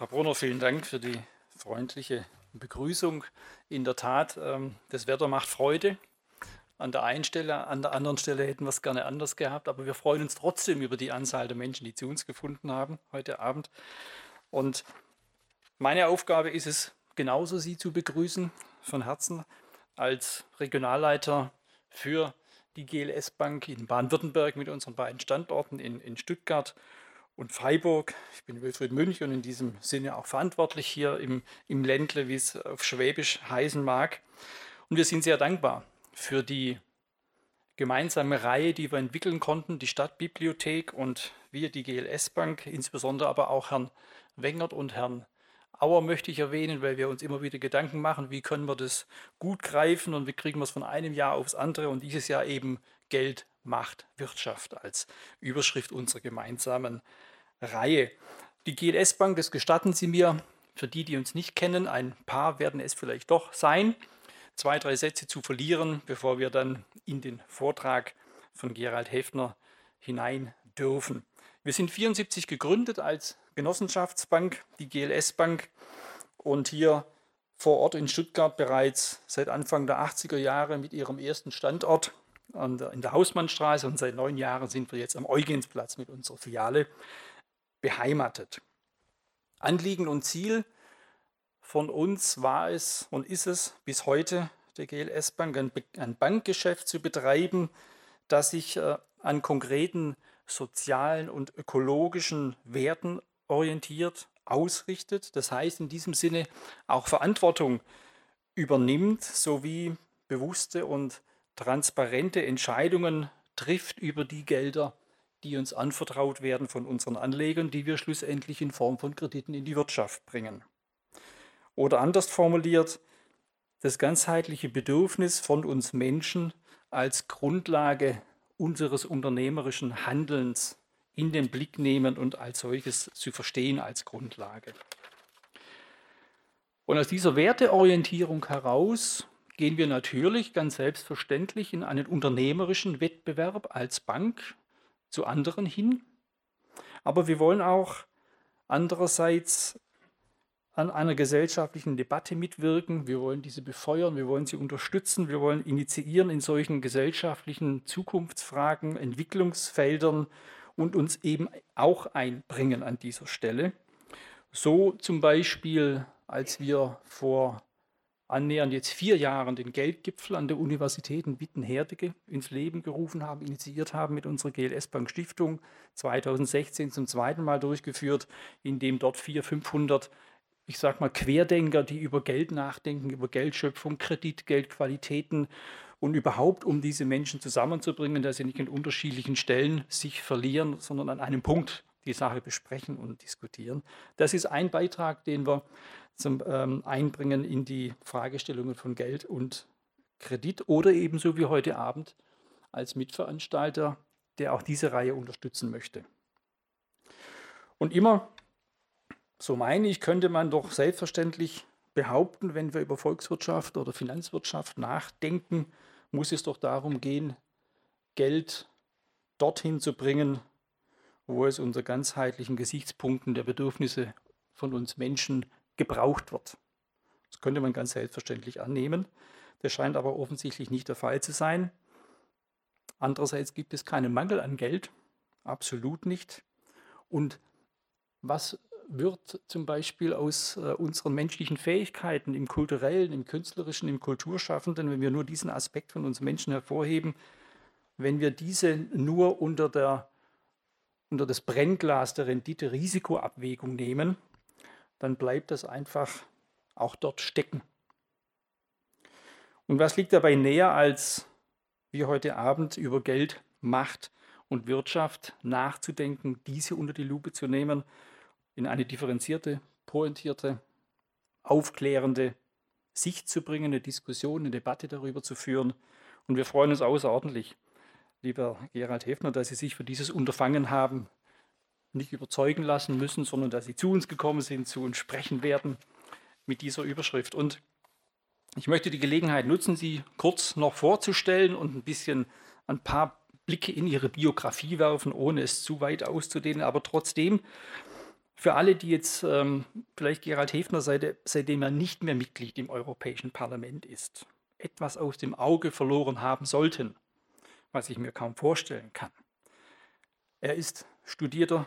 Frau Brunner, vielen Dank für die freundliche Begrüßung. In der Tat, ähm, das Wetter macht Freude. An der einen Stelle, an der anderen Stelle hätten wir es gerne anders gehabt, aber wir freuen uns trotzdem über die Anzahl der Menschen, die zu uns gefunden haben heute Abend. Und meine Aufgabe ist es, genauso Sie zu begrüßen von Herzen als Regionalleiter für die GLS Bank in Baden-Württemberg mit unseren beiden Standorten in, in Stuttgart und Freiburg. Ich bin Wilfried Münch und in diesem Sinne auch verantwortlich hier im, im Ländle, wie es auf Schwäbisch heißen mag. Und wir sind sehr dankbar für die gemeinsame Reihe, die wir entwickeln konnten, die Stadtbibliothek und wir, die GLS Bank, insbesondere aber auch Herrn Wengert und Herrn Auer möchte ich erwähnen, weil wir uns immer wieder Gedanken machen, wie können wir das gut greifen und wie kriegen wir es von einem Jahr aufs andere und dieses Jahr eben Geld macht Wirtschaft als Überschrift unserer gemeinsamen Reihe. Die GLS Bank, das gestatten Sie mir, für die, die uns nicht kennen, ein paar werden es vielleicht doch sein, zwei, drei Sätze zu verlieren, bevor wir dann in den Vortrag von Gerald Hefner hinein dürfen. Wir sind 74 gegründet als Genossenschaftsbank, die GLS Bank, und hier vor Ort in Stuttgart bereits seit Anfang der 80er Jahre mit ihrem ersten Standort in der Hausmannstraße und seit neun Jahren sind wir jetzt am Eugensplatz mit unserer Filiale beheimatet. Anliegen und Ziel von uns war es und ist es bis heute der GLS Bank ein, Bankgeschäft zu betreiben, das sich äh, an konkreten sozialen und ökologischen Werten orientiert, ausrichtet. Das heißt in diesem Sinne auch Verantwortung übernimmt sowie bewusste und transparente Entscheidungen trifft über die Gelder, die uns anvertraut werden von unseren Anlegern, die wir schlussendlich in Form von Krediten in die Wirtschaft bringen. Oder anders formuliert, das ganzheitliche Bedürfnis von uns Menschen als Grundlage unseres unternehmerischen Handelns in den Blick nehmen und als solches zu verstehen als Grundlage. Und aus dieser Werteorientierung heraus gehen wir natürlich ganz selbstverständlich in einen unternehmerischen Wettbewerb als Bank zu anderen hin. Aber wir wollen auch andererseits an einer gesellschaftlichen Debatte mitwirken. Wir wollen diese befeuern, wir wollen sie unterstützen, wir wollen initiieren in solchen gesellschaftlichen Zukunftsfragen, Entwicklungsfeldern und uns eben auch einbringen an dieser Stelle. So zum Beispiel, als wir vor annähernd jetzt vier Jahren den Geldgipfel an der Universität in Wittenherdecke ins Leben gerufen haben, initiiert haben mit unserer GLS Bank Stiftung, 2016 zum zweiten Mal durchgeführt, in dem dort 400, 500 ich sag mal, Querdenker, die über Geld nachdenken, über Geldschöpfung, Kredit, Geldqualitäten und überhaupt, um diese Menschen zusammenzubringen, dass sie nicht in unterschiedlichen Stellen sich verlieren, sondern an einem Punkt die Sache besprechen und diskutieren. Das ist ein Beitrag, den wir zum ähm, Einbringen in die Fragestellungen von Geld und Kredit oder ebenso wie heute Abend als Mitveranstalter, der auch diese Reihe unterstützen möchte. Und immer, so meine ich, könnte man doch selbstverständlich behaupten, wenn wir über Volkswirtschaft oder Finanzwirtschaft nachdenken, muss es doch darum gehen, Geld dorthin zu bringen, wo es unter ganzheitlichen Gesichtspunkten der Bedürfnisse von uns Menschen gebraucht wird. Das könnte man ganz selbstverständlich annehmen. Das scheint aber offensichtlich nicht der Fall zu sein. Andererseits gibt es keinen Mangel an Geld, absolut nicht. Und was wird zum Beispiel aus äh, unseren menschlichen Fähigkeiten im kulturellen, im künstlerischen, im Kulturschaffenden, wenn wir nur diesen Aspekt von uns Menschen hervorheben, wenn wir diese nur unter, der, unter das Brennglas der Rendite-Risikoabwägung nehmen, dann bleibt das einfach auch dort stecken. Und was liegt dabei näher, als wie heute Abend über Geld, Macht und Wirtschaft nachzudenken, diese unter die Lupe zu nehmen in eine differenzierte, pointierte, aufklärende Sicht zu bringen, eine Diskussion, eine Debatte darüber zu führen. Und wir freuen uns außerordentlich, lieber Gerald Hefner, dass Sie sich für dieses Unterfangen haben nicht überzeugen lassen müssen, sondern dass Sie zu uns gekommen sind, zu uns sprechen werden mit dieser Überschrift. Und ich möchte die Gelegenheit nutzen, Sie kurz noch vorzustellen und ein bisschen ein paar Blicke in Ihre Biografie werfen, ohne es zu weit auszudehnen, aber trotzdem Für alle, die jetzt ähm, vielleicht Gerald Hefner, seit, seitdem er nicht mehr Mitglied im Europäischen Parlament ist, etwas aus dem Auge verloren haben sollten, was ich mir kaum vorstellen kann. Er ist studierter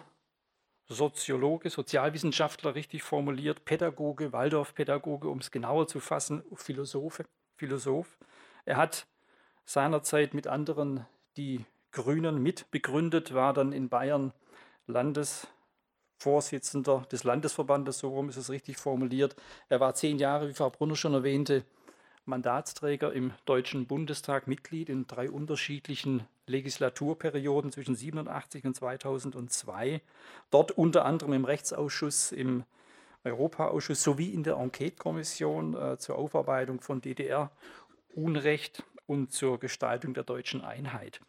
Soziologe, Sozialwissenschaftler, richtig formuliert, Pädagoge, Waldorfpädagoge, um es genauer zu fassen, Philosoph, Philosoph. Er hat seinerzeit mit anderen die Grünen mitbegründet, war dann in Bayern Landesvorsitzender des Landesverbandes, so rum ist es richtig formuliert. Er war zehn Jahre, wie Frau Brunner schon erwähnte, Mandatsträger im Deutschen Bundestag, Mitglied in drei unterschiedlichen Legislaturperioden zwischen 87 und 2002. Dort unter anderem im Rechtsausschuss, im Europaausschuss sowie in der Enquete-Kommission äh, zur Aufarbeitung von DDR-Unrecht und zur Gestaltung der deutschen Einheit.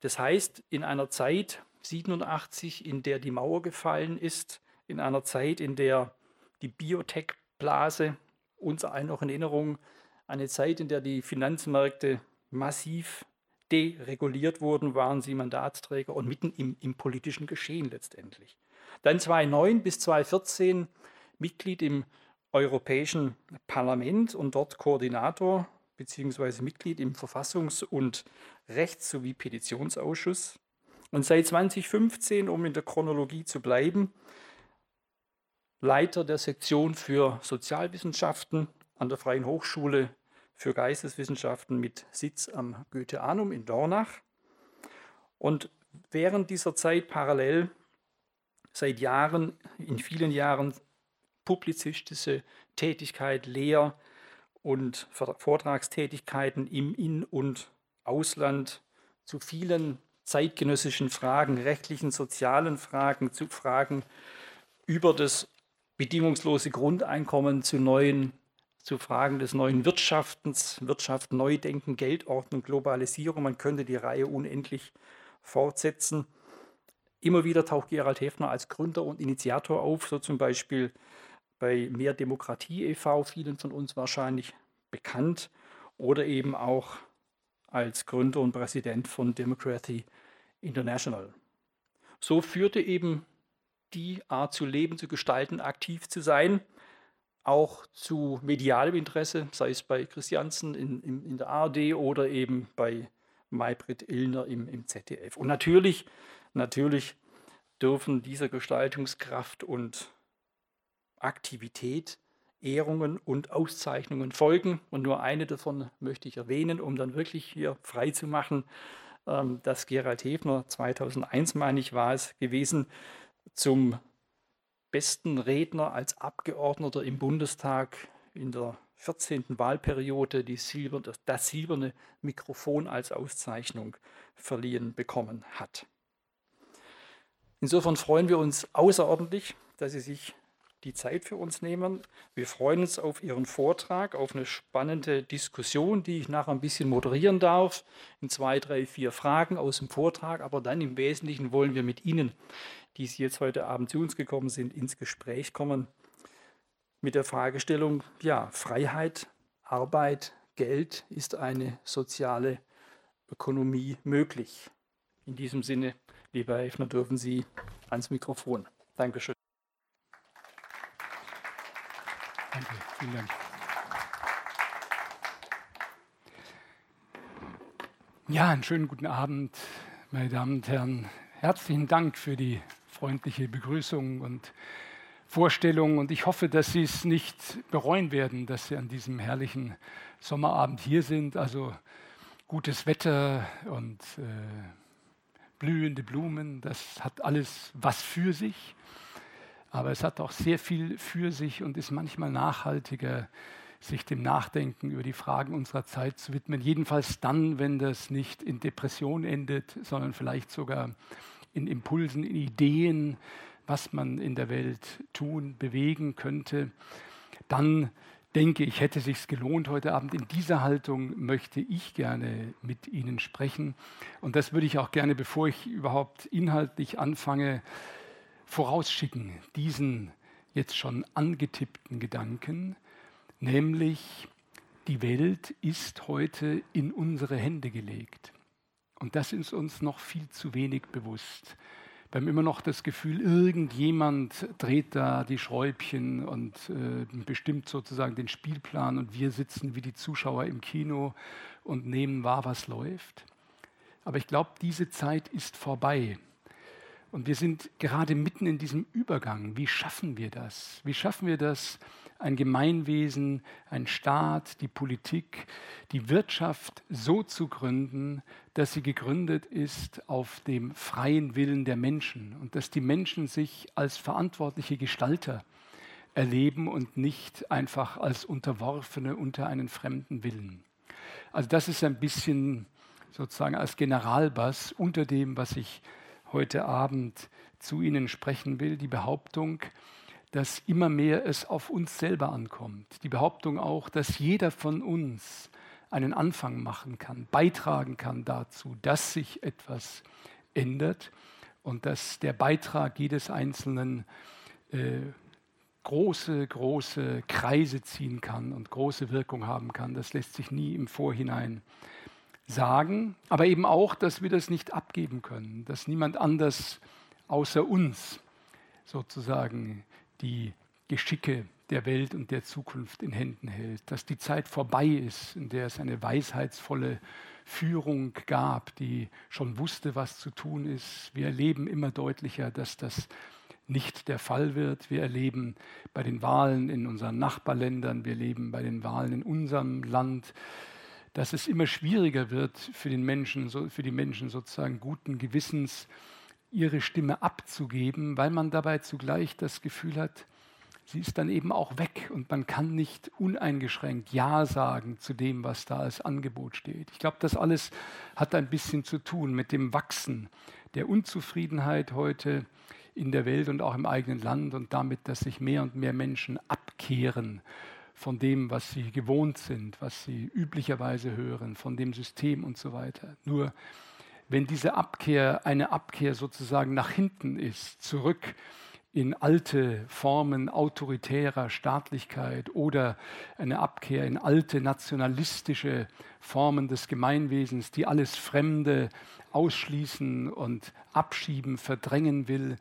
Das heißt, in einer Zeit 87, in der die Mauer gefallen ist, in einer Zeit, in der die Biotech-Blase uns allen noch in Erinnerung, eine Zeit, in der die Finanzmärkte massiv dereguliert wurden, waren sie Mandatsträger und mitten im, im politischen Geschehen letztendlich. Dann 2009 bis 2014 Mitglied im Europäischen Parlament und dort Koordinator bzw. Mitglied im Verfassungs- und Rechts- sowie Petitionsausschuss. Und seit 2015, um in der Chronologie zu bleiben, Leiter der Sektion für Sozialwissenschaften an der Freien Hochschule für Geisteswissenschaften mit Sitz am Goethe-Anum in Dornach. Und während dieser Zeit parallel seit Jahren, in vielen Jahren publizistische Tätigkeit, Lehr- und Vortragstätigkeiten im In- und Ausland zu vielen zeitgenössischen Fragen, rechtlichen, sozialen Fragen, zu Fragen über das bedingungslose Grundeinkommen, zu neuen zu Fragen des neuen Wirtschaftens, Wirtschaft neu denken, Geldordnung, Globalisierung. Man könnte die Reihe unendlich fortsetzen. Immer wieder taucht Gerald Hefner als Gründer und Initiator auf, so zum Beispiel bei Mehr Demokratie e.V., vielen von uns wahrscheinlich bekannt, oder eben auch als Gründer und Präsident von Democracy International. So führte eben die Art zu leben, zu gestalten, aktiv zu sein, auch zu medialem Interesse, sei es bei Christiansen in, in, in der ARD oder eben bei Maybrit Illner im, im ZDF. Und natürlich, natürlich dürfen dieser Gestaltungskraft und Aktivität Ehrungen und Auszeichnungen folgen. Und nur eine davon möchte ich erwähnen, um dann wirklich hier frei zu machen, ähm, dass Gerald Hefner 2001, meine ich, war es gewesen, zum besten Redner als Abgeordneter im Bundestag in der 14. Wahlperiode Silber, das, das silberne Mikrofon als Auszeichnung verliehen bekommen hat. Insofern freuen wir uns außerordentlich, dass Sie sich die Zeit für uns nehmen. Wir freuen uns auf Ihren Vortrag, auf eine spannende Diskussion, die ich nachher ein bisschen moderieren darf, in zwei, drei, vier Fragen aus dem Vortrag. Aber dann im Wesentlichen wollen wir mit Ihnen die Sie jetzt heute Abend zu uns gekommen sind, ins Gespräch kommen mit der Fragestellung, ja, Freiheit, Arbeit, Geld, ist eine soziale Ökonomie möglich? In diesem Sinne, lieber Herr dürfen Sie ans Mikrofon. Dankeschön. Danke, vielen Dank. Ja, einen schönen guten Abend, meine Damen und Herren. Herzlichen Dank für die freundliche Begrüßung und Vorstellung. Und ich hoffe, dass Sie es nicht bereuen werden, dass Sie an diesem herrlichen Sommerabend hier sind. Also gutes Wetter und äh, blühende Blumen, das hat alles was für sich. Aber es hat auch sehr viel für sich und ist manchmal nachhaltiger, sich dem Nachdenken über die Fragen unserer Zeit zu widmen. Jedenfalls dann, wenn das nicht in Depression endet, sondern vielleicht sogar in Impulsen, in Ideen, was man in der Welt tun, bewegen könnte, dann denke ich, hätte sich gelohnt heute Abend. In dieser Haltung möchte ich gerne mit Ihnen sprechen. Und das würde ich auch gerne, bevor ich überhaupt inhaltlich anfange, vorausschicken, diesen jetzt schon angetippten Gedanken, nämlich die Welt ist heute in unsere Hände gelegt. Und das ist uns noch viel zu wenig bewusst. Wir haben immer noch das Gefühl, irgendjemand dreht da die Schräubchen und äh, bestimmt sozusagen den Spielplan und wir sitzen wie die Zuschauer im Kino und nehmen wahr, was läuft. Aber ich glaube, diese Zeit ist vorbei. Und wir sind gerade mitten in diesem Übergang. Wie schaffen wir das? Wie schaffen wir das, ein Gemeinwesen, ein Staat, die Politik, die Wirtschaft so zu gründen, dass sie gegründet ist auf dem freien Willen der Menschen und dass die Menschen sich als verantwortliche Gestalter erleben und nicht einfach als Unterworfene unter einen fremden Willen. Also das ist ein bisschen sozusagen als Generalbass unter dem, was ich heute Abend zu Ihnen sprechen will, die Behauptung, dass immer mehr es auf uns selber ankommt. Die Behauptung auch, dass jeder von uns einen Anfang machen kann, beitragen kann dazu, dass sich etwas ändert und dass der Beitrag jedes Einzelnen äh, große, große Kreise ziehen kann und große Wirkung haben kann. Das lässt sich nie im Vorhinein sagen, aber eben auch, dass wir das nicht abgeben können, dass niemand anders außer uns sozusagen die Geschicke der Welt und der Zukunft in Händen hält, dass die Zeit vorbei ist, in der es eine weisheitsvolle Führung gab, die schon wusste, was zu tun ist. Wir erleben immer deutlicher, dass das nicht der Fall wird. Wir erleben bei den Wahlen in unseren Nachbarländern, wir erleben bei den Wahlen in unserem Land, dass es immer schwieriger wird für, den Menschen, für die Menschen sozusagen guten Gewissens ihre Stimme abzugeben, weil man dabei zugleich das Gefühl hat, sie ist dann eben auch weg und man kann nicht uneingeschränkt Ja sagen zu dem, was da als Angebot steht. Ich glaube, das alles hat ein bisschen zu tun mit dem Wachsen der Unzufriedenheit heute in der Welt und auch im eigenen Land und damit, dass sich mehr und mehr Menschen abkehren von dem, was sie gewohnt sind, was sie üblicherweise hören, von dem System und so weiter. Nur wenn diese Abkehr eine Abkehr sozusagen nach hinten ist, zurück in alte Formen autoritärer Staatlichkeit oder eine Abkehr in alte nationalistische Formen des Gemeinwesens, die alles Fremde ausschließen und abschieben, verdrängen will,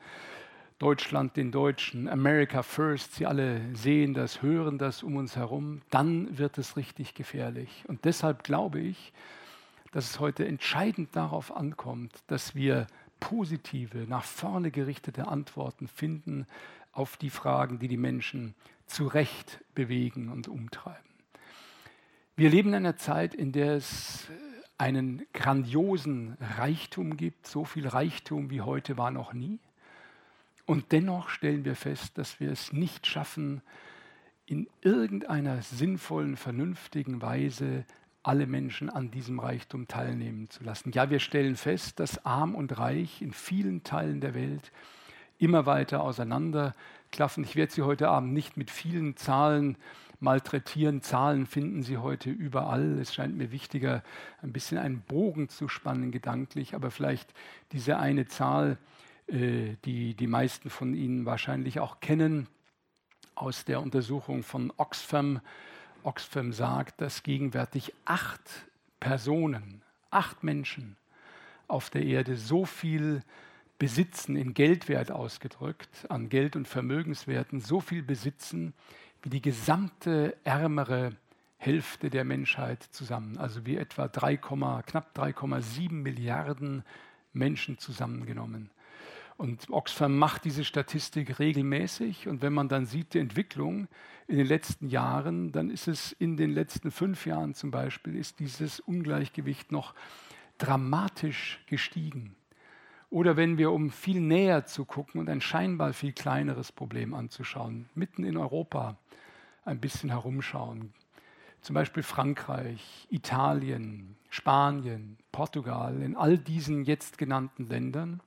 Deutschland den Deutschen, America First, sie alle sehen das, hören das um uns herum, dann wird es richtig gefährlich. Und deshalb glaube ich, dass es heute entscheidend darauf ankommt, dass wir positive, nach vorne gerichtete Antworten finden auf die Fragen, die die Menschen zu Recht bewegen und umtreiben. Wir leben in einer Zeit, in der es einen grandiosen Reichtum gibt. So viel Reichtum wie heute war noch nie. Und dennoch stellen wir fest, dass wir es nicht schaffen, in irgendeiner sinnvollen, vernünftigen Weise alle Menschen an diesem Reichtum teilnehmen zu lassen. Ja, wir stellen fest, dass arm und reich in vielen Teilen der Welt immer weiter auseinanderklaffen. Ich werde Sie heute Abend nicht mit vielen Zahlen malträtieren. Zahlen finden Sie heute überall. Es scheint mir wichtiger, ein bisschen einen Bogen zu spannen gedanklich, aber vielleicht diese eine Zahl, äh, die die meisten von Ihnen wahrscheinlich auch kennen, aus der Untersuchung von Oxfam. Oxfam sagt, dass gegenwärtig acht Personen, acht Menschen auf der Erde so viel besitzen, in Geldwert ausgedrückt, an Geld- und Vermögenswerten, so viel besitzen wie die gesamte ärmere Hälfte der Menschheit zusammen, also wie etwa 3, knapp 3,7 Milliarden Menschen zusammengenommen. Und Oxfam macht diese Statistik regelmäßig. Und wenn man dann sieht die Entwicklung in den letzten Jahren, dann ist es in den letzten fünf Jahren zum Beispiel, ist dieses Ungleichgewicht noch dramatisch gestiegen. Oder wenn wir, um viel näher zu gucken und ein scheinbar viel kleineres Problem anzuschauen, mitten in Europa ein bisschen herumschauen, zum Beispiel Frankreich, Italien, Spanien, Portugal, in all diesen jetzt genannten Ländern,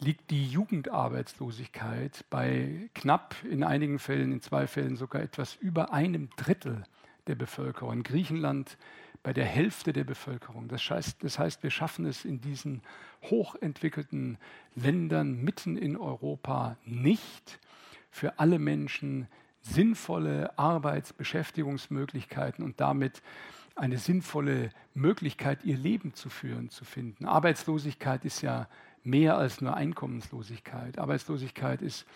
liegt die Jugendarbeitslosigkeit bei knapp, in einigen Fällen, in zwei Fällen sogar etwas über einem Drittel der Bevölkerung. In Griechenland bei der Hälfte der Bevölkerung. Das heißt, das heißt, wir schaffen es in diesen hochentwickelten Ländern mitten in Europa nicht, für alle Menschen sinnvolle Arbeitsbeschäftigungsmöglichkeiten und damit eine sinnvolle Möglichkeit, ihr Leben zu führen, zu finden. Arbeitslosigkeit ist ja mehr als nur Einkommenslosigkeit. Arbeitslosigkeit ist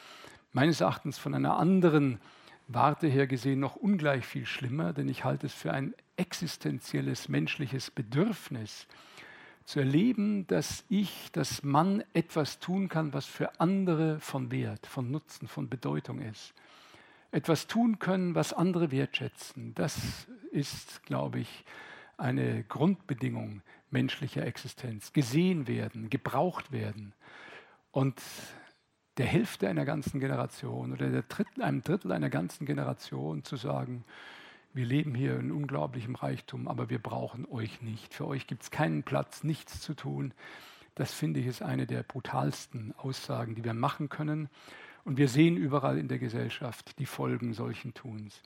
meines Erachtens von einer anderen Warte her gesehen noch ungleich viel schlimmer, denn ich halte es für ein existenzielles menschliches Bedürfnis, zu erleben, dass ich, dass man etwas tun kann, was für andere von Wert, von Nutzen, von Bedeutung ist. Etwas tun können, was andere wertschätzen. Das ist, glaube ich, eine Grundbedingung menschlicher Existenz. Gesehen werden, gebraucht werden. Und der Hälfte einer ganzen Generation oder der Drittel, einem Drittel einer ganzen Generation zu sagen, wir leben hier in unglaublichem Reichtum, aber wir brauchen euch nicht. Für euch gibt es keinen Platz, nichts zu tun. Das finde ich ist eine der brutalsten Aussagen, die wir machen können. Und wir sehen überall in der Gesellschaft die Folgen solchen Tuns.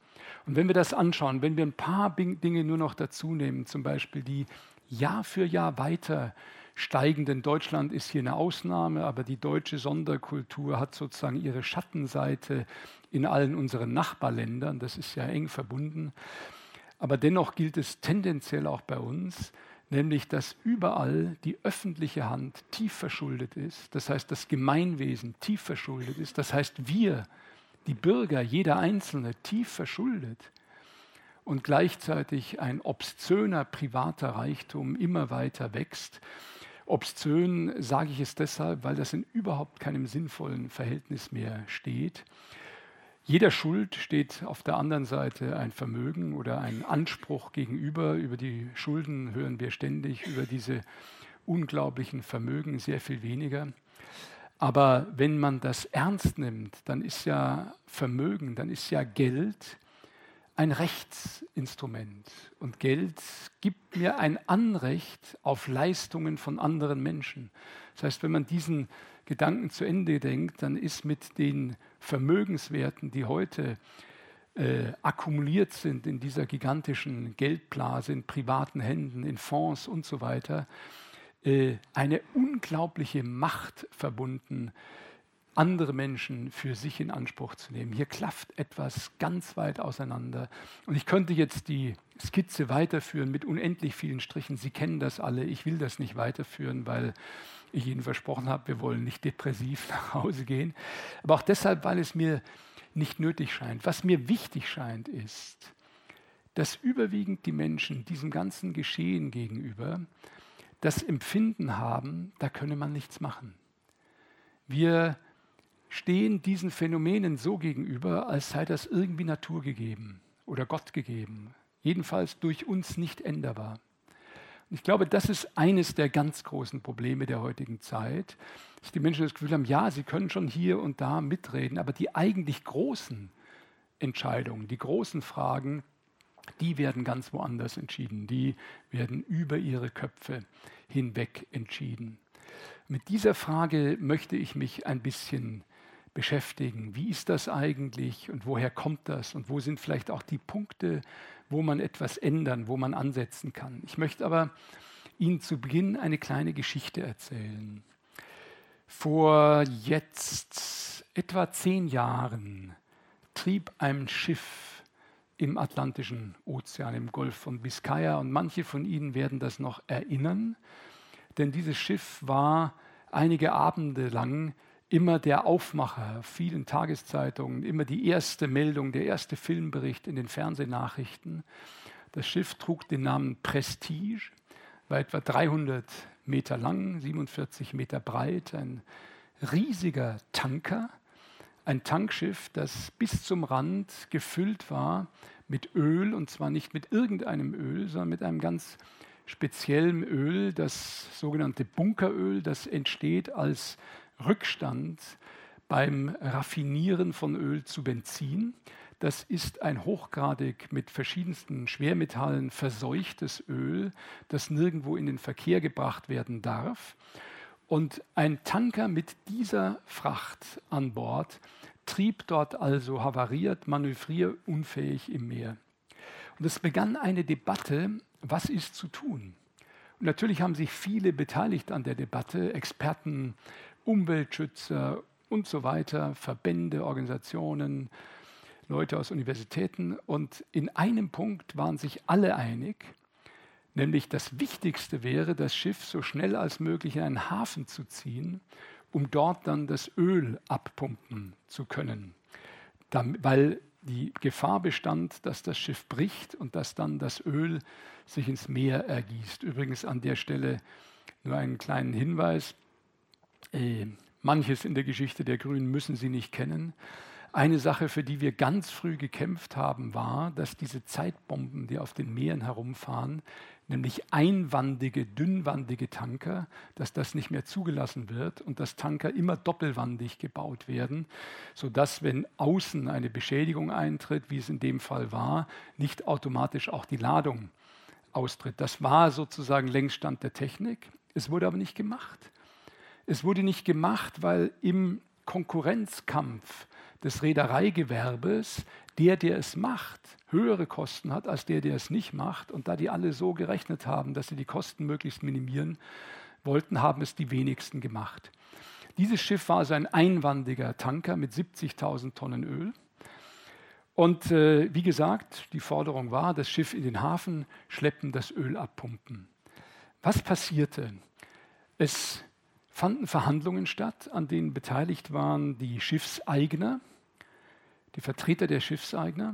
Und wenn wir das anschauen, wenn wir ein paar Dinge nur noch dazu nehmen, zum Beispiel die Jahr für Jahr weiter steigenden Deutschland ist hier eine Ausnahme, aber die deutsche Sonderkultur hat sozusagen ihre Schattenseite in allen unseren Nachbarländern. Das ist ja eng verbunden. Aber dennoch gilt es tendenziell auch bei uns, nämlich dass überall die öffentliche Hand tief verschuldet ist. Das heißt, das Gemeinwesen tief verschuldet ist. Das heißt, wir, die Bürger, jeder Einzelne, tief verschuldet und gleichzeitig ein obszöner privater Reichtum immer weiter wächst Obszön sage ich es deshalb, weil das in überhaupt keinem sinnvollen Verhältnis mehr steht. Jeder Schuld steht auf der anderen Seite ein Vermögen oder ein Anspruch gegenüber. Über die Schulden hören wir ständig, über diese unglaublichen Vermögen sehr viel weniger. Aber wenn man das ernst nimmt, dann ist ja Vermögen, dann ist ja Geld ein Rechtsinstrument und Geld gibt mir ein Anrecht auf Leistungen von anderen Menschen. Das heißt, wenn man diesen Gedanken zu Ende denkt, dann ist mit den Vermögenswerten, die heute äh, akkumuliert sind in dieser gigantischen Geldblase, in privaten Händen, in Fonds und so weiter, äh, eine unglaubliche Macht verbunden andere Menschen für sich in Anspruch zu nehmen. Hier klafft etwas ganz weit auseinander. Und ich könnte jetzt die Skizze weiterführen mit unendlich vielen Strichen. Sie kennen das alle. Ich will das nicht weiterführen, weil ich Ihnen versprochen habe, wir wollen nicht depressiv nach Hause gehen. Aber auch deshalb, weil es mir nicht nötig scheint. Was mir wichtig scheint, ist, dass überwiegend die Menschen diesem ganzen Geschehen gegenüber das Empfinden haben, da könne man nichts machen. Wir stehen diesen Phänomenen so gegenüber, als sei das irgendwie naturgegeben oder Gott gegeben, jedenfalls durch uns nicht änderbar. Ich glaube, das ist eines der ganz großen Probleme der heutigen Zeit, dass die Menschen das Gefühl haben, ja, sie können schon hier und da mitreden, aber die eigentlich großen Entscheidungen, die großen Fragen, die werden ganz woanders entschieden, die werden über ihre Köpfe hinweg entschieden. Mit dieser Frage möchte ich mich ein bisschen beschäftigen. Wie ist das eigentlich und woher kommt das und wo sind vielleicht auch die Punkte, wo man etwas ändern, wo man ansetzen kann. Ich möchte aber Ihnen zu Beginn eine kleine Geschichte erzählen. Vor jetzt etwa zehn Jahren trieb ein Schiff im Atlantischen Ozean, im Golf von Biscaya, und manche von Ihnen werden das noch erinnern, denn dieses Schiff war einige Abende lang immer der Aufmacher vielen Tageszeitungen, immer die erste Meldung, der erste Filmbericht in den Fernsehnachrichten. Das Schiff trug den Namen Prestige, war etwa 300 Meter lang, 47 Meter breit, ein riesiger Tanker, ein Tankschiff, das bis zum Rand gefüllt war mit Öl, und zwar nicht mit irgendeinem Öl, sondern mit einem ganz speziellen Öl, das sogenannte Bunkeröl, das entsteht als Rückstand beim Raffinieren von Öl zu Benzin. Das ist ein hochgradig mit verschiedensten Schwermetallen verseuchtes Öl, das nirgendwo in den Verkehr gebracht werden darf. Und ein Tanker mit dieser Fracht an Bord trieb dort also havariert, manövrierunfähig im Meer. Und es begann eine Debatte, was ist zu tun? Und natürlich haben sich viele beteiligt an der Debatte, Experten, Umweltschützer und so weiter, Verbände, Organisationen, Leute aus Universitäten. Und in einem Punkt waren sich alle einig, Nämlich das Wichtigste wäre, das Schiff so schnell als möglich in einen Hafen zu ziehen, um dort dann das Öl abpumpen zu können. Weil die Gefahr bestand, dass das Schiff bricht und dass dann das Öl sich ins Meer ergießt. Übrigens an der Stelle nur einen kleinen Hinweis. Äh, manches in der Geschichte der Grünen müssen Sie nicht kennen. Eine Sache, für die wir ganz früh gekämpft haben, war, dass diese Zeitbomben, die auf den Meeren herumfahren, nämlich einwandige, dünnwandige Tanker, dass das nicht mehr zugelassen wird und dass Tanker immer doppelwandig gebaut werden, sodass, wenn außen eine Beschädigung eintritt, wie es in dem Fall war, nicht automatisch auch die Ladung austritt. Das war sozusagen Längsstand der Technik. Es wurde aber nicht gemacht. Es wurde nicht gemacht, weil im Konkurrenzkampf des Reedereigewerbes der, der es macht, höhere Kosten hat als der, der es nicht macht. Und da die alle so gerechnet haben, dass sie die Kosten möglichst minimieren wollten, haben es die wenigsten gemacht. Dieses Schiff war also ein einwandiger Tanker mit 70.000 Tonnen Öl. Und äh, wie gesagt, die Forderung war, das Schiff in den Hafen schleppen, das Öl abpumpen. Was passierte? Es fanden Verhandlungen statt, an denen beteiligt waren die Schiffseigner, die Vertreter der Schiffseigner,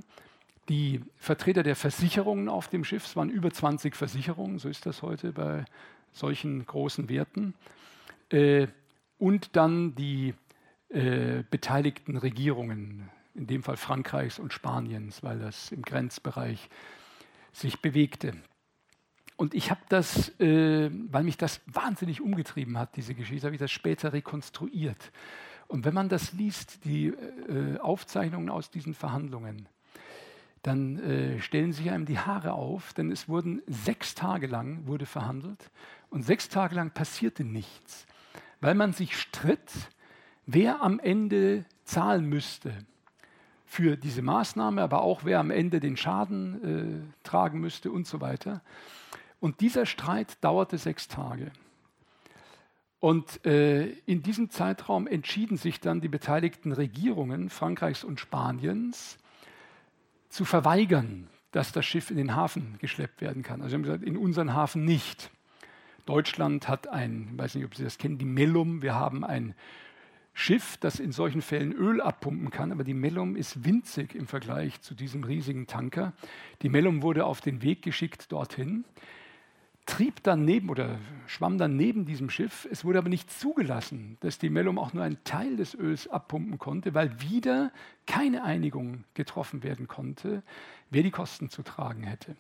die Vertreter der Versicherungen auf dem Schiff, es waren über 20 Versicherungen, so ist das heute bei solchen großen Werten, äh, und dann die äh, beteiligten Regierungen, in dem Fall Frankreichs und Spaniens, weil das im Grenzbereich sich bewegte. Und ich habe das, äh, weil mich das wahnsinnig umgetrieben hat, diese Geschichte, habe ich das später rekonstruiert. Und wenn man das liest, die äh, Aufzeichnungen aus diesen Verhandlungen, dann äh, stellen sich einem die Haare auf, denn es wurden sechs Tage lang wurde verhandelt und sechs Tage lang passierte nichts, weil man sich stritt, wer am Ende zahlen müsste für diese Maßnahme, aber auch wer am Ende den Schaden äh, tragen müsste und so weiter. Und dieser Streit dauerte sechs Tage. Und äh, in diesem Zeitraum entschieden sich dann die beteiligten Regierungen Frankreichs und Spaniens zu verweigern, dass das Schiff in den Hafen geschleppt werden kann. Also sie haben gesagt, in unseren Hafen nicht. Deutschland hat ein, ich weiß nicht, ob Sie das kennen, die Mellum. Wir haben ein Schiff, das in solchen Fällen Öl abpumpen kann, aber die Mellum ist winzig im Vergleich zu diesem riesigen Tanker. Die Mellum wurde auf den Weg geschickt dorthin trieb dann neben oder schwamm dann neben diesem Schiff. Es wurde aber nicht zugelassen, dass die Mellum auch nur einen Teil des Öls abpumpen konnte, weil wieder keine Einigung getroffen werden konnte, wer die Kosten zu tragen hätte.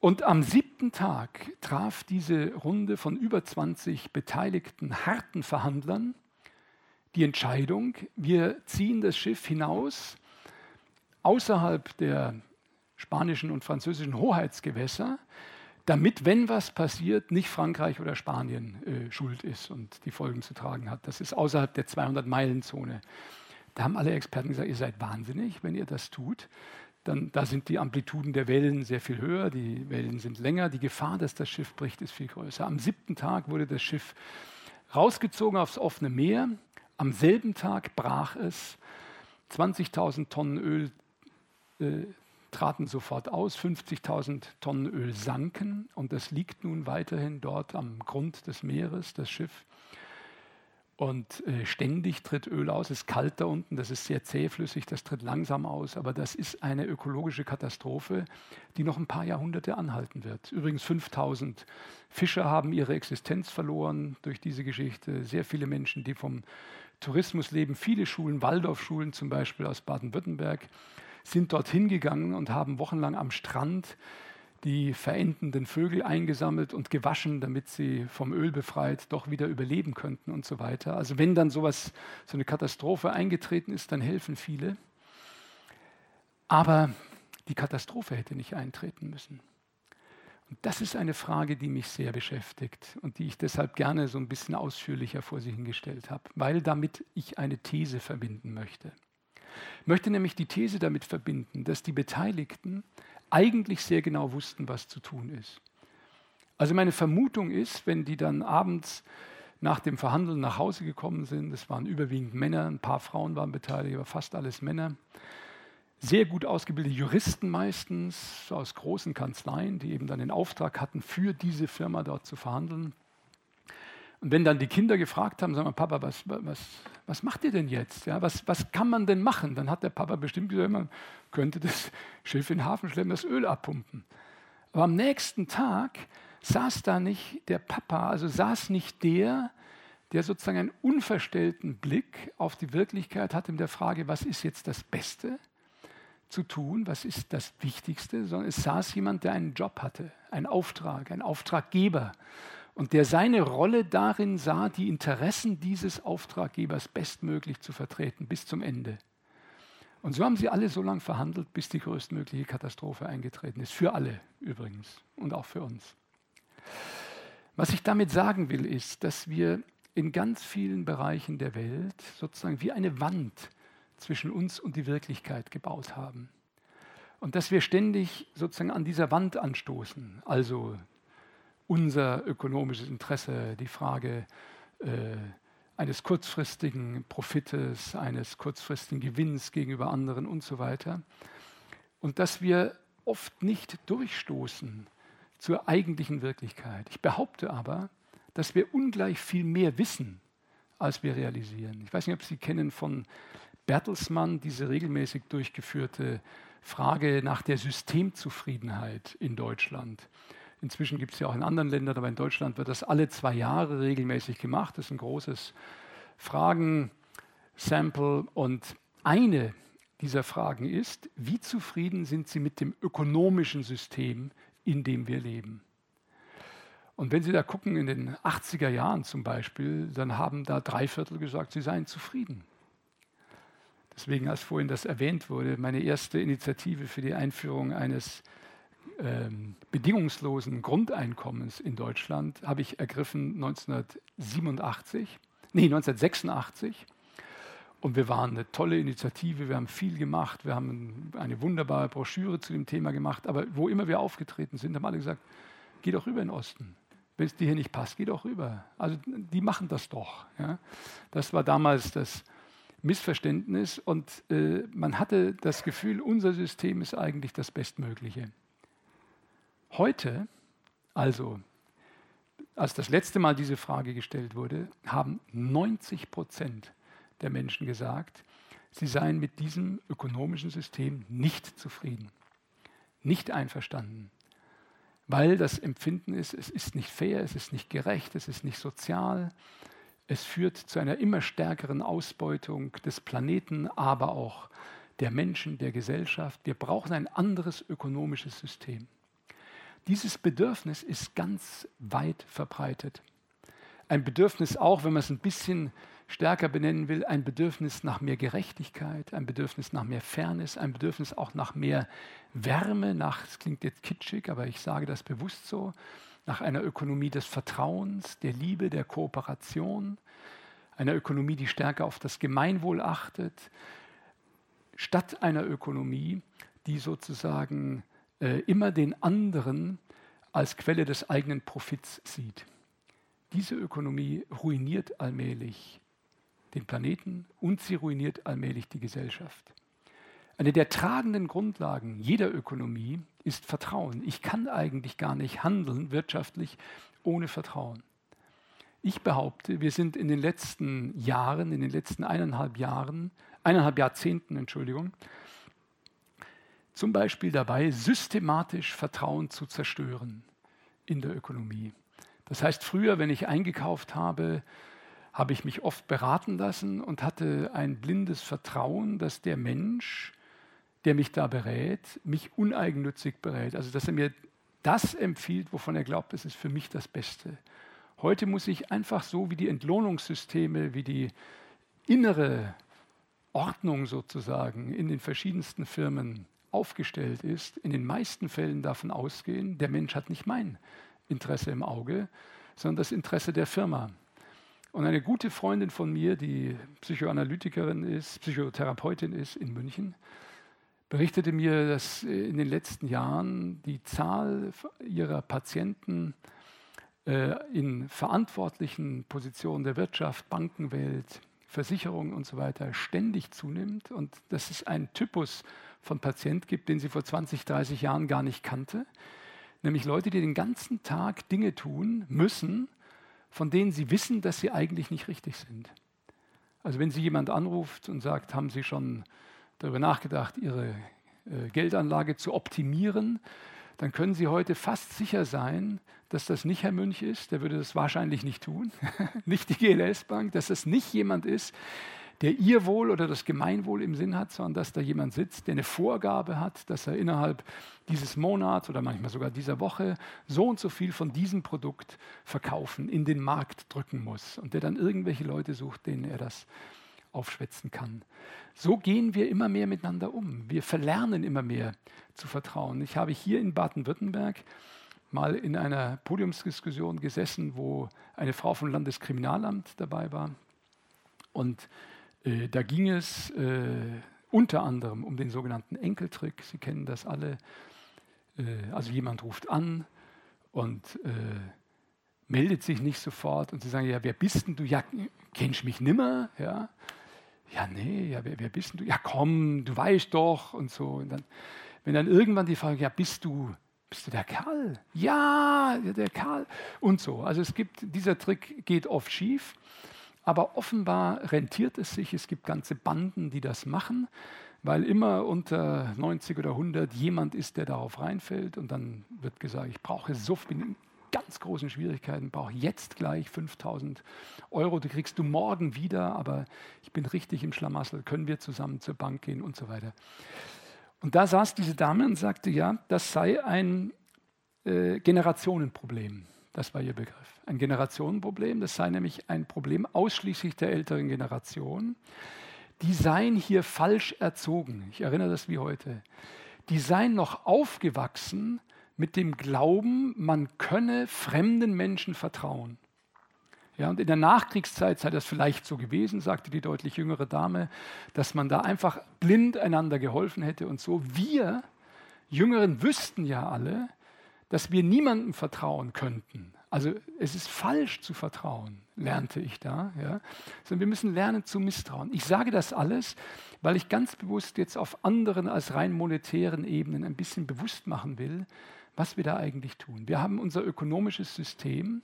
Und am siebten Tag traf diese Runde von über 20 beteiligten harten Verhandlern die Entscheidung, wir ziehen das Schiff hinaus außerhalb der spanischen und französischen Hoheitsgewässer, damit, wenn was passiert, nicht Frankreich oder Spanien äh, schuld ist und die Folgen zu tragen hat. Das ist außerhalb der 200-Meilen-Zone. Da haben alle Experten gesagt, ihr seid wahnsinnig, wenn ihr das tut. Dann, da sind die Amplituden der Wellen sehr viel höher, die Wellen sind länger, die Gefahr, dass das Schiff bricht, ist viel größer. Am siebten Tag wurde das Schiff rausgezogen aufs offene Meer. Am selben Tag brach es. 20.000 Tonnen Öl äh, traten sofort aus, 50.000 Tonnen Öl sanken und das liegt nun weiterhin dort am Grund des Meeres, das Schiff. Und äh, ständig tritt Öl aus, es ist kalt da unten, das ist sehr zähflüssig, das tritt langsam aus, aber das ist eine ökologische Katastrophe, die noch ein paar Jahrhunderte anhalten wird. Übrigens 5000 Fischer haben ihre Existenz verloren durch diese Geschichte, sehr viele Menschen, die vom Tourismus leben, viele Schulen, Waldorfschulen zum Beispiel aus Baden-Württemberg, sind dorthin gegangen und haben wochenlang am Strand die verendenden Vögel eingesammelt und gewaschen, damit sie vom Öl befreit doch wieder überleben könnten und so weiter. Also wenn dann sowas, so eine Katastrophe eingetreten ist, dann helfen viele. Aber die Katastrophe hätte nicht eintreten müssen. Und das ist eine Frage, die mich sehr beschäftigt und die ich deshalb gerne so ein bisschen ausführlicher vor Sie hingestellt habe, weil damit ich eine These verbinden möchte. Ich möchte nämlich die These damit verbinden, dass die Beteiligten eigentlich sehr genau wussten, was zu tun ist. Also meine Vermutung ist, wenn die dann abends nach dem Verhandeln nach Hause gekommen sind, es waren überwiegend Männer, ein paar Frauen waren beteiligt, aber fast alles Männer, sehr gut ausgebildete Juristen meistens aus großen Kanzleien, die eben dann den Auftrag hatten, für diese Firma dort zu verhandeln. Und wenn dann die Kinder gefragt haben, sagen wir, Papa, was, was, was macht ihr denn jetzt? Ja, was, was kann man denn machen? Dann hat der Papa bestimmt gesagt, man könnte das Schiff in den Hafen schleppen, das Öl abpumpen. Aber am nächsten Tag saß da nicht der Papa, also saß nicht der, der sozusagen einen unverstellten Blick auf die Wirklichkeit hat in der Frage, was ist jetzt das Beste zu tun, was ist das Wichtigste, sondern es saß jemand, der einen Job hatte, einen Auftrag, ein Auftraggeber und der seine Rolle darin sah, die Interessen dieses Auftraggebers bestmöglich zu vertreten bis zum Ende. Und so haben sie alle so lange verhandelt, bis die größtmögliche Katastrophe eingetreten ist. Für alle übrigens und auch für uns. Was ich damit sagen will, ist, dass wir in ganz vielen Bereichen der Welt sozusagen wie eine Wand zwischen uns und die Wirklichkeit gebaut haben. Und dass wir ständig sozusagen an dieser Wand anstoßen, also unser ökonomisches Interesse, die Frage äh, eines kurzfristigen Profites, eines kurzfristigen Gewinns gegenüber anderen und so weiter. Und dass wir oft nicht durchstoßen zur eigentlichen Wirklichkeit. Ich behaupte aber, dass wir ungleich viel mehr wissen, als wir realisieren. Ich weiß nicht, ob Sie kennen von Bertelsmann diese regelmäßig durchgeführte Frage nach der Systemzufriedenheit in Deutschland. Inzwischen gibt es ja auch in anderen Ländern, aber in Deutschland wird das alle zwei Jahre regelmäßig gemacht. Das ist ein großes Fragen-Sample. Und eine dieser Fragen ist, wie zufrieden sind Sie mit dem ökonomischen System, in dem wir leben? Und wenn Sie da gucken, in den 80er Jahren zum Beispiel, dann haben da drei Viertel gesagt, sie seien zufrieden. Deswegen, als vorhin das erwähnt wurde, meine erste Initiative für die Einführung eines ähm, bedingungslosen Grundeinkommens in Deutschland habe ich ergriffen 1987, nee, 1986. Und wir waren eine tolle Initiative, wir haben viel gemacht, wir haben eine wunderbare Broschüre zu dem Thema gemacht. Aber wo immer wir aufgetreten sind, haben alle gesagt, geh doch rüber in den Osten. Wenn es dir hier nicht passt, geh doch rüber. Also die machen das doch. Ja. Das war damals das Missverständnis und äh, man hatte das Gefühl, unser System ist eigentlich das Bestmögliche. Heute, also als das letzte Mal diese Frage gestellt wurde, haben 90 Prozent der Menschen gesagt, sie seien mit diesem ökonomischen System nicht zufrieden, nicht einverstanden weil das Empfinden ist, es ist nicht fair, es ist nicht gerecht, es ist nicht sozial. Es führt zu einer immer stärkeren Ausbeutung des Planeten, aber auch der Menschen, der Gesellschaft. Wir brauchen ein anderes ökonomisches System. Dieses Bedürfnis ist ganz weit verbreitet. Ein Bedürfnis auch, wenn man es ein bisschen stärker benennen will, ein Bedürfnis nach mehr Gerechtigkeit, ein Bedürfnis nach mehr Fairness, ein Bedürfnis auch nach mehr Wärme, nach, das klingt jetzt kitschig, aber ich sage das bewusst so, nach einer Ökonomie des Vertrauens, der Liebe, der Kooperation, einer Ökonomie, die stärker auf das Gemeinwohl achtet, statt einer Ökonomie, die sozusagen äh, immer den anderen als Quelle des eigenen Profits sieht. Diese Ökonomie ruiniert allmählich den Planeten und sie ruiniert allmählich die Gesellschaft. Eine der tragenden Grundlagen jeder Ökonomie ist Vertrauen. Ich kann eigentlich gar nicht handeln wirtschaftlich ohne Vertrauen. Ich behaupte, wir sind in den letzten Jahren, in den letzten eineinhalb Jahren, eineinhalb Jahrzehnten, Entschuldigung, zum Beispiel dabei, systematisch Vertrauen zu zerstören in der Ökonomie. Das heißt, früher, wenn ich eingekauft habe, habe ich mich oft beraten lassen und hatte ein blindes Vertrauen, dass der Mensch, der mich da berät, mich uneigennützig berät. Also dass er mir das empfiehlt, wovon er glaubt, es ist für mich das Beste. Heute muss ich einfach so, wie die Entlohnungssysteme, wie die innere Ordnung sozusagen in den verschiedensten Firmen aufgestellt ist, in den meisten Fällen davon ausgehen, der Mensch hat nicht mein Interesse im Auge, sondern das Interesse der Firma. Und eine gute Freundin von mir, die Psychoanalytikerin ist, Psychotherapeutin ist in München, berichtete mir, dass in den letzten Jahren die Zahl ihrer Patienten äh, in verantwortlichen Positionen der Wirtschaft, Bankenwelt, Versicherungen und so weiter ständig zunimmt und dass es einen Typus von Patient gibt, den sie vor 20, 30 Jahren gar nicht kannte, nämlich Leute, die den ganzen Tag Dinge tun müssen, von denen sie wissen, dass sie eigentlich nicht richtig sind. Also wenn Sie jemand anruft und sagt, haben Sie schon darüber nachgedacht, Ihre äh, Geldanlage zu optimieren, dann können Sie heute fast sicher sein, dass das nicht Herr Münch ist, der würde das wahrscheinlich nicht tun, nicht die GLS Bank, dass das nicht jemand ist, der ihr Wohl oder das Gemeinwohl im Sinn hat, sondern dass da jemand sitzt, der eine Vorgabe hat, dass er innerhalb dieses Monats oder manchmal sogar dieser Woche so und so viel von diesem Produkt verkaufen, in den Markt drücken muss und der dann irgendwelche Leute sucht, denen er das aufschwätzen kann. So gehen wir immer mehr miteinander um. Wir verlernen immer mehr zu vertrauen. Ich habe hier in Baden-Württemberg mal in einer Podiumsdiskussion gesessen, wo eine Frau vom Landeskriminalamt dabei war. Und da ging es äh, unter anderem um den sogenannten Enkeltrick. Sie kennen das alle. Äh, also jemand ruft an und äh, meldet sich nicht sofort und sie sagen, ja, wer bist denn du? Ja, kennst mich nimmer? Ja, ja nee, ja, wer, wer bist denn du? Ja, komm, du weißt doch und so. Und dann, wenn dann irgendwann die Frage, ja, bist du, bist du der Kerl? Ja, der Kerl und so. Also es gibt, dieser Trick geht oft schief, aber offenbar rentiert es sich. Es gibt ganze Banden, die das machen, weil immer unter 90 oder 100 jemand ist, der darauf reinfällt und dann wird gesagt, ich brauche so, bin in ganz großen Schwierigkeiten, brauche jetzt gleich 5000 Euro, die kriegst du morgen wieder, aber ich bin richtig im Schlamassel, können wir zusammen zur Bank gehen und so weiter. Und da saß diese Dame und sagte, ja, das sei ein äh, Generationenproblem. Das war ihr Begriff. Ein Generationenproblem, das sei nämlich ein Problem ausschließlich der älteren Generation. Die seien hier falsch erzogen. Ich erinnere das wie heute. Die seien noch aufgewachsen mit dem Glauben, man könne fremden Menschen vertrauen. Ja, und in der Nachkriegszeit sei das vielleicht so gewesen, sagte die deutlich jüngere Dame, dass man da einfach blind einander geholfen hätte und so. Wir Jüngeren wüssten ja alle, dass wir niemandem vertrauen könnten. Also es ist falsch zu vertrauen, lernte ich da. Ja? Sondern wir müssen lernen zu misstrauen. Ich sage das alles, weil ich ganz bewusst jetzt auf anderen als rein monetären Ebenen ein bisschen bewusst machen will, was wir da eigentlich tun. Wir haben unser ökonomisches System,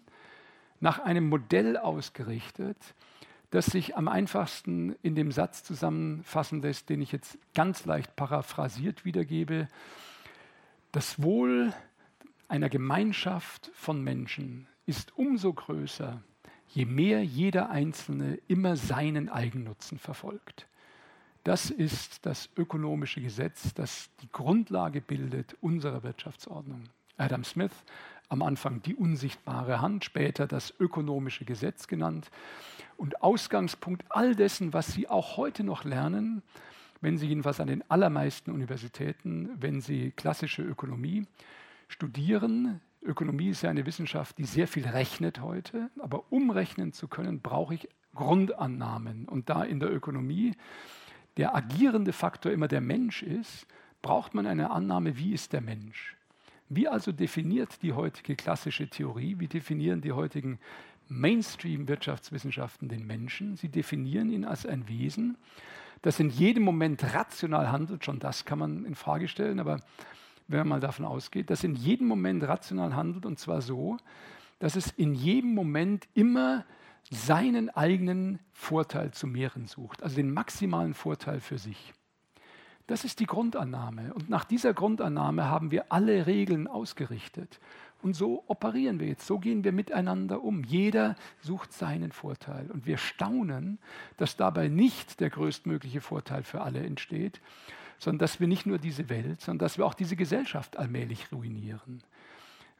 nach einem Modell ausgerichtet, das sich am einfachsten in dem Satz zusammenfassen lässt, den ich jetzt ganz leicht paraphrasiert wiedergebe. Das Wohl einer Gemeinschaft von Menschen ist umso größer, je mehr jeder Einzelne immer seinen Eigennutzen verfolgt. Das ist das ökonomische Gesetz, das die Grundlage bildet unserer Wirtschaftsordnung. Adam Smith am Anfang die unsichtbare Hand, später das ökonomische Gesetz genannt. Und Ausgangspunkt all dessen, was Sie auch heute noch lernen, wenn Sie jedenfalls an den allermeisten Universitäten, wenn Sie klassische Ökonomie studieren, Ökonomie ist ja eine Wissenschaft, die sehr viel rechnet heute, aber um rechnen zu können, brauche ich Grundannahmen. Und da in der Ökonomie der agierende Faktor immer der Mensch ist, braucht man eine Annahme, wie ist der Mensch. Wie also definiert die heutige klassische Theorie, wie definieren die heutigen Mainstream-Wirtschaftswissenschaften den Menschen? Sie definieren ihn als ein Wesen, das in jedem Moment rational handelt, schon das kann man in Frage stellen, aber wenn man mal davon ausgeht, dass in jedem Moment rational handelt und zwar so, dass es in jedem Moment immer seinen eigenen Vorteil zu mehren sucht, also den maximalen Vorteil für sich. Das ist die Grundannahme. Und nach dieser Grundannahme haben wir alle Regeln ausgerichtet. Und so operieren wir jetzt, so gehen wir miteinander um. Jeder sucht seinen Vorteil. Und wir staunen, dass dabei nicht der größtmögliche Vorteil für alle entsteht, sondern dass wir nicht nur diese Welt, sondern dass wir auch diese Gesellschaft allmählich ruinieren.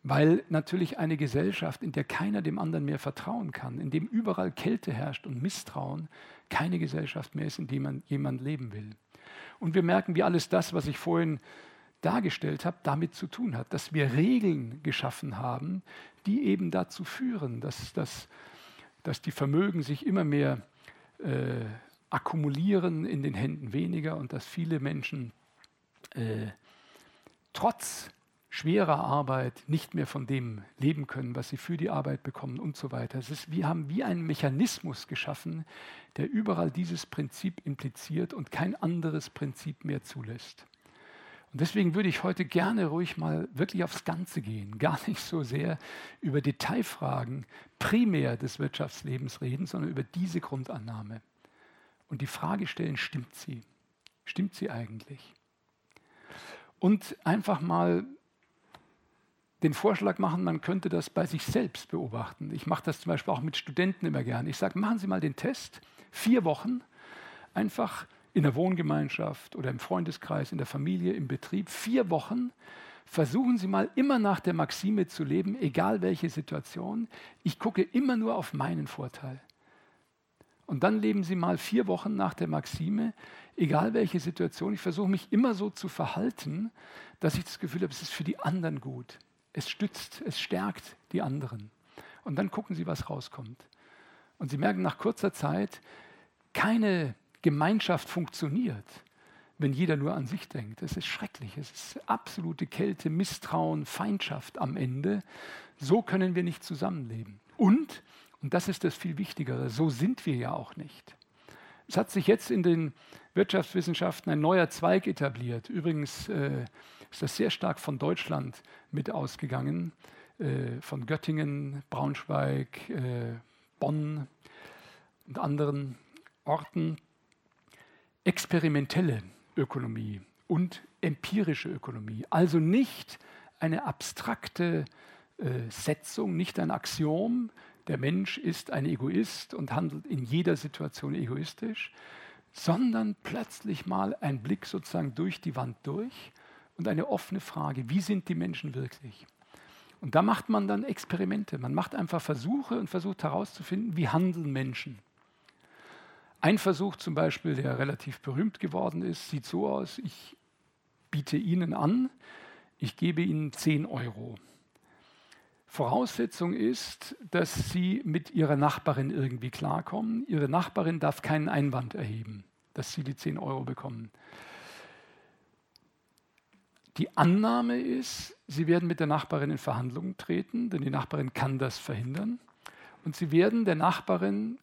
Weil natürlich eine Gesellschaft, in der keiner dem anderen mehr vertrauen kann, in dem überall Kälte herrscht und Misstrauen, keine Gesellschaft mehr ist, in der man jemand leben will. Und wir merken, wie alles das, was ich vorhin dargestellt habe, damit zu tun hat, dass wir Regeln geschaffen haben, die eben dazu führen, dass, dass, dass die Vermögen sich immer mehr äh, akkumulieren, in den Händen weniger und dass viele Menschen äh, trotz schwerer Arbeit nicht mehr von dem leben können, was sie für die Arbeit bekommen und so weiter. Ist, wir haben wie einen Mechanismus geschaffen, der überall dieses Prinzip impliziert und kein anderes Prinzip mehr zulässt. Und deswegen würde ich heute gerne ruhig mal wirklich aufs Ganze gehen, gar nicht so sehr über Detailfragen primär des Wirtschaftslebens reden, sondern über diese Grundannahme. Und die Frage stellen, stimmt sie? Stimmt sie eigentlich? Und einfach mal den Vorschlag machen, man könnte das bei sich selbst beobachten. Ich mache das zum Beispiel auch mit Studenten immer gerne. Ich sage, machen Sie mal den Test, vier Wochen, einfach in der Wohngemeinschaft oder im Freundeskreis, in der Familie, im Betrieb, vier Wochen, versuchen Sie mal immer nach der Maxime zu leben, egal welche Situation. Ich gucke immer nur auf meinen Vorteil. Und dann leben Sie mal vier Wochen nach der Maxime, egal welche Situation. Ich versuche mich immer so zu verhalten, dass ich das Gefühl habe, es ist für die anderen gut. Es stützt, es stärkt die anderen. Und dann gucken Sie, was rauskommt. Und Sie merken nach kurzer Zeit, keine Gemeinschaft funktioniert, wenn jeder nur an sich denkt. Es ist schrecklich. Es ist absolute Kälte, Misstrauen, Feindschaft am Ende. So können wir nicht zusammenleben. Und, und das ist das viel Wichtigere, so sind wir ja auch nicht. Es hat sich jetzt in den Wirtschaftswissenschaften ein neuer Zweig etabliert. Übrigens äh, ist das sehr stark von Deutschland mit ausgegangen, äh, von Göttingen, Braunschweig, äh, Bonn und anderen Orten experimentelle Ökonomie und empirische Ökonomie. Also nicht eine abstrakte äh, Setzung, nicht ein Axiom, der Mensch ist ein Egoist und handelt in jeder Situation egoistisch, sondern plötzlich mal ein Blick sozusagen durch die Wand durch und eine offene Frage, wie sind die Menschen wirklich? Und da macht man dann Experimente, man macht einfach Versuche und versucht herauszufinden, wie handeln Menschen. Ein Versuch zum Beispiel, der relativ berühmt geworden ist, sieht so aus, ich biete Ihnen an, ich gebe Ihnen 10 Euro. Voraussetzung ist, dass Sie mit Ihrer Nachbarin irgendwie klarkommen. Ihre Nachbarin darf keinen Einwand erheben, dass Sie die 10 Euro bekommen. Die Annahme ist, Sie werden mit der Nachbarin in Verhandlungen treten, denn die Nachbarin kann das verhindern. Und Sie werden der Nachbarin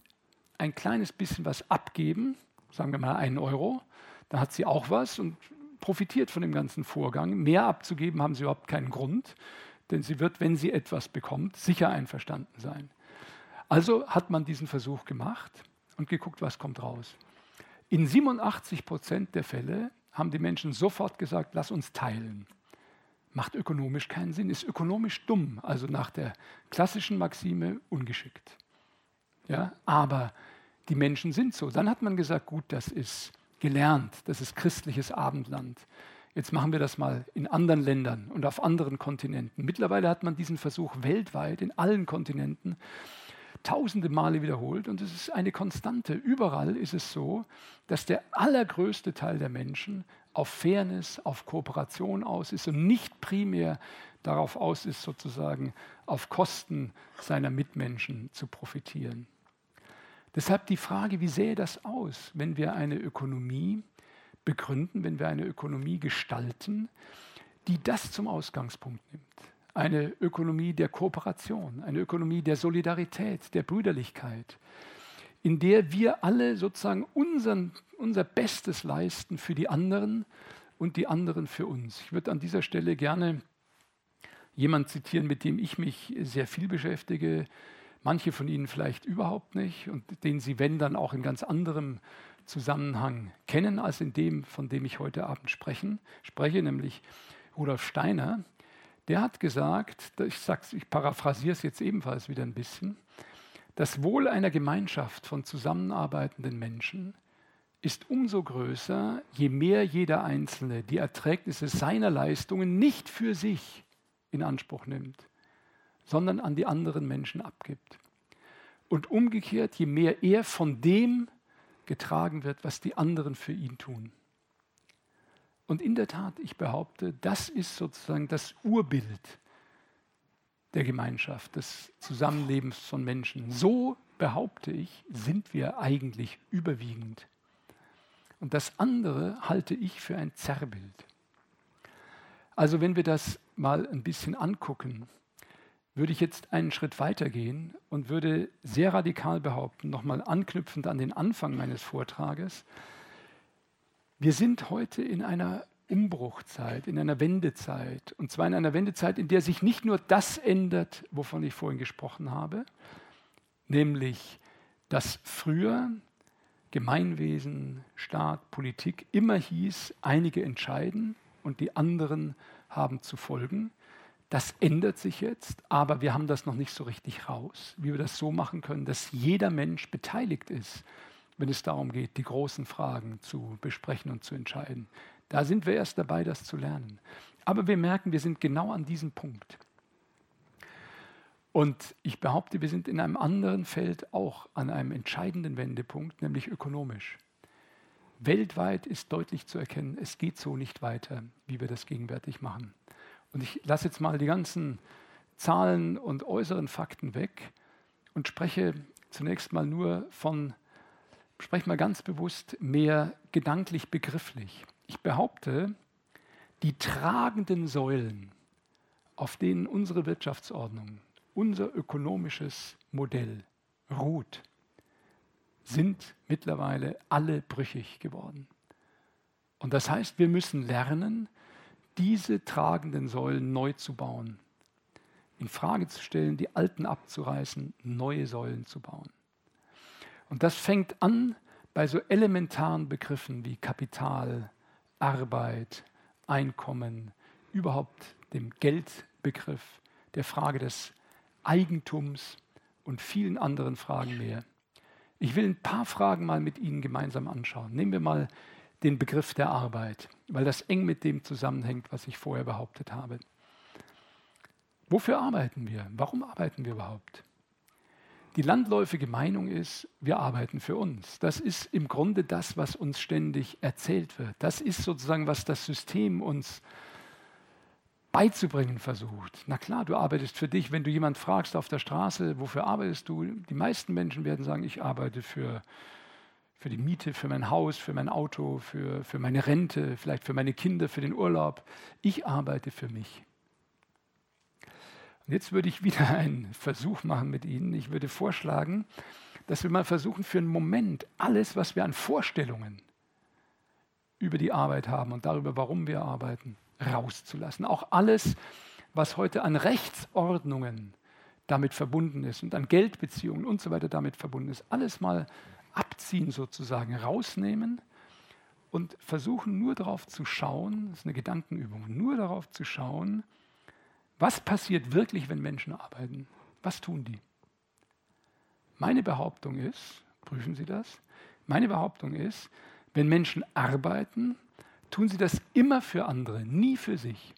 ein kleines bisschen was abgeben, sagen wir mal einen Euro, dann hat sie auch was und profitiert von dem ganzen Vorgang. Mehr abzugeben haben sie überhaupt keinen Grund, denn sie wird, wenn sie etwas bekommt, sicher einverstanden sein. Also hat man diesen Versuch gemacht und geguckt, was kommt raus. In 87 Prozent der Fälle haben die Menschen sofort gesagt, lass uns teilen. Macht ökonomisch keinen Sinn, ist ökonomisch dumm, also nach der klassischen Maxime ungeschickt. Ja, aber die Menschen sind so. Dann hat man gesagt, gut, das ist gelernt, das ist christliches Abendland. Jetzt machen wir das mal in anderen Ländern und auf anderen Kontinenten. Mittlerweile hat man diesen Versuch weltweit in allen Kontinenten tausende Male wiederholt und es ist eine Konstante. Überall ist es so, dass der allergrößte Teil der Menschen auf Fairness, auf Kooperation aus ist und nicht primär darauf aus ist, sozusagen auf Kosten seiner Mitmenschen zu profitieren. Deshalb die Frage, wie sähe das aus, wenn wir eine Ökonomie begründen, wenn wir eine Ökonomie gestalten, die das zum Ausgangspunkt nimmt. Eine Ökonomie der Kooperation, eine Ökonomie der Solidarität, der Brüderlichkeit, in der wir alle sozusagen unseren, unser Bestes leisten für die anderen und die anderen für uns. Ich würde an dieser Stelle gerne jemanden zitieren, mit dem ich mich sehr viel beschäftige, manche von Ihnen vielleicht überhaupt nicht und den Sie, wenn, dann auch in ganz anderem Zusammenhang kennen als in dem, von dem ich heute Abend sprechen, spreche, nämlich Rudolf Steiner. Der hat gesagt, ich, ich paraphrasiere es jetzt ebenfalls wieder ein bisschen, das Wohl einer Gemeinschaft von zusammenarbeitenden Menschen ist umso größer, je mehr jeder Einzelne die Erträgnisse seiner Leistungen nicht für sich in Anspruch nimmt, sondern an die anderen Menschen abgibt. Und umgekehrt, je mehr er von dem getragen wird, was die anderen für ihn tun. Und in der Tat, ich behaupte, das ist sozusagen das Urbild der Gemeinschaft, des Zusammenlebens von Menschen. So, behaupte ich, sind wir eigentlich überwiegend. Und das andere halte ich für ein Zerrbild. Also wenn wir das mal ein bisschen angucken, würde ich jetzt einen Schritt weitergehen und würde sehr radikal behaupten, nochmal anknüpfend an den Anfang meines Vortrages, wir sind heute in einer Umbruchzeit, in einer Wendezeit. Und zwar in einer Wendezeit, in der sich nicht nur das ändert, wovon ich vorhin gesprochen habe, nämlich dass früher Gemeinwesen, Staat, Politik immer hieß, einige entscheiden und die anderen haben zu folgen. Das ändert sich jetzt, aber wir haben das noch nicht so richtig raus, wie wir das so machen können, dass jeder Mensch beteiligt ist, wenn es darum geht, die großen Fragen zu besprechen und zu entscheiden. Da sind wir erst dabei, das zu lernen. Aber wir merken, wir sind genau an diesem Punkt. Und ich behaupte, wir sind in einem anderen Feld auch an einem entscheidenden Wendepunkt, nämlich ökonomisch. Weltweit ist deutlich zu erkennen, es geht so nicht weiter, wie wir das gegenwärtig machen. Und ich lasse jetzt mal die ganzen Zahlen und äußeren Fakten weg und spreche zunächst mal nur von, spreche mal ganz bewusst mehr gedanklich begrifflich. Ich behaupte, die tragenden Säulen, auf denen unsere Wirtschaftsordnung, unser ökonomisches Modell ruht, sind mittlerweile alle brüchig geworden. Und das heißt, wir müssen lernen, diese tragenden Säulen neu zu bauen, in Frage zu stellen, die alten abzureißen, neue Säulen zu bauen. Und das fängt an bei so elementaren Begriffen wie Kapital, Arbeit, Einkommen, überhaupt dem Geldbegriff, der Frage des Eigentums und vielen anderen Fragen mehr. Ich will ein paar Fragen mal mit Ihnen gemeinsam anschauen. Nehmen wir mal den Begriff der Arbeit, weil das eng mit dem zusammenhängt, was ich vorher behauptet habe. Wofür arbeiten wir? Warum arbeiten wir überhaupt? Die landläufige Meinung ist, wir arbeiten für uns. Das ist im Grunde das, was uns ständig erzählt wird. Das ist sozusagen, was das System uns beizubringen versucht. Na klar, du arbeitest für dich. Wenn du jemand fragst auf der Straße, wofür arbeitest du? Die meisten Menschen werden sagen, ich arbeite für, für die Miete, für mein Haus, für mein Auto, für, für meine Rente, vielleicht für meine Kinder, für den Urlaub. Ich arbeite für mich. Und jetzt würde ich wieder einen Versuch machen mit Ihnen. Ich würde vorschlagen, dass wir mal versuchen, für einen Moment alles, was wir an Vorstellungen über die Arbeit haben und darüber, warum wir arbeiten, rauszulassen. Auch alles, was heute an Rechtsordnungen damit verbunden ist und an Geldbeziehungen und so weiter damit verbunden ist, alles mal abziehen sozusagen, rausnehmen und versuchen nur darauf zu schauen, das ist eine Gedankenübung, nur darauf zu schauen, was passiert wirklich, wenn Menschen arbeiten? Was tun die? Meine Behauptung ist, prüfen Sie das, meine Behauptung ist, wenn Menschen arbeiten, tun sie das immer für andere, nie für sich.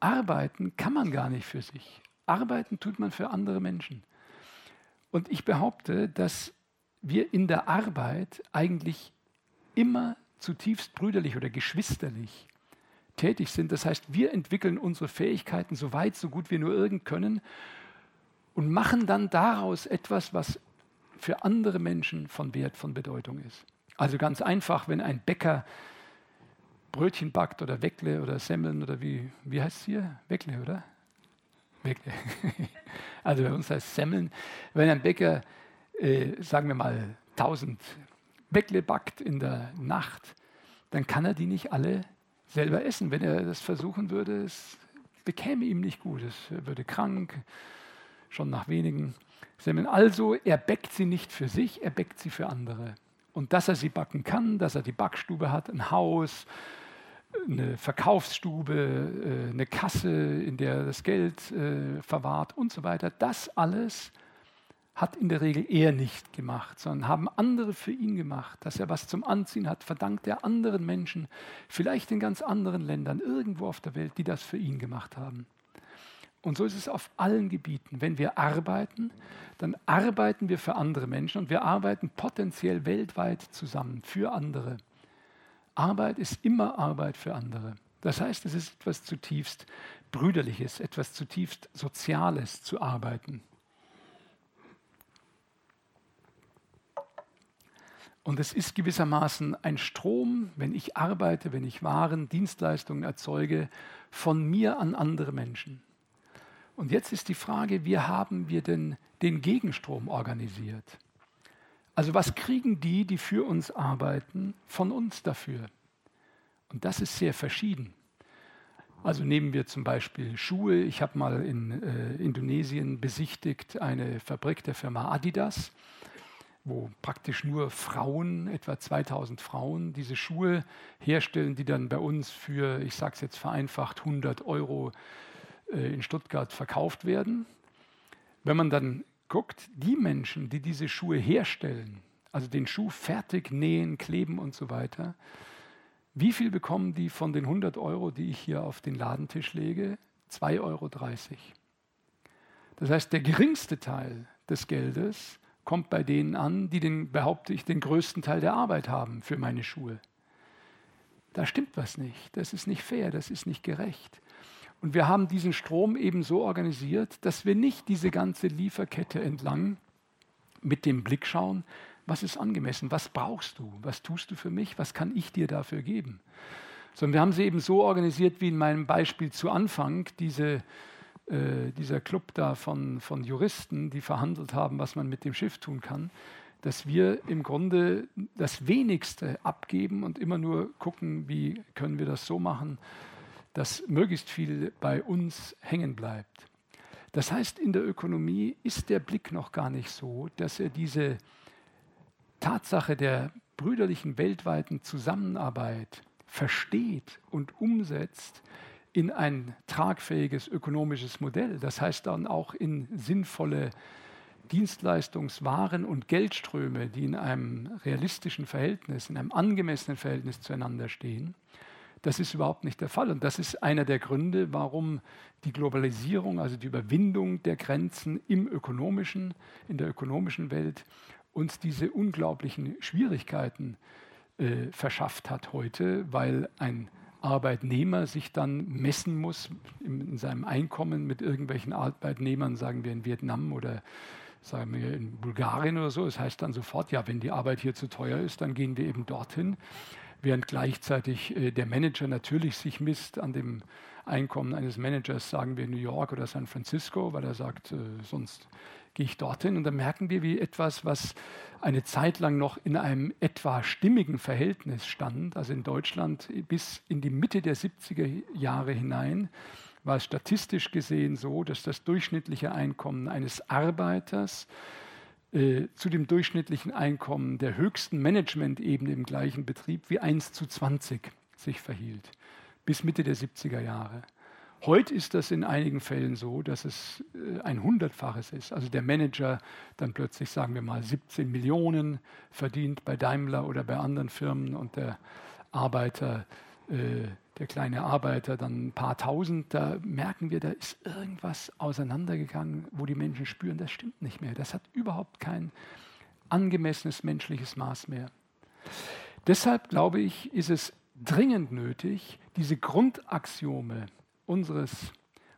Arbeiten kann man gar nicht für sich. Arbeiten tut man für andere Menschen. Und ich behaupte, dass wir in der Arbeit eigentlich immer zutiefst brüderlich oder geschwisterlich tätig sind. Das heißt, wir entwickeln unsere Fähigkeiten so weit, so gut wir nur irgend können und machen dann daraus etwas, was für andere Menschen von Wert, von Bedeutung ist. Also ganz einfach, wenn ein Bäcker Brötchen backt oder Weckle oder Semmeln oder wie, wie heißt es hier? Weckle, oder? Weckle. also bei uns heißt Semmeln. Wenn ein Bäcker, äh, sagen wir mal, 1000 Weckle backt in der Nacht, dann kann er die nicht alle selber essen. Wenn er das versuchen würde, es bekäme ihm nicht gut. Es würde krank, schon nach wenigen Semmeln. Also er bäckt sie nicht für sich, er bäckt sie für andere. Und dass er sie backen kann, dass er die Backstube hat, ein Haus, eine Verkaufsstube, äh, eine Kasse, in der er das Geld äh, verwahrt und so weiter. Das alles hat in der Regel er nicht gemacht, sondern haben andere für ihn gemacht. Dass er was zum Anziehen hat, verdankt er anderen Menschen, vielleicht in ganz anderen Ländern, irgendwo auf der Welt, die das für ihn gemacht haben. Und so ist es auf allen Gebieten. Wenn wir arbeiten, dann arbeiten wir für andere Menschen und wir arbeiten potenziell weltweit zusammen für andere. Arbeit ist immer Arbeit für andere. Das heißt, es ist etwas zutiefst Brüderliches, etwas zutiefst Soziales zu arbeiten. Und es ist gewissermaßen ein Strom, wenn ich arbeite, wenn ich Waren, Dienstleistungen erzeuge, von mir an andere Menschen. Und jetzt ist die Frage, wie haben wir denn den Gegenstrom organisiert? Also was kriegen die, die für uns arbeiten, von uns dafür? Und das ist sehr verschieden. Also nehmen wir zum Beispiel Schuhe. Ich habe mal in äh, Indonesien besichtigt eine Fabrik der Firma Adidas wo praktisch nur Frauen, etwa 2000 Frauen, diese Schuhe herstellen, die dann bei uns für, ich sage es jetzt vereinfacht, 100 Euro äh, in Stuttgart verkauft werden. Wenn man dann guckt, die Menschen, die diese Schuhe herstellen, also den Schuh fertig nähen, kleben und so weiter, wie viel bekommen die von den 100 Euro, die ich hier auf den Ladentisch lege? 2,30 Euro. Das heißt, der geringste Teil des Geldes kommt bei denen an, die den, behaupte ich, den größten Teil der Arbeit haben für meine Schuhe. Da stimmt was nicht. Das ist nicht fair, das ist nicht gerecht. Und wir haben diesen Strom eben so organisiert, dass wir nicht diese ganze Lieferkette entlang mit dem Blick schauen, was ist angemessen, was brauchst du, was tust du für mich, was kann ich dir dafür geben. Sondern wir haben sie eben so organisiert, wie in meinem Beispiel zu Anfang, diese äh, dieser Club da von, von Juristen, die verhandelt haben, was man mit dem Schiff tun kann, dass wir im Grunde das Wenigste abgeben und immer nur gucken, wie können wir das so machen, dass möglichst viel bei uns hängen bleibt. Das heißt, in der Ökonomie ist der Blick noch gar nicht so, dass er diese Tatsache der brüderlichen weltweiten Zusammenarbeit versteht und umsetzt, in ein tragfähiges ökonomisches Modell. Das heißt dann auch in sinnvolle Dienstleistungswaren und Geldströme, die in einem realistischen Verhältnis, in einem angemessenen Verhältnis zueinander stehen. Das ist überhaupt nicht der Fall. Und das ist einer der Gründe, warum die Globalisierung, also die Überwindung der Grenzen im ökonomischen, in der ökonomischen Welt uns diese unglaublichen Schwierigkeiten äh, verschafft hat heute, weil ein Arbeitnehmer sich dann messen muss in seinem Einkommen mit irgendwelchen Arbeitnehmern, sagen wir in Vietnam oder sagen wir in Bulgarien oder so. Das heißt dann sofort, ja, wenn die Arbeit hier zu teuer ist, dann gehen wir eben dorthin, während gleichzeitig äh, der Manager natürlich sich misst an dem Einkommen eines Managers, sagen wir in New York oder San Francisco, weil er sagt, äh, sonst gehe ich dorthin und dann merken wir, wie etwas, was eine Zeit lang noch in einem etwa stimmigen Verhältnis stand, also in Deutschland bis in die Mitte der 70er Jahre hinein, war es statistisch gesehen so, dass das durchschnittliche Einkommen eines Arbeiters äh, zu dem durchschnittlichen Einkommen der höchsten Management-Ebene im gleichen Betrieb wie 1 zu 20 sich verhielt, bis Mitte der 70er Jahre. Heute ist das in einigen Fällen so, dass es äh, ein Hundertfaches ist. Also der Manager dann plötzlich, sagen wir mal, 17 Millionen verdient bei Daimler oder bei anderen Firmen und der Arbeiter, äh, der kleine Arbeiter dann ein paar tausend. Da merken wir, da ist irgendwas auseinandergegangen, wo die Menschen spüren, das stimmt nicht mehr. Das hat überhaupt kein angemessenes menschliches Maß mehr. Deshalb glaube ich, ist es dringend nötig, diese Grundaxiome, unseres,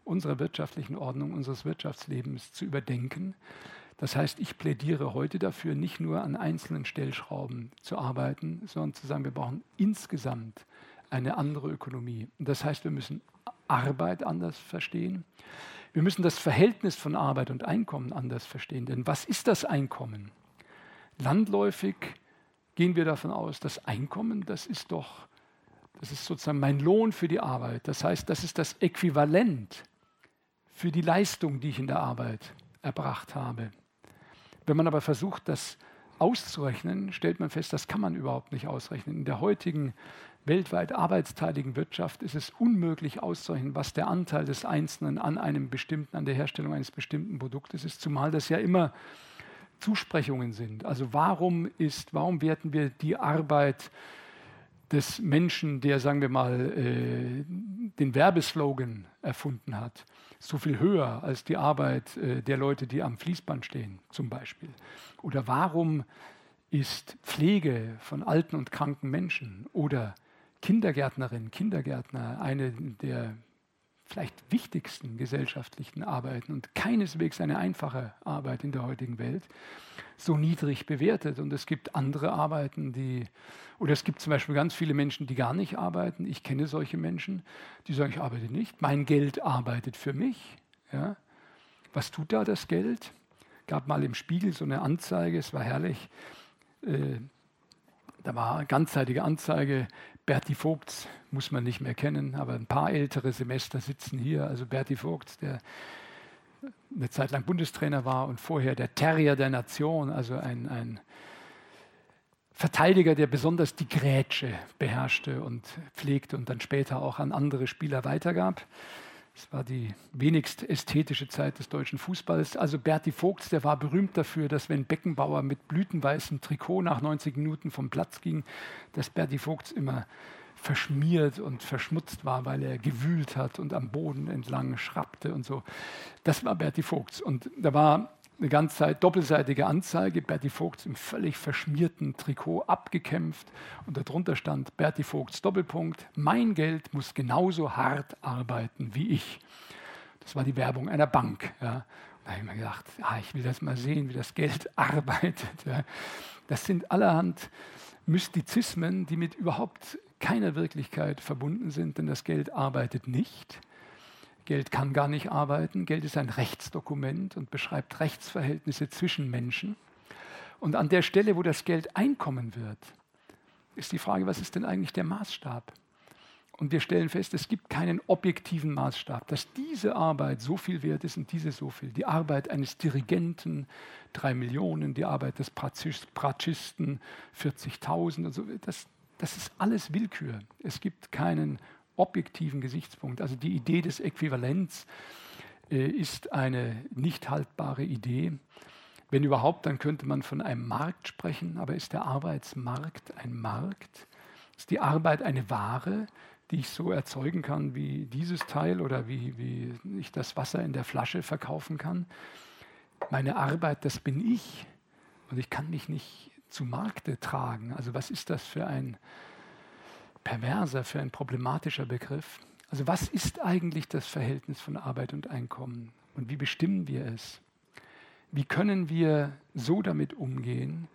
unserer wirtschaftlichen Ordnung, unseres Wirtschaftslebens zu überdenken. Das heißt, ich plädiere heute dafür, nicht nur an einzelnen Stellschrauben zu arbeiten, sondern zu sagen, wir brauchen insgesamt eine andere Ökonomie. Das heißt, wir müssen Arbeit anders verstehen. Wir müssen das Verhältnis von Arbeit und Einkommen anders verstehen. Denn was ist das Einkommen? Landläufig gehen wir davon aus, das Einkommen, das ist doch das ist sozusagen mein Lohn für die Arbeit. Das heißt, das ist das Äquivalent für die Leistung, die ich in der Arbeit erbracht habe. Wenn man aber versucht, das auszurechnen, stellt man fest, das kann man überhaupt nicht ausrechnen. In der heutigen weltweit arbeitsteiligen Wirtschaft ist es unmöglich auszurechnen, was der Anteil des Einzelnen an einem bestimmten, an der Herstellung eines bestimmten Produktes ist, zumal das ja immer Zusprechungen sind. Also warum ist, warum werten wir die Arbeit des Menschen, der, sagen wir mal, äh, den Werbeslogan erfunden hat, so viel höher als die Arbeit äh, der Leute, die am Fließband stehen, zum Beispiel? Oder warum ist Pflege von alten und kranken Menschen oder Kindergärtnerinnen, Kindergärtner eine der vielleicht wichtigsten gesellschaftlichen Arbeiten und keineswegs eine einfache Arbeit in der heutigen Welt, so niedrig bewertet. Und es gibt andere Arbeiten, die, oder es gibt zum Beispiel ganz viele Menschen, die gar nicht arbeiten. Ich kenne solche Menschen, die sagen, ich arbeite nicht. Mein Geld arbeitet für mich. Ja. Was tut da das Geld? Gab mal im Spiegel so eine Anzeige, es war herrlich. Äh, da war eine ganzseitige Anzeige, Berti Vogts muss man nicht mehr kennen, aber ein paar ältere Semester sitzen hier. Also Berti Vogts, der eine Zeit lang Bundestrainer war und vorher der Terrier der Nation, also ein, ein Verteidiger, der besonders die Grätsche beherrschte und pflegte und dann später auch an andere Spieler weitergab. Es war die wenigst ästhetische Zeit des deutschen Fußballs. Also Berti Vogts, der war berühmt dafür, dass wenn Beckenbauer mit blütenweißem Trikot nach 90 Minuten vom Platz ging, dass Berti Vogts immer verschmiert und verschmutzt war, weil er gewühlt hat und am Boden entlang schrappte und so. Das war Berti Vogts. Und da war eine ganze Zeit doppelseitige Anzeige, Berti Vogts im völlig verschmierten Trikot abgekämpft und darunter stand Berti Vogts Doppelpunkt, mein Geld muss genauso hart arbeiten wie ich. Das war die Werbung einer Bank. Ja. Da habe ich mir gedacht, ah, ich will das mal sehen, wie das Geld arbeitet. Ja. Das sind allerhand Mystizismen, die mit überhaupt keiner Wirklichkeit verbunden sind, denn das Geld arbeitet nicht. Geld kann gar nicht arbeiten. Geld ist ein Rechtsdokument und beschreibt Rechtsverhältnisse zwischen Menschen. Und an der Stelle, wo das Geld einkommen wird, ist die Frage, was ist denn eigentlich der Maßstab? Und wir stellen fest, es gibt keinen objektiven Maßstab, dass diese Arbeit so viel wert ist und diese so viel. Die Arbeit eines Dirigenten, drei Millionen, die Arbeit des Pratschisten, 40.000 und so. Das, das ist alles Willkür. Es gibt keinen objektiven Gesichtspunkt. Also die Idee des Äquivalents äh, ist eine nicht haltbare Idee. Wenn überhaupt, dann könnte man von einem Markt sprechen, aber ist der Arbeitsmarkt ein Markt? Ist die Arbeit eine Ware, die ich so erzeugen kann wie dieses Teil oder wie, wie ich das Wasser in der Flasche verkaufen kann? Meine Arbeit, das bin ich und ich kann mich nicht zu Markte tragen. Also was ist das für ein perverser, für ein problematischer Begriff. Also was ist eigentlich das Verhältnis von Arbeit und Einkommen und wie bestimmen wir es? Wie können wir so damit umgehen,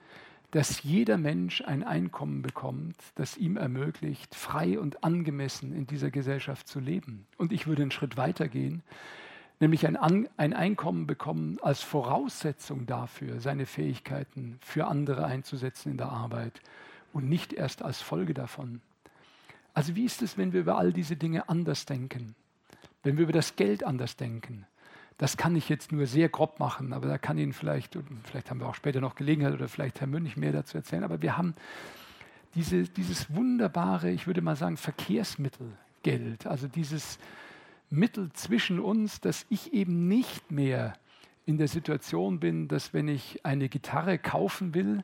dass jeder Mensch ein Einkommen bekommt, das ihm ermöglicht, frei und angemessen in dieser Gesellschaft zu leben? Und ich würde einen Schritt weiter gehen, nämlich ein, An ein Einkommen bekommen als Voraussetzung dafür, seine Fähigkeiten für andere einzusetzen in der Arbeit und nicht erst als Folge davon. Also wie ist es, wenn wir über all diese Dinge anders denken? Wenn wir über das Geld anders denken? Das kann ich jetzt nur sehr grob machen, aber da kann Ihnen vielleicht, vielleicht haben wir auch später noch Gelegenheit oder vielleicht Herr Münch mehr dazu erzählen, aber wir haben diese, dieses wunderbare, ich würde mal sagen, Verkehrsmittel Geld, also dieses Mittel zwischen uns, dass ich eben nicht mehr in der Situation bin, dass wenn ich eine Gitarre kaufen will,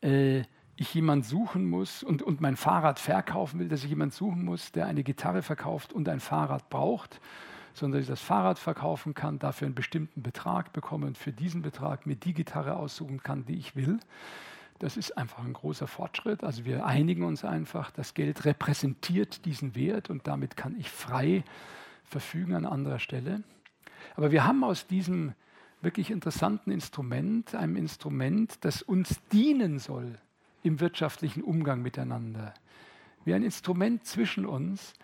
äh, ich jemanden suchen muss und, und mein Fahrrad verkaufen will, dass ich jemanden suchen muss, der eine Gitarre verkauft und ein Fahrrad braucht, sondern dass ich das Fahrrad verkaufen kann, dafür einen bestimmten Betrag bekomme und für diesen Betrag mir die Gitarre aussuchen kann, die ich will. Das ist einfach ein großer Fortschritt. Also wir einigen uns einfach, das Geld repräsentiert diesen Wert und damit kann ich frei verfügen an anderer Stelle. Aber wir haben aus diesem wirklich interessanten Instrument, einem Instrument, das uns dienen soll, im wirtschaftlichen Umgang miteinander. Wie ein Instrument zwischen uns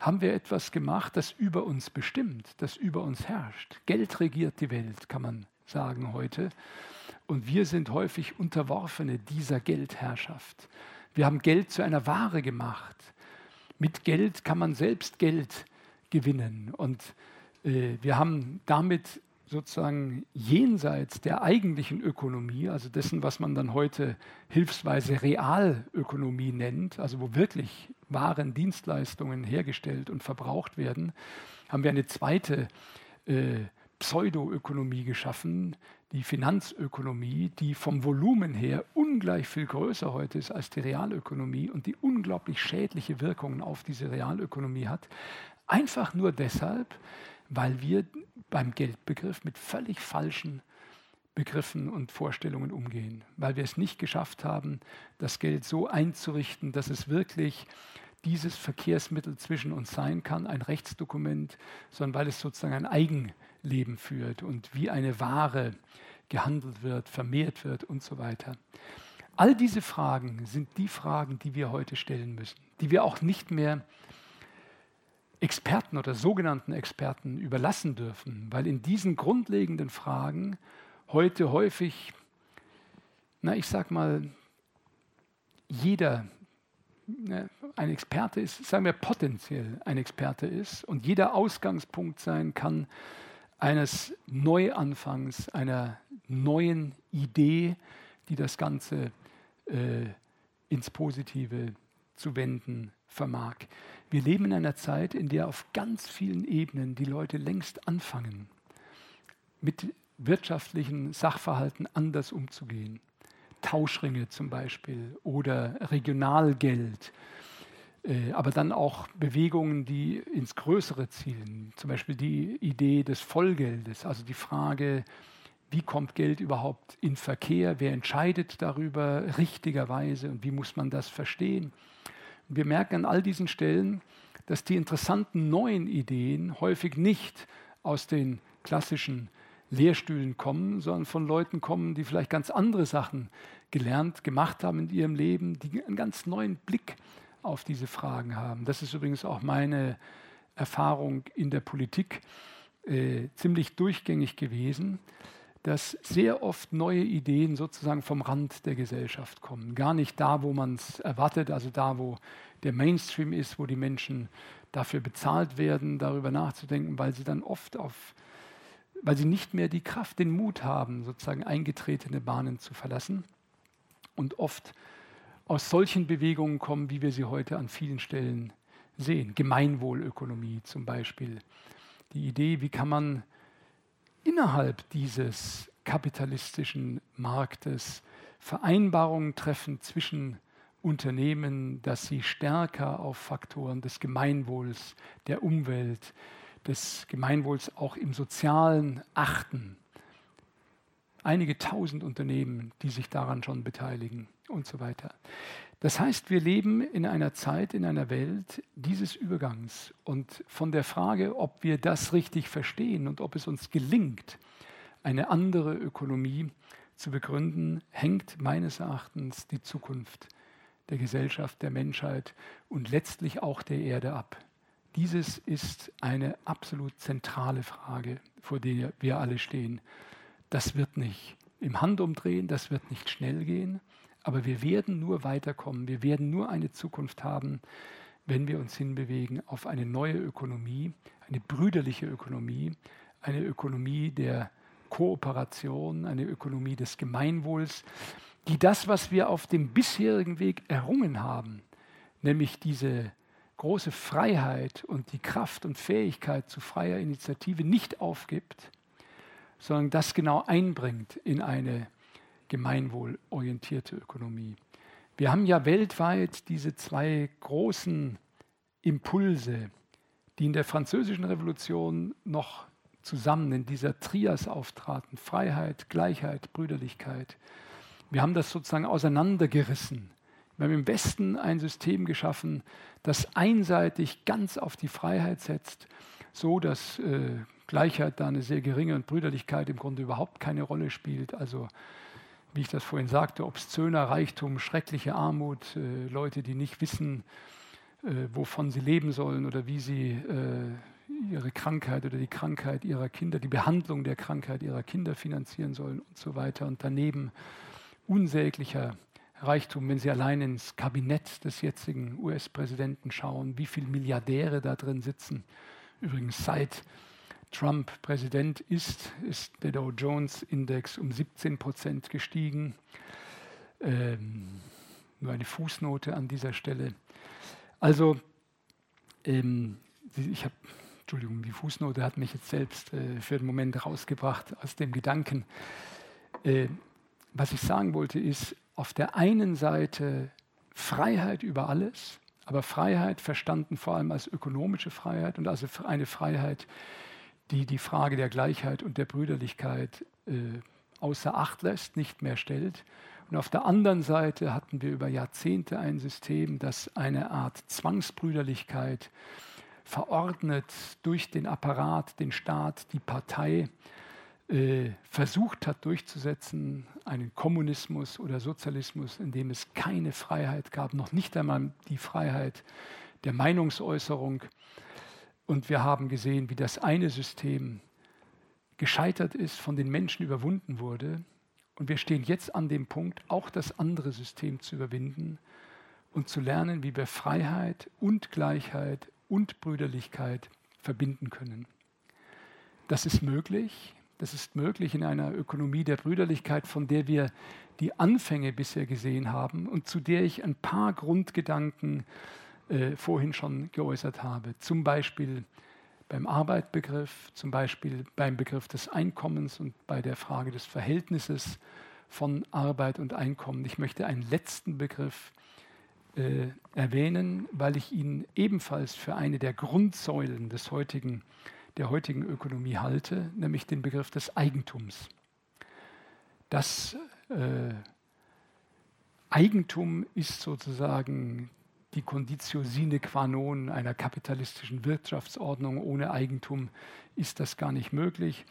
haben wir etwas gemacht, das über uns bestimmt, das über uns herrscht. Geld regiert die Welt, kann man sagen heute. Und wir sind häufig Unterworfene dieser Geldherrschaft. Wir haben Geld zu einer Ware gemacht. Mit Geld kann man selbst Geld gewinnen. Und äh, wir haben damit sozusagen jenseits der eigentlichen Ökonomie, also dessen, was man dann heute hilfsweise Realökonomie nennt, also wo wirklich Waren, Dienstleistungen hergestellt und verbraucht werden, haben wir eine zweite äh, Pseudoökonomie geschaffen, die Finanzökonomie, die vom Volumen her ungleich viel größer heute ist als die Realökonomie und die unglaublich schädliche Wirkungen auf diese Realökonomie hat. Einfach nur deshalb, weil wir beim Geldbegriff mit völlig falschen Begriffen und Vorstellungen umgehen, weil wir es nicht geschafft haben, das Geld so einzurichten, dass es wirklich dieses Verkehrsmittel zwischen uns sein kann, ein Rechtsdokument, sondern weil es sozusagen ein Eigenleben führt und wie eine Ware gehandelt wird, vermehrt wird und so weiter. All diese Fragen sind die Fragen, die wir heute stellen müssen, die wir auch nicht mehr Experten oder sogenannten Experten überlassen dürfen, weil in diesen grundlegenden Fragen heute häufig, na ich sag mal, jeder ne, ein Experte ist, sagen wir potenziell ein Experte ist und jeder Ausgangspunkt sein kann eines Neuanfangs, einer neuen Idee, die das Ganze äh, ins Positive zu wenden vermag. Wir leben in einer Zeit, in der auf ganz vielen Ebenen die Leute längst anfangen, mit wirtschaftlichen Sachverhalten anders umzugehen. Tauschringe zum Beispiel oder Regionalgeld, äh, aber dann auch Bewegungen, die ins Größere zielen, zum Beispiel die Idee des Vollgeldes, also die Frage, wie kommt Geld überhaupt in Verkehr, wer entscheidet darüber richtigerweise und wie muss man das verstehen. Und wir merken an all diesen Stellen, dass die interessanten neuen Ideen häufig nicht aus den klassischen Lehrstühlen kommen, sondern von Leuten kommen, die vielleicht ganz andere Sachen gelernt, gemacht haben in ihrem Leben, die einen ganz neuen Blick auf diese Fragen haben. Das ist übrigens auch meine Erfahrung in der Politik äh, ziemlich durchgängig gewesen, dass sehr oft neue Ideen sozusagen vom Rand der Gesellschaft kommen. Gar nicht da, wo man es erwartet, also da, wo der Mainstream ist, wo die Menschen dafür bezahlt werden, darüber nachzudenken, weil sie dann oft auf weil sie nicht mehr die Kraft, den Mut haben, sozusagen eingetretene Bahnen zu verlassen und oft aus solchen Bewegungen kommen, wie wir sie heute an vielen Stellen sehen. Gemeinwohlökonomie zum Beispiel. Die Idee, wie kann man innerhalb dieses kapitalistischen Marktes Vereinbarungen treffen zwischen Unternehmen, dass sie stärker auf Faktoren des Gemeinwohls, der Umwelt, des Gemeinwohls auch im Sozialen achten. Einige tausend Unternehmen, die sich daran schon beteiligen und so weiter. Das heißt, wir leben in einer Zeit, in einer Welt dieses Übergangs. Und von der Frage, ob wir das richtig verstehen und ob es uns gelingt, eine andere Ökonomie zu begründen, hängt meines Erachtens die Zukunft der Gesellschaft, der Menschheit und letztlich auch der Erde ab. Dieses ist eine absolut zentrale Frage, vor der wir alle stehen. Das wird nicht im Handumdrehen, das wird nicht schnell gehen, aber wir werden nur weiterkommen, wir werden nur eine Zukunft haben, wenn wir uns hinbewegen auf eine neue Ökonomie, eine brüderliche Ökonomie, eine Ökonomie der Kooperation, eine Ökonomie des Gemeinwohls, die das, was wir auf dem bisherigen Weg errungen haben, nämlich diese große Freiheit und die Kraft und Fähigkeit zu freier Initiative nicht aufgibt, sondern das genau einbringt in eine gemeinwohlorientierte Ökonomie. Wir haben ja weltweit diese zwei großen Impulse, die in der Französischen Revolution noch zusammen in dieser Trias auftraten, Freiheit, Gleichheit, Brüderlichkeit. Wir haben das sozusagen auseinandergerissen wir haben im Westen ein System geschaffen, das einseitig ganz auf die Freiheit setzt, so dass äh, Gleichheit da eine sehr geringe und Brüderlichkeit im Grunde überhaupt keine Rolle spielt. Also wie ich das vorhin sagte, obszöner Reichtum, schreckliche Armut, äh, Leute, die nicht wissen, äh, wovon sie leben sollen oder wie sie äh, ihre Krankheit oder die Krankheit ihrer Kinder, die Behandlung der Krankheit ihrer Kinder finanzieren sollen und so weiter. Und daneben unsäglicher Reichtum, wenn Sie allein ins Kabinett des jetzigen US-Präsidenten schauen, wie viele Milliardäre da drin sitzen. Übrigens, seit Trump Präsident ist, ist der Dow Jones-Index um 17 Prozent gestiegen. Ähm, nur eine Fußnote an dieser Stelle. Also, ähm, ich habe, Entschuldigung, die Fußnote hat mich jetzt selbst äh, für den Moment rausgebracht aus dem Gedanken. Äh, was ich sagen wollte, ist, auf der einen Seite Freiheit über alles, aber Freiheit verstanden vor allem als ökonomische Freiheit und also eine Freiheit, die die Frage der Gleichheit und der Brüderlichkeit äh, außer Acht lässt, nicht mehr stellt. Und auf der anderen Seite hatten wir über Jahrzehnte ein System, das eine Art Zwangsbrüderlichkeit verordnet durch den Apparat, den Staat, die Partei äh, versucht hat durchzusetzen, einen Kommunismus oder Sozialismus, in dem es keine Freiheit gab, noch nicht einmal die Freiheit der Meinungsäußerung. Und wir haben gesehen, wie das eine System gescheitert ist, von den Menschen überwunden wurde. Und wir stehen jetzt an dem Punkt, auch das andere System zu überwinden und zu lernen, wie wir Freiheit und Gleichheit und Brüderlichkeit verbinden können. Das ist möglich. Das ist möglich in einer Ökonomie der Brüderlichkeit, von der wir die Anfänge bisher gesehen haben und zu der ich ein paar Grundgedanken äh, vorhin schon geäußert habe. Zum Beispiel beim Arbeitbegriff, zum Beispiel beim Begriff des Einkommens und bei der Frage des Verhältnisses von Arbeit und Einkommen. Ich möchte einen letzten Begriff äh, erwähnen, weil ich ihn ebenfalls für eine der Grundsäulen des heutigen der heutigen Ökonomie halte, nämlich den Begriff des Eigentums. Das äh, Eigentum ist sozusagen die Conditio sine qua non einer kapitalistischen Wirtschaftsordnung. Ohne Eigentum ist das gar nicht möglich.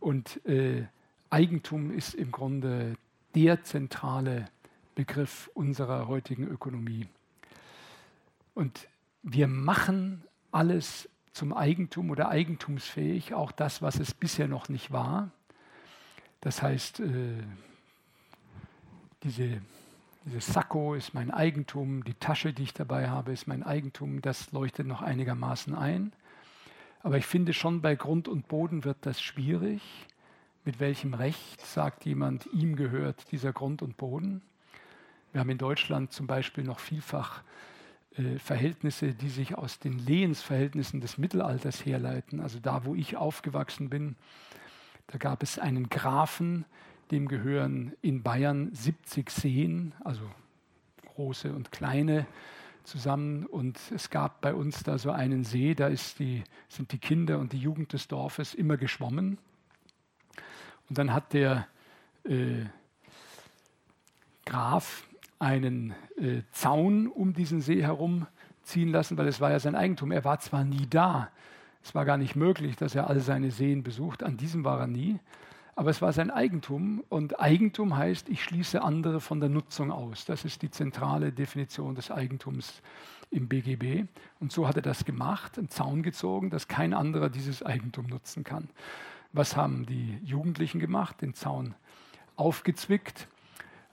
Und äh, Eigentum ist im Grunde der zentrale Begriff unserer heutigen Ökonomie. Und wir machen alles zum Eigentum oder eigentumsfähig, auch das, was es bisher noch nicht war. Das heißt, äh, diese, dieses Sakko ist mein Eigentum, die Tasche, die ich dabei habe, ist mein Eigentum, das leuchtet noch einigermaßen ein. Aber ich finde schon, bei Grund und Boden wird das schwierig. Mit welchem Recht sagt jemand, ihm gehört dieser Grund und Boden? Wir haben in Deutschland zum Beispiel noch vielfach äh, Verhältnisse, die sich aus den Lehensverhältnissen des Mittelalters herleiten. Also da, wo ich aufgewachsen bin, da gab es einen Grafen, dem gehören in Bayern 70 Seen, also große und kleine zusammen. Und es gab bei uns da so einen See, da die, sind die Kinder und die Jugend des Dorfes immer geschwommen. Und dann hat der äh, Graf einen äh, Zaun um diesen See herum ziehen lassen, weil es war ja sein Eigentum. Er war zwar nie da, es war gar nicht möglich, dass er all seine Seen besucht, an diesem war er nie, aber es war sein Eigentum und Eigentum heißt, ich schließe andere von der Nutzung aus. Das ist die zentrale Definition des Eigentums im BGB. Und so hat er das gemacht, einen Zaun gezogen, dass kein anderer dieses Eigentum nutzen kann. Was haben die Jugendlichen gemacht? Den Zaun aufgezwickt,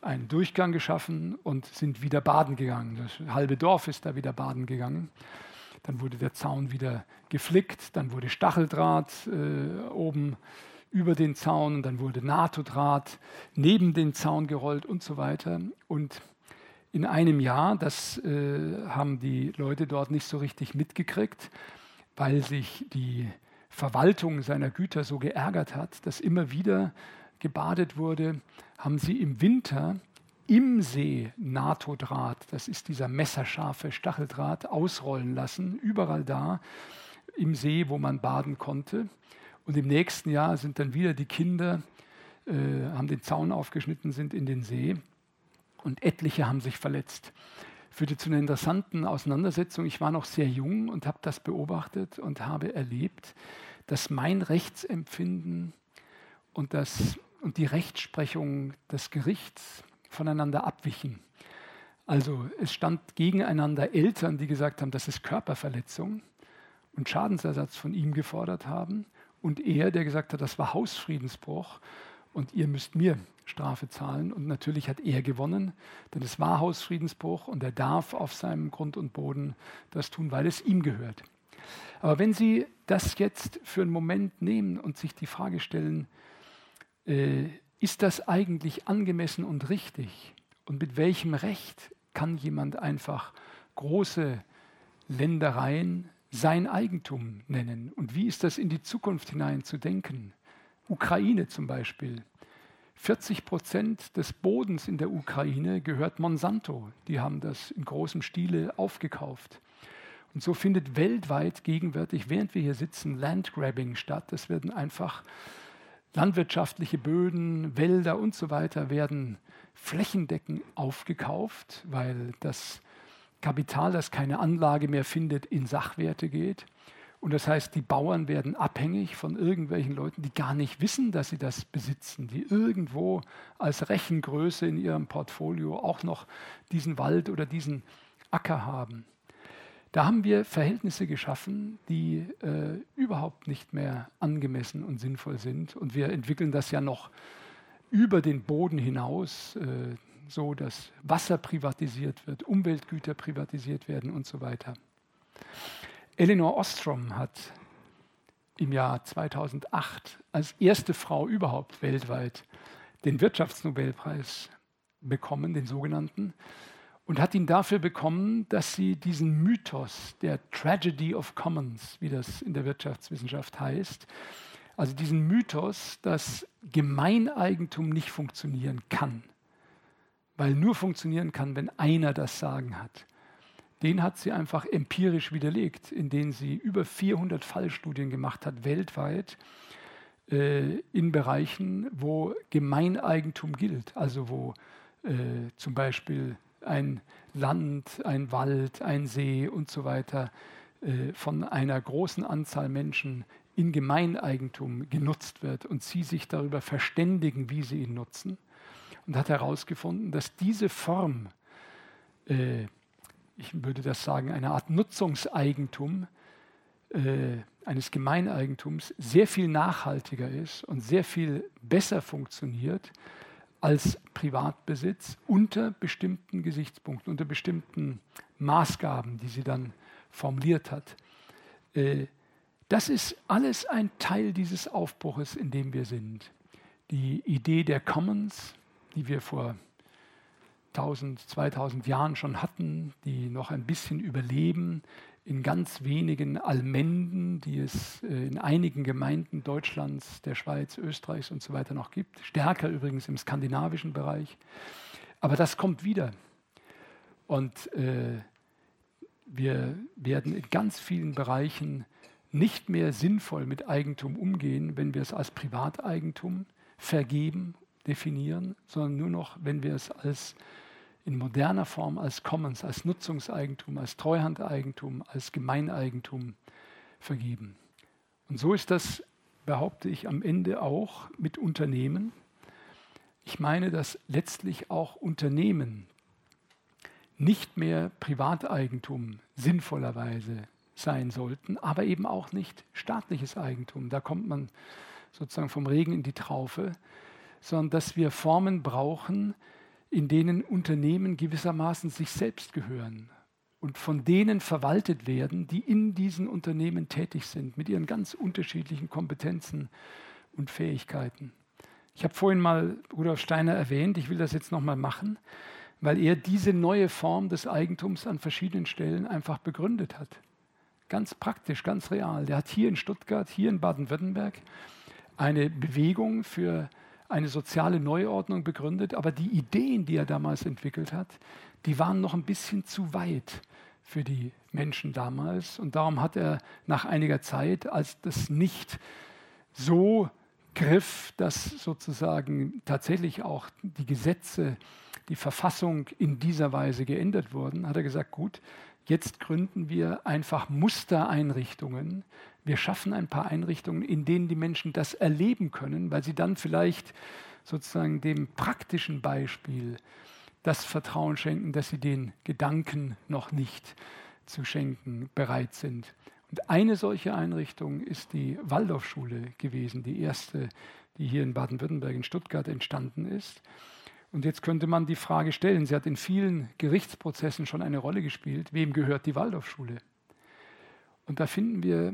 einen Durchgang geschaffen und sind wieder baden gegangen. Das halbe Dorf ist da wieder baden gegangen. Dann wurde der Zaun wieder geflickt, dann wurde Stacheldraht äh, oben über den Zaun, dann wurde NATO-Draht neben den Zaun gerollt und so weiter. Und in einem Jahr, das äh, haben die Leute dort nicht so richtig mitgekriegt, weil sich die Verwaltung seiner Güter so geärgert hat, dass immer wieder gebadet wurde, haben sie im Winter im See NATO-Draht, das ist dieser messerscharfe Stacheldraht, ausrollen lassen, überall da im See, wo man baden konnte. Und im nächsten Jahr sind dann wieder die Kinder, äh, haben den Zaun aufgeschnitten, sind in den See und etliche haben sich verletzt. Führte zu einer interessanten Auseinandersetzung. Ich war noch sehr jung und habe das beobachtet und habe erlebt, dass mein Rechtsempfinden und das und die Rechtsprechung des Gerichts voneinander abwichen. Also es stand gegeneinander Eltern, die gesagt haben, das ist Körperverletzung und Schadensersatz von ihm gefordert haben und er, der gesagt hat, das war Hausfriedensbruch und ihr müsst mir Strafe zahlen. Und natürlich hat er gewonnen, denn es war Hausfriedensbruch und er darf auf seinem Grund und Boden das tun, weil es ihm gehört. Aber wenn Sie das jetzt für einen Moment nehmen und sich die Frage stellen, äh, ist das eigentlich angemessen und richtig? Und mit welchem Recht kann jemand einfach große Ländereien sein Eigentum nennen? Und wie ist das in die Zukunft hinein zu denken? Ukraine zum Beispiel. 40 Prozent des Bodens in der Ukraine gehört Monsanto. Die haben das in großem Stile aufgekauft. Und so findet weltweit gegenwärtig, während wir hier sitzen, Landgrabbing statt. Es werden einfach Landwirtschaftliche Böden, Wälder und so weiter werden flächendeckend aufgekauft, weil das Kapital, das keine Anlage mehr findet, in Sachwerte geht. Und das heißt, die Bauern werden abhängig von irgendwelchen Leuten, die gar nicht wissen, dass sie das besitzen, die irgendwo als Rechengröße in ihrem Portfolio auch noch diesen Wald oder diesen Acker haben. Da haben wir Verhältnisse geschaffen, die äh, überhaupt nicht mehr angemessen und sinnvoll sind. Und wir entwickeln das ja noch über den Boden hinaus, äh, so dass Wasser privatisiert wird, Umweltgüter privatisiert werden und so weiter. Elinor Ostrom hat im Jahr 2008 als erste Frau überhaupt weltweit den Wirtschaftsnobelpreis bekommen, den sogenannten, und hat ihn dafür bekommen, dass sie diesen Mythos der Tragedy of Commons, wie das in der Wirtschaftswissenschaft heißt, also diesen Mythos, dass Gemeineigentum nicht funktionieren kann, weil nur funktionieren kann, wenn einer das Sagen hat den hat sie einfach empirisch widerlegt, indem sie über 400 Fallstudien gemacht hat, weltweit, äh, in Bereichen, wo Gemeineigentum gilt, also wo äh, zum Beispiel ein Land, ein Wald, ein See und so weiter äh, von einer großen Anzahl Menschen in Gemeineigentum genutzt wird und sie sich darüber verständigen, wie sie ihn nutzen. Und hat herausgefunden, dass diese Form äh, ich würde das sagen, eine Art Nutzungseigentum äh, eines Gemeineigentums sehr viel nachhaltiger ist und sehr viel besser funktioniert als Privatbesitz unter bestimmten Gesichtspunkten, unter bestimmten Maßgaben, die sie dann formuliert hat. Äh, das ist alles ein Teil dieses Aufbruches, in dem wir sind. Die Idee der Commons, die wir vor 1000, 2000 Jahren schon hatten, die noch ein bisschen überleben, in ganz wenigen Almenden, die es äh, in einigen Gemeinden Deutschlands, der Schweiz, Österreichs und so weiter noch gibt. Stärker übrigens im skandinavischen Bereich. Aber das kommt wieder. Und äh, wir werden in ganz vielen Bereichen nicht mehr sinnvoll mit Eigentum umgehen, wenn wir es als Privateigentum vergeben, definieren, sondern nur noch, wenn wir es als in moderner Form als Commons, als Nutzungseigentum, als Treuhandeigentum, als Gemeineigentum vergeben. Und so ist das, behaupte ich, am Ende auch mit Unternehmen. Ich meine, dass letztlich auch Unternehmen nicht mehr Privateigentum sinnvollerweise sein sollten, aber eben auch nicht staatliches Eigentum. Da kommt man sozusagen vom Regen in die Traufe, sondern dass wir Formen brauchen, in denen Unternehmen gewissermaßen sich selbst gehören und von denen verwaltet werden, die in diesen Unternehmen tätig sind, mit ihren ganz unterschiedlichen Kompetenzen und Fähigkeiten. Ich habe vorhin mal Rudolf Steiner erwähnt, ich will das jetzt nochmal machen, weil er diese neue Form des Eigentums an verschiedenen Stellen einfach begründet hat. Ganz praktisch, ganz real. Der hat hier in Stuttgart, hier in Baden-Württemberg eine Bewegung für eine soziale Neuordnung begründet, aber die Ideen, die er damals entwickelt hat, die waren noch ein bisschen zu weit für die Menschen damals. Und darum hat er nach einiger Zeit, als das nicht so griff, dass sozusagen tatsächlich auch die Gesetze, die Verfassung in dieser Weise geändert wurden, hat er gesagt, gut, jetzt gründen wir einfach Mustereinrichtungen, wir schaffen ein paar Einrichtungen, in denen die Menschen das erleben können, weil sie dann vielleicht sozusagen dem praktischen Beispiel das Vertrauen schenken, dass sie den Gedanken noch nicht zu schenken bereit sind. Und eine solche Einrichtung ist die Waldorfschule gewesen, die erste, die hier in Baden-Württemberg in Stuttgart entstanden ist. Und jetzt könnte man die Frage stellen, sie hat in vielen Gerichtsprozessen schon eine Rolle gespielt, wem gehört die Waldorfschule? Und da finden wir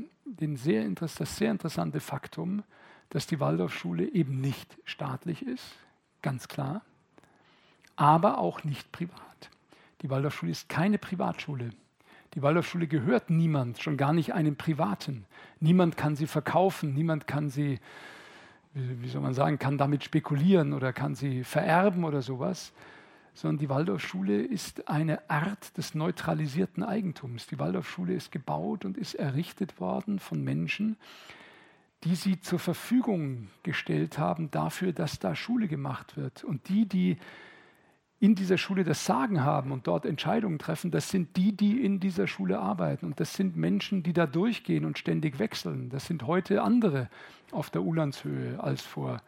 sehr das sehr interessante Faktum, dass die Waldorfschule eben nicht staatlich ist, ganz klar, aber auch nicht privat. Die Waldorfschule ist keine Privatschule. Die Waldorfschule gehört niemand, schon gar nicht einem Privaten. Niemand kann sie verkaufen, niemand kann sie, wie soll man sagen, kann damit spekulieren oder kann sie vererben oder sowas, sondern die Waldorfschule ist eine Art des neutralisierten Eigentums. Die Waldorfschule ist gebaut und ist errichtet worden von Menschen, die sie zur Verfügung gestellt haben dafür, dass da Schule gemacht wird. Und die, die in dieser Schule das Sagen haben und dort Entscheidungen treffen, das sind die, die in dieser Schule arbeiten. Und das sind Menschen, die da durchgehen und ständig wechseln. Das sind heute andere auf der Ulandshöhe als vor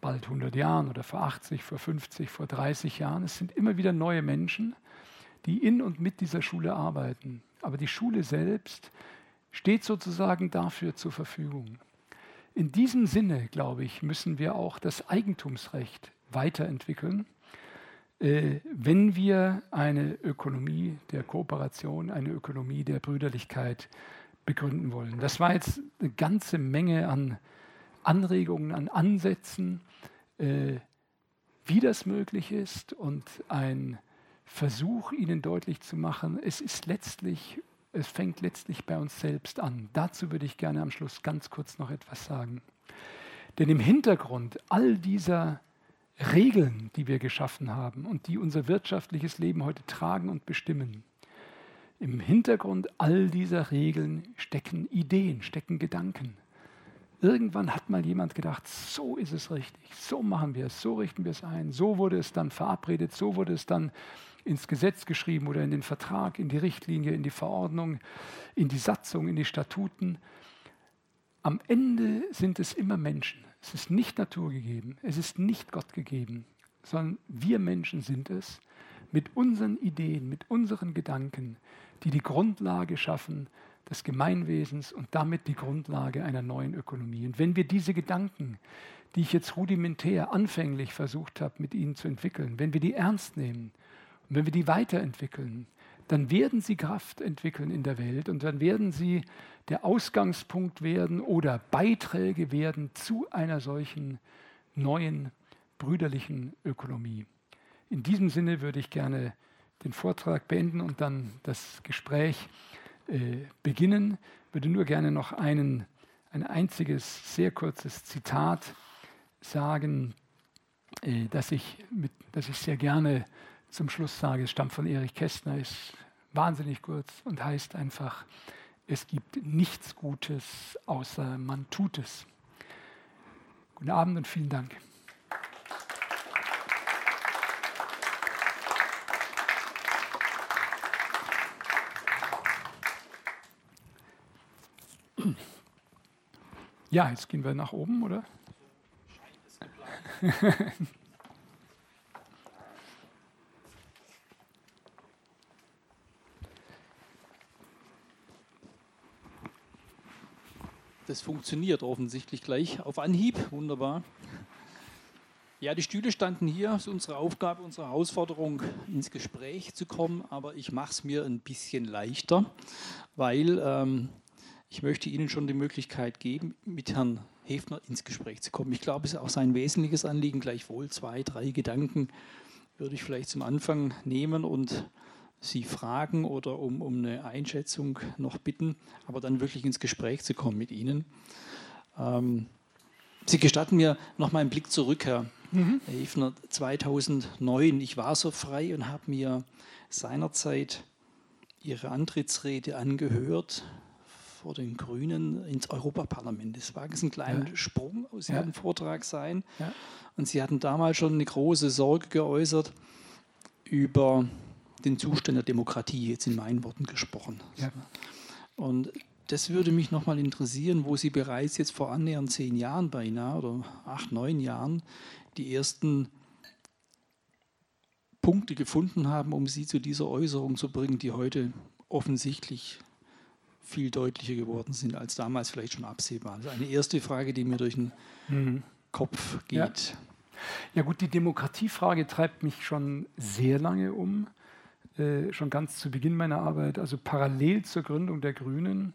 bald 100 Jahren oder vor 80, vor 50, vor 30 Jahren. Es sind immer wieder neue Menschen, die in und mit dieser Schule arbeiten. Aber die Schule selbst steht sozusagen dafür zur Verfügung. In diesem Sinne, glaube ich, müssen wir auch das Eigentumsrecht weiterentwickeln wenn wir eine Ökonomie der Kooperation, eine Ökonomie der Brüderlichkeit begründen wollen. Das war jetzt eine ganze Menge an Anregungen, an Ansätzen, äh, wie das möglich ist und ein Versuch, Ihnen deutlich zu machen, es ist letztlich, es fängt letztlich bei uns selbst an. Dazu würde ich gerne am Schluss ganz kurz noch etwas sagen. Denn im Hintergrund all dieser Regeln, die wir geschaffen haben und die unser wirtschaftliches Leben heute tragen und bestimmen. Im Hintergrund all dieser Regeln stecken Ideen, stecken Gedanken. Irgendwann hat mal jemand gedacht, so ist es richtig, so machen wir es, so richten wir es ein, so wurde es dann verabredet, so wurde es dann ins Gesetz geschrieben oder in den Vertrag, in die Richtlinie, in die Verordnung, in die Satzung, in die Statuten. Am Ende sind es immer Menschen. Es ist nicht naturgegeben, es ist nicht Gott gegeben, sondern wir Menschen sind es mit unseren Ideen, mit unseren Gedanken, die die Grundlage schaffen des Gemeinwesens und damit die Grundlage einer neuen Ökonomie. Und wenn wir diese Gedanken, die ich jetzt rudimentär anfänglich versucht habe, mit ihnen zu entwickeln, wenn wir die ernst nehmen und wenn wir die weiterentwickeln, dann werden sie Kraft entwickeln in der Welt und dann werden sie der Ausgangspunkt werden oder Beiträge werden zu einer solchen neuen brüderlichen Ökonomie. In diesem Sinne würde ich gerne den Vortrag beenden und dann das Gespräch äh, beginnen. Ich würde nur gerne noch einen, ein einziges, sehr kurzes Zitat sagen, äh, das, ich ich sehr gerne zum Schluss sage. Stammt von Erich Kästner, ist wahnsinnig kurz und heißt einfach, es gibt nichts Gutes, außer man tut es. Guten Abend und vielen Dank. Ja, jetzt gehen wir nach oben, oder? Scheint es geplant. Das funktioniert offensichtlich gleich auf Anhieb. Wunderbar. Ja, die Stühle standen hier. Es ist unsere Aufgabe, unsere Herausforderung, ins Gespräch zu kommen. Aber ich mache es mir ein bisschen leichter, weil ähm, ich möchte Ihnen schon die Möglichkeit geben, mit Herrn Hefner ins Gespräch zu kommen. Ich glaube, es ist auch sein wesentliches Anliegen. Gleichwohl zwei, drei Gedanken würde ich vielleicht zum Anfang nehmen und Sie fragen oder um, um eine Einschätzung noch bitten, aber dann wirklich ins Gespräch zu kommen mit Ihnen. Ähm, Sie gestatten mir noch mal einen Blick zurück, Herr mhm. Hefner. 2009, ich war so frei und habe mir seinerzeit Ihre Antrittsrede angehört vor den Grünen ins Europaparlament. Das war ein kleiner ja. Sprung aus ja. Ihrem Vortrag sein. Ja. Und Sie hatten damals schon eine große Sorge geäußert über den Zustand der Demokratie, jetzt in meinen Worten gesprochen. Ja. Und das würde mich nochmal interessieren, wo Sie bereits jetzt vor annähernd zehn Jahren beinahe oder acht, neun Jahren die ersten Punkte gefunden haben, um Sie zu dieser Äußerung zu bringen, die heute offensichtlich viel deutlicher geworden sind als damals vielleicht schon absehbar. Das ist eine erste Frage, die mir durch den mhm. Kopf geht. Ja. ja gut, die Demokratiefrage treibt mich schon sehr lange um. Äh, schon ganz zu Beginn meiner Arbeit, also parallel zur Gründung der Grünen,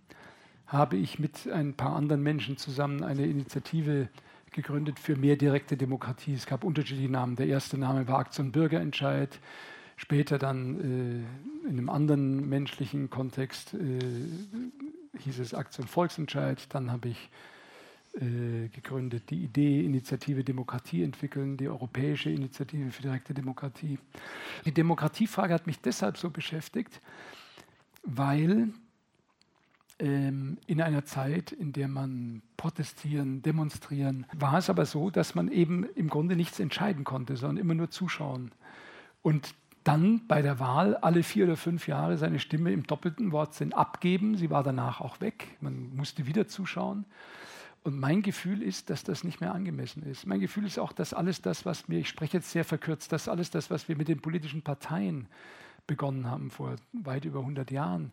habe ich mit ein paar anderen Menschen zusammen eine Initiative gegründet für mehr direkte Demokratie. Es gab unterschiedliche Namen. Der erste Name war Aktion Bürgerentscheid. Später dann äh, in einem anderen menschlichen Kontext äh, hieß es Aktion Volksentscheid. Dann habe ich äh, gegründet, die Idee Initiative Demokratie entwickeln, die Europäische Initiative für direkte Demokratie. Die Demokratiefrage hat mich deshalb so beschäftigt, weil ähm, in einer Zeit, in der man protestieren, demonstrieren, war es aber so, dass man eben im Grunde nichts entscheiden konnte, sondern immer nur zuschauen. Und dann bei der Wahl alle vier oder fünf Jahre seine Stimme im doppelten Wortsinn abgeben. Sie war danach auch weg. Man musste wieder zuschauen. Und mein Gefühl ist, dass das nicht mehr angemessen ist. Mein Gefühl ist auch, dass alles das, was wir, ich spreche jetzt sehr verkürzt, dass alles das, was wir mit den politischen Parteien begonnen haben vor weit über 100 Jahren,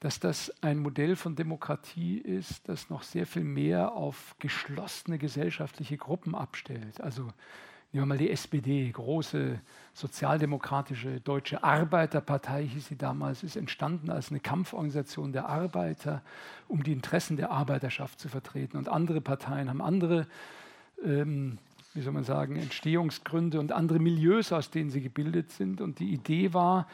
dass das ein Modell von Demokratie ist, das noch sehr viel mehr auf geschlossene gesellschaftliche Gruppen abstellt. Also nehmen wir mal die SPD, große sozialdemokratische deutsche Arbeiterpartei hieß sie damals, ist entstanden als eine Kampforganisation der Arbeiter, um die Interessen der Arbeiterschaft zu vertreten. Und andere Parteien haben andere, ähm, wie soll man sagen, Entstehungsgründe und andere Milieus, aus denen sie gebildet sind. Und die Idee war,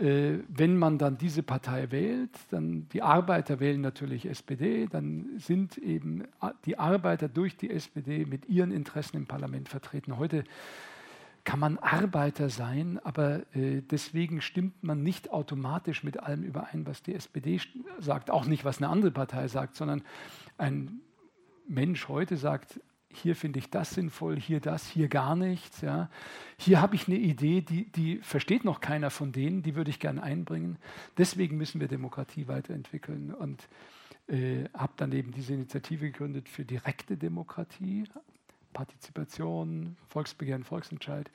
wenn man dann diese Partei wählt, dann die Arbeiter wählen natürlich SPD, dann sind eben die Arbeiter durch die SPD mit ihren Interessen im Parlament vertreten. Heute kann man Arbeiter sein, aber äh, deswegen stimmt man nicht automatisch mit allem überein, was die SPD sagt, auch nicht, was eine andere Partei sagt, sondern ein Mensch heute sagt, hier finde ich das sinnvoll, hier das, hier gar nichts. Ja. Hier habe ich eine Idee, die, die versteht noch keiner von denen, die würde ich gerne einbringen. Deswegen müssen wir Demokratie weiterentwickeln und äh, habe dann eben diese Initiative gegründet für direkte Demokratie, Partizipation, Volksbegehren, Volksentscheid.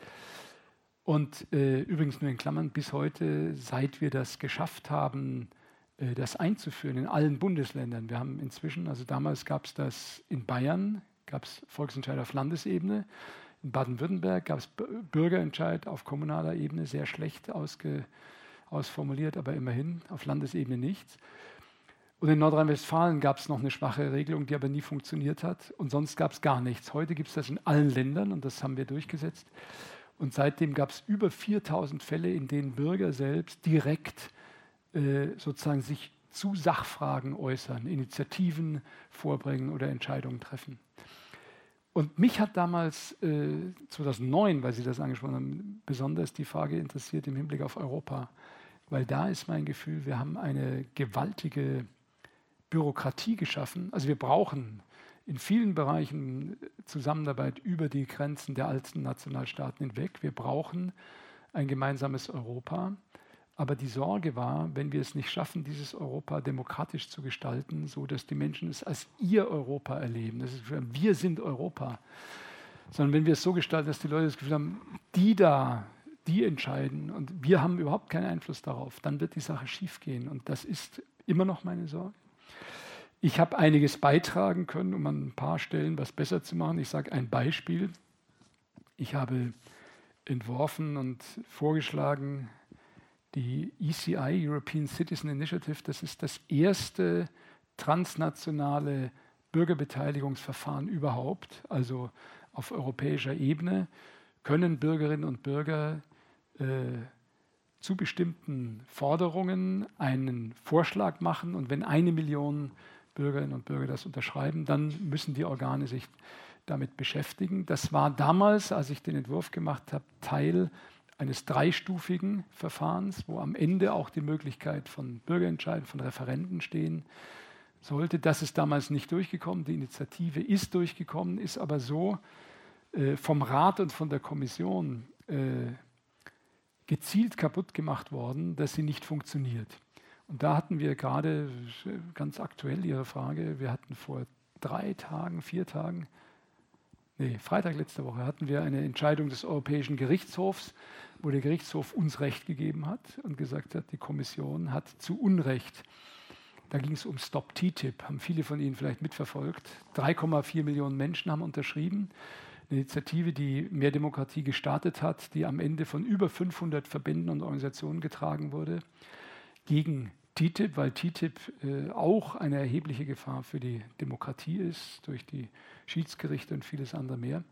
Und äh, übrigens nur in Klammern, bis heute, seit wir das geschafft haben, äh, das einzuführen in allen Bundesländern. Wir haben inzwischen, also damals gab es das in Bayern, gab es Volksentscheid auf Landesebene. In Baden-Württemberg gab es Bürgerentscheid auf kommunaler Ebene, sehr schlecht ausge, ausformuliert, aber immerhin auf Landesebene nichts. Und in Nordrhein-Westfalen gab es noch eine schwache Regelung, die aber nie funktioniert hat. Und sonst gab es gar nichts. Heute gibt es das in allen Ländern und das haben wir durchgesetzt. Und seitdem gab es über 4000 Fälle, in denen Bürger selbst direkt äh, sozusagen sich zu Sachfragen äußern, Initiativen vorbringen oder Entscheidungen treffen. Und mich hat damals, äh, 2009, weil Sie das angesprochen haben, besonders die Frage interessiert im Hinblick auf Europa. Weil da ist mein Gefühl, wir haben eine gewaltige Bürokratie geschaffen. Also wir brauchen in vielen Bereichen Zusammenarbeit über die Grenzen der alten Nationalstaaten hinweg. Wir brauchen ein gemeinsames Europa. Aber die Sorge war, wenn wir es nicht schaffen, dieses Europa demokratisch zu gestalten, so dass die Menschen es als ihr Europa erleben, das ist, wir sind Europa, sondern wenn wir es so gestalten, dass die Leute das Gefühl haben, die da, die entscheiden und wir haben überhaupt keinen Einfluss darauf, dann wird die Sache schiefgehen. Und das ist immer noch meine Sorge. Ich habe einiges beitragen können, um an ein paar Stellen was besser zu machen. Ich sage ein Beispiel. Ich habe entworfen und vorgeschlagen, die ECI, European Citizen Initiative, das ist das erste transnationale Bürgerbeteiligungsverfahren überhaupt, also auf europäischer Ebene, können Bürgerinnen und Bürger äh, zu bestimmten Forderungen einen Vorschlag machen und wenn eine Million Bürgerinnen und Bürger das unterschreiben, dann müssen die Organe sich damit beschäftigen. Das war damals, als ich den Entwurf gemacht habe, Teil eines dreistufigen Verfahrens, wo am Ende auch die Möglichkeit von Bürgerentscheiden, von Referenten stehen sollte. Das ist damals nicht durchgekommen. Die Initiative ist durchgekommen, ist aber so äh, vom Rat und von der Kommission äh, gezielt kaputt gemacht worden, dass sie nicht funktioniert. Und da hatten wir gerade ganz aktuell Ihre Frage, wir hatten vor drei Tagen, vier Tagen nee, Freitag letzte Woche hatten wir eine Entscheidung des Europäischen Gerichtshofs, wo der Gerichtshof uns Recht gegeben hat und gesagt hat, die Kommission hat zu Unrecht, da ging es um Stop TTIP, haben viele von Ihnen vielleicht mitverfolgt, 3,4 Millionen Menschen haben unterschrieben, eine Initiative, die mehr Demokratie gestartet hat, die am Ende von über 500 Verbänden und Organisationen getragen wurde, gegen TTIP, weil TTIP äh, auch eine erhebliche Gefahr für die Demokratie ist, durch die Schiedsgerichte und vieles andere mehr.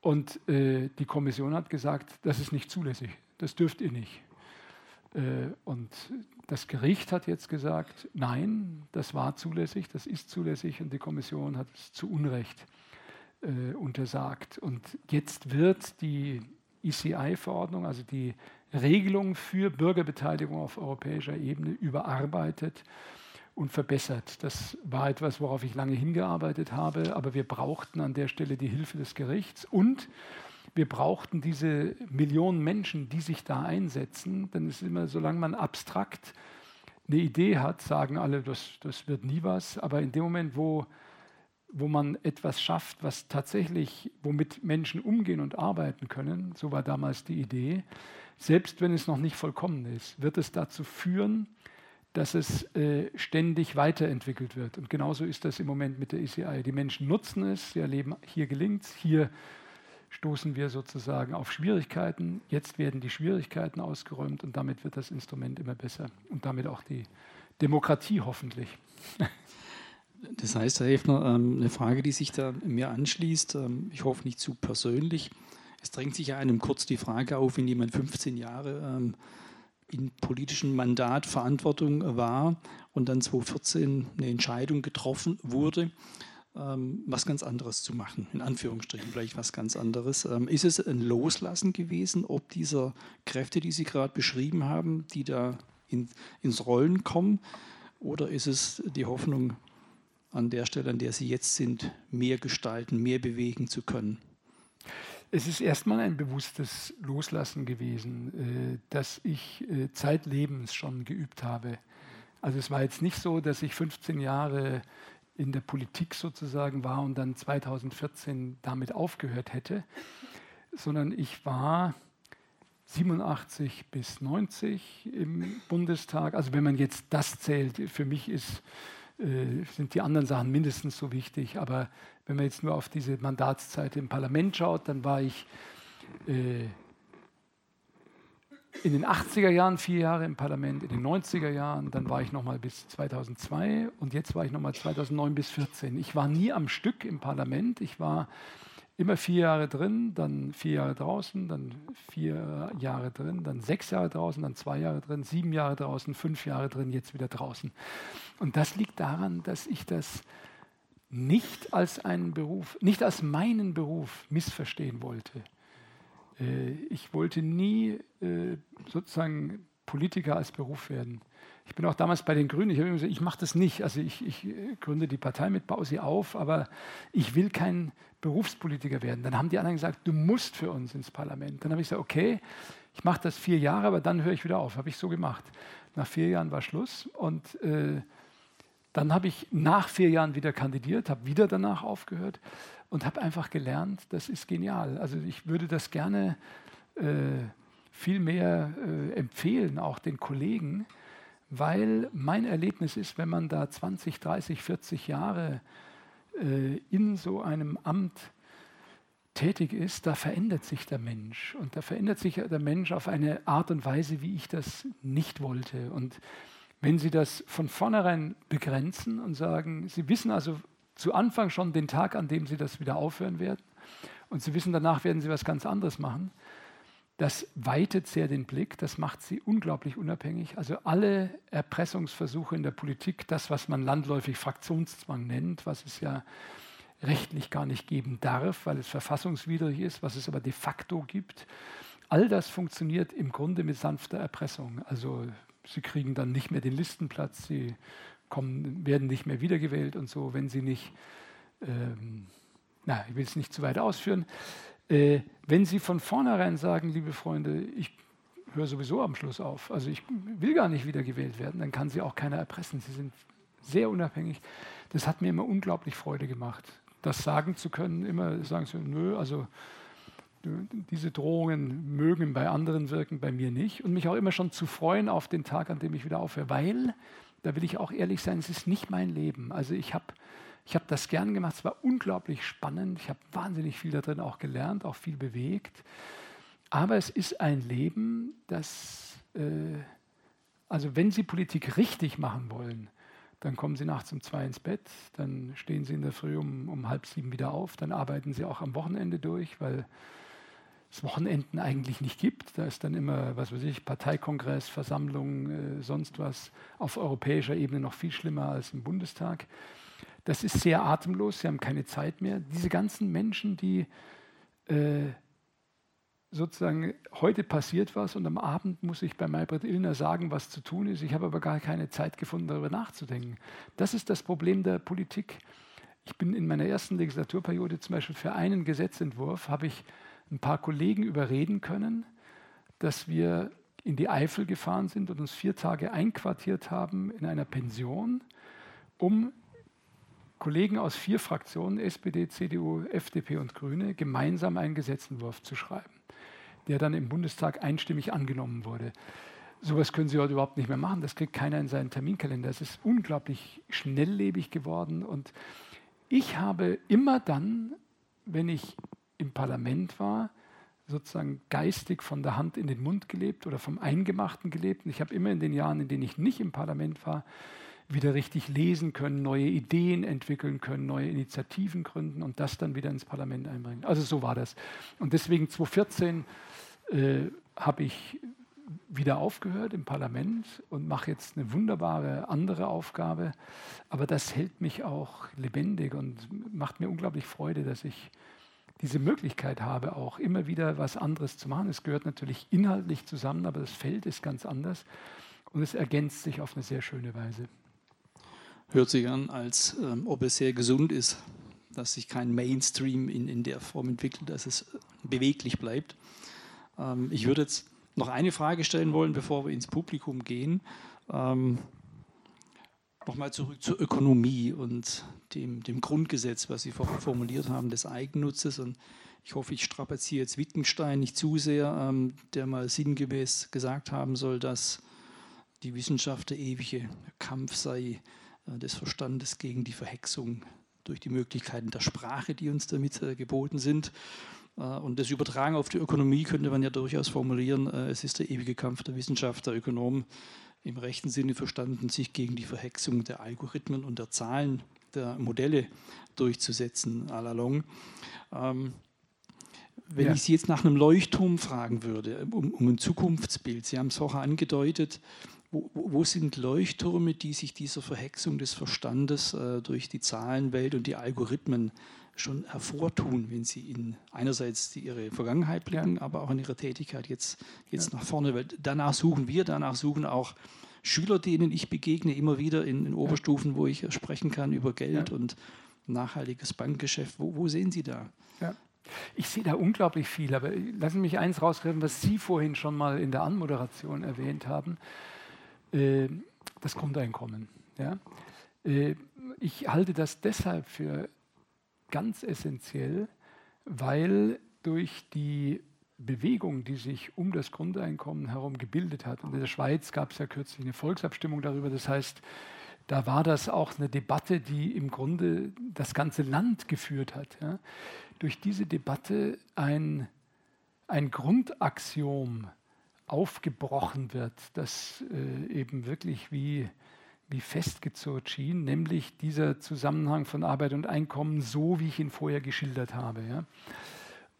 Und äh, die Kommission hat gesagt, das ist nicht zulässig, das dürft ihr nicht. Äh, und das Gericht hat jetzt gesagt, nein, das war zulässig, das ist zulässig und die Kommission hat es zu Unrecht äh, untersagt. Und jetzt wird die ECI-Verordnung, also die Regelung für Bürgerbeteiligung auf europäischer Ebene überarbeitet. und verbessert. Das war etwas, worauf ich lange hingearbeitet habe, aber wir brauchten an der Stelle die Hilfe des Gerichts und wir brauchten diese Millionen Menschen, die sich da einsetzen, denn es ist immer, solange man abstrakt eine Idee hat, sagen alle, das, das wird nie was, aber in dem Moment, wo, wo man etwas schafft, was tatsächlich, womit Menschen umgehen und arbeiten können, so war damals die Idee, selbst wenn es noch nicht vollkommen ist, wird es dazu führen, dass es äh, ständig weiterentwickelt wird. Und genauso ist das im Moment mit der ECI. Die Menschen nutzen es, sie erleben, hier gelingt es, hier stoßen wir sozusagen auf Schwierigkeiten. Jetzt werden die Schwierigkeiten ausgeräumt und damit wird das Instrument immer besser und damit auch die Demokratie hoffentlich. Das heißt, Herr Hefner, ähm, eine Frage, die sich da mir anschließt, ähm, ich hoffe nicht zu persönlich. Es drängt sich ja einem kurz die Frage auf, wenn jemand 15 Jahre ähm, in politischem Mandat Verantwortung war und dann 2014 eine Entscheidung getroffen wurde, ähm, was ganz anderes zu machen, in Anführungsstrichen vielleicht was ganz anderes. Ähm, ist es ein Loslassen gewesen, ob dieser Kräfte, die Sie gerade beschrieben haben, die da in, ins Rollen kommen, oder ist es die Hoffnung an der Stelle, an der Sie jetzt sind, mehr gestalten, mehr bewegen zu können? Es ist erstmal ein bewusstes Loslassen gewesen, äh, das ich äh, zeitlebens schon geübt habe. Also es war jetzt nicht so, dass ich 15 Jahre in der Politik sozusagen war und dann 2014 damit aufgehört hätte, sondern ich war 87 bis 90 im Bundestag. Also wenn man jetzt das zählt, für mich ist äh, sind die anderen Sachen mindestens so wichtig. Aber wenn man jetzt nur auf diese Mandatszeit im Parlament schaut, dann war ich äh, in den 80er Jahren vier Jahre im Parlament, in den 90er Jahren, dann war ich nochmal bis 2002 und jetzt war ich nochmal 2009 bis 2014. Ich war nie am Stück im Parlament. Ich war immer vier Jahre drin, dann vier Jahre draußen, dann vier Jahre drin, dann sechs Jahre draußen, dann zwei Jahre drin, sieben Jahre draußen, fünf Jahre drin, jetzt wieder draußen. Und das liegt daran, dass ich das nicht als einen Beruf, nicht als meinen Beruf missverstehen wollte. Äh, ich wollte nie äh, sozusagen Politiker als Beruf werden. Ich bin auch damals bei den Grünen, ich habe immer gesagt, ich mache das nicht. Also ich, ich, äh, gründe die Partei mit, baue sie auf, aber ich will kein Berufspolitiker werden. Dann haben die anderen gesagt, du musst für uns ins Parlament. Dann habe ich gesagt, okay, ich mache das vier Jahre, aber dann höre ich wieder auf. Habe ich so gemacht. Nach vier Jahren war Schluss und äh, dann habe ich nach vier Jahren wieder kandidiert, habe wieder danach aufgehört und habe einfach gelernt, das ist genial. Also ich würde das gerne äh, viel mehr äh, empfehlen, auch den Kollegen, weil mein Erlebnis ist, wenn man da 20, 30, 40 Jahre äh, in so einem Amt tätig ist, da verändert sich der Mensch. Und da verändert sich der Mensch auf eine Art und Weise, wie ich das nicht wollte. Und wenn Sie das von vornherein begrenzen und sagen, Sie wissen also zu Anfang schon den Tag, an dem Sie das wieder aufhören werden, und Sie wissen, danach werden Sie was ganz anderes machen, das weitet sehr den Blick, das macht sie unglaublich unabhängig. Also alle Erpressungsversuche in der Politik, das, was man landläufig Fraktionszwang nennt, was es ja rechtlich gar nicht geben darf, weil es verfassungswidrig ist, was es aber de facto gibt, all das funktioniert im Grunde mit sanfter Erpressung. Also sie kriegen dann nicht mehr den Listenplatz, sie kommen, werden nicht mehr wiedergewählt und so, wenn sie nicht, ähm, na, ich will es nicht zu weit ausführen, äh, wenn Sie von vornherein sagen, liebe Freunde, ich höre sowieso am Schluss auf, also ich will gar nicht wiedergewählt werden, dann kann Sie auch keiner erpressen. Sie sind sehr unabhängig. Das hat mir immer unglaublich Freude gemacht, das sagen zu können. Immer sagen Sie, nö, also diese Drohungen mögen bei anderen wirken, bei mir nicht. Und mich auch immer schon zu freuen auf den Tag, an dem ich wieder aufhöre, weil, da will ich auch ehrlich sein, es ist nicht mein Leben. Also ich habe ich habe das gern gemacht, es war unglaublich spannend, ich habe wahnsinnig viel darin auch gelernt, auch viel bewegt. Aber es ist ein Leben, das, äh, also wenn Sie Politik richtig machen wollen, dann kommen Sie nachts um zwei ins Bett, dann stehen Sie in der Früh um, um halb sieben wieder auf, dann arbeiten Sie auch am Wochenende durch, weil Wochenenden eigentlich nicht gibt. Da ist dann immer, was weiß ich, Parteikongress, Versammlung, äh, sonst was. Auf europäischer Ebene noch viel schlimmer als im Bundestag. Das ist sehr atemlos, sie haben keine Zeit mehr. Diese ganzen Menschen, die äh, sozusagen, heute passiert was und am Abend muss ich bei Maybrit Illner sagen, was zu tun ist. Ich habe aber gar keine Zeit gefunden, darüber nachzudenken. Das ist das Problem der Politik. Ich bin in meiner ersten Legislaturperiode zum Beispiel für einen Gesetzentwurf, habe ich ein paar Kollegen überreden können, dass wir in die Eifel gefahren sind und uns vier Tage einquartiert haben in einer Pension, um Kollegen aus vier Fraktionen, SPD, CDU, FDP und Grüne, gemeinsam einen Gesetzentwurf zu schreiben der dann im Bundestag einstimmig angenommen wurde. Sowas können Sie heute überhaupt nicht mehr machen. Das kriegt keiner in seinen Terminkalender. Es ist unglaublich schnelllebig geworden. Und ich habe immer dann, wenn ich im Parlament war, sozusagen geistig von der Hand in den Mund gelebt oder vom Eingemachten gelebt. Und ich habe immer in den Jahren, in denen ich nicht im Parlament war, wieder richtig lesen können, neue Ideen entwickeln können, neue Initiativen gründen und das dann wieder ins Parlament einbringen. Also so war das. Und deswegen 2014 äh, habe ich wieder aufgehört im Parlament und mache jetzt eine wunderbare andere Aufgabe. Aber das hält mich auch lebendig und macht mir unglaublich Freude, dass ich diese Möglichkeit habe, auch immer wieder was anderes zu machen. Es gehört natürlich inhaltlich zusammen, aber das Feld ist ganz anders und es ergänzt sich auf eine sehr schöne Weise. Hört sich an, als ähm, ob es sehr gesund ist, dass sich kein Mainstream in, in der Form entwickelt, dass es beweglich bleibt. Ähm, ich würde jetzt noch eine Frage stellen wollen, bevor wir ins Publikum gehen. Ähm, Nochmal zurück zur Ökonomie und dem, dem Grundgesetz, was Sie vorher formuliert haben, des Eigennutzes. Und ich hoffe, ich strapaziere jetzt Wittgenstein nicht zu sehr, ähm, der mal sinngemäß gesagt haben soll, dass die Wissenschaft der ewige Kampf sei äh, des Verstandes gegen die Verhexung durch die Möglichkeiten der Sprache, die uns damit äh, geboten sind. Äh, und das Übertragen auf die Ökonomie könnte man ja durchaus formulieren, äh, es ist der ewige Kampf der Wissenschaft, der Ökonomen im rechten Sinne verstanden, sich gegen die Verhexung der Algorithmen und der Zahlen, der Modelle durchzusetzen, à la long. Ähm, wenn ja. ich Sie jetzt nach einem Leuchtturm fragen würde, um, um ein Zukunftsbild, Sie haben es vorher angedeutet, wo, wo, sind Leuchttürme, die sich dieser Verhexung des Verstandes äh, durch die Zahlenwelt und die Algorithmen schon hervortun, wenn sie in einerseits ihre Vergangenheit blicken, ja. aber auch in ihre Tätigkeit jetzt, jetzt ja. nach vorne. Weil danach suchen wir, danach suchen auch Schüler, denen ich begegne, immer wieder in, in Oberstufen, wo ich sprechen kann über Geld und nachhaltiges Bankgeschäft. Wo, wo sehen Sie da? Ja. Ich sehe da unglaublich viel, aber lassen Sie mich eins rausgreifen, was Sie vorhin schon mal in der Anmoderation erwähnt haben: äh, das Grundeinkommen. Ja? Äh, ich halte das deshalb für ganz essentiell, weil durch die Bewegung, die sich um das Grundeinkommen herum gebildet hat, und in der Schweiz gab es ja kürzlich eine Volksabstimmung darüber, das heißt, da war das auch eine Debatte, die im Grunde das ganze Land geführt hat. Ja. Durch diese Debatte ein, ein Grundaxiom aufgebrochen wird, das äh, eben wirklich wie wie festgezurrt schien, nämlich dieser Zusammenhang von Arbeit und Einkommen, so wie ich ihn vorher geschildert habe. Ja.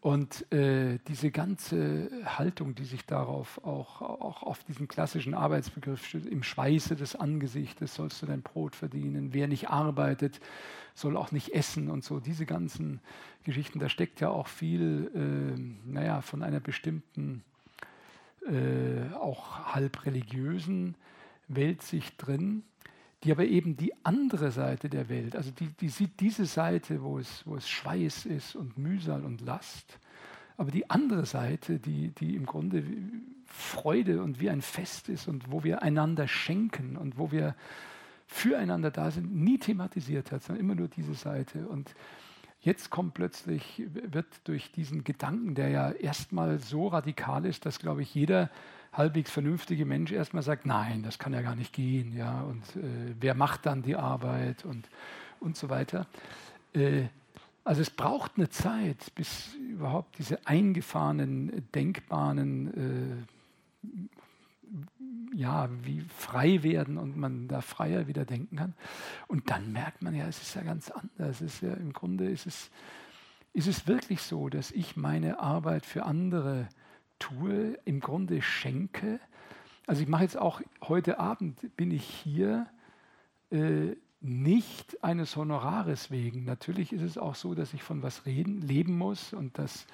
Und äh, diese ganze Haltung, die sich darauf auch, auch auf diesen klassischen Arbeitsbegriff steht, im Schweiße des Angesichtes sollst du dein Brot verdienen, wer nicht arbeitet, soll auch nicht essen und so, diese ganzen Geschichten, da steckt ja auch viel, äh, naja, von einer bestimmten, äh, auch halb religiösen Weltsicht drin die aber eben die andere Seite der Welt, also die, die sieht diese Seite, wo es, wo es Schweiß ist und Mühsal und Last, aber die andere Seite, die, die im Grunde Freude und wie ein Fest ist und wo wir einander schenken und wo wir füreinander da sind, nie thematisiert hat, sondern immer nur diese Seite. Und jetzt kommt plötzlich, wird durch diesen Gedanken, der ja erstmal so radikal ist, dass, glaube ich, jeder halbwegs vernünftige Mensch erstmal sagt, nein, das kann ja gar nicht gehen, ja, und äh, wer macht dann die Arbeit und, und so weiter. Äh, also es braucht eine Zeit, bis überhaupt diese eingefahrenen Denkbahnen äh, ja, wie frei werden und man da freier wieder denken kann. Und dann merkt man ja, es ist ja ganz anders. Es ist ja, Im Grunde ist es, ist es wirklich so, dass ich meine Arbeit für andere tue, im Grunde schenke. Also ich mache jetzt auch heute Abend, bin ich hier äh, nicht eines Honorares wegen. Natürlich ist es auch so, dass ich von was reden, leben muss und dass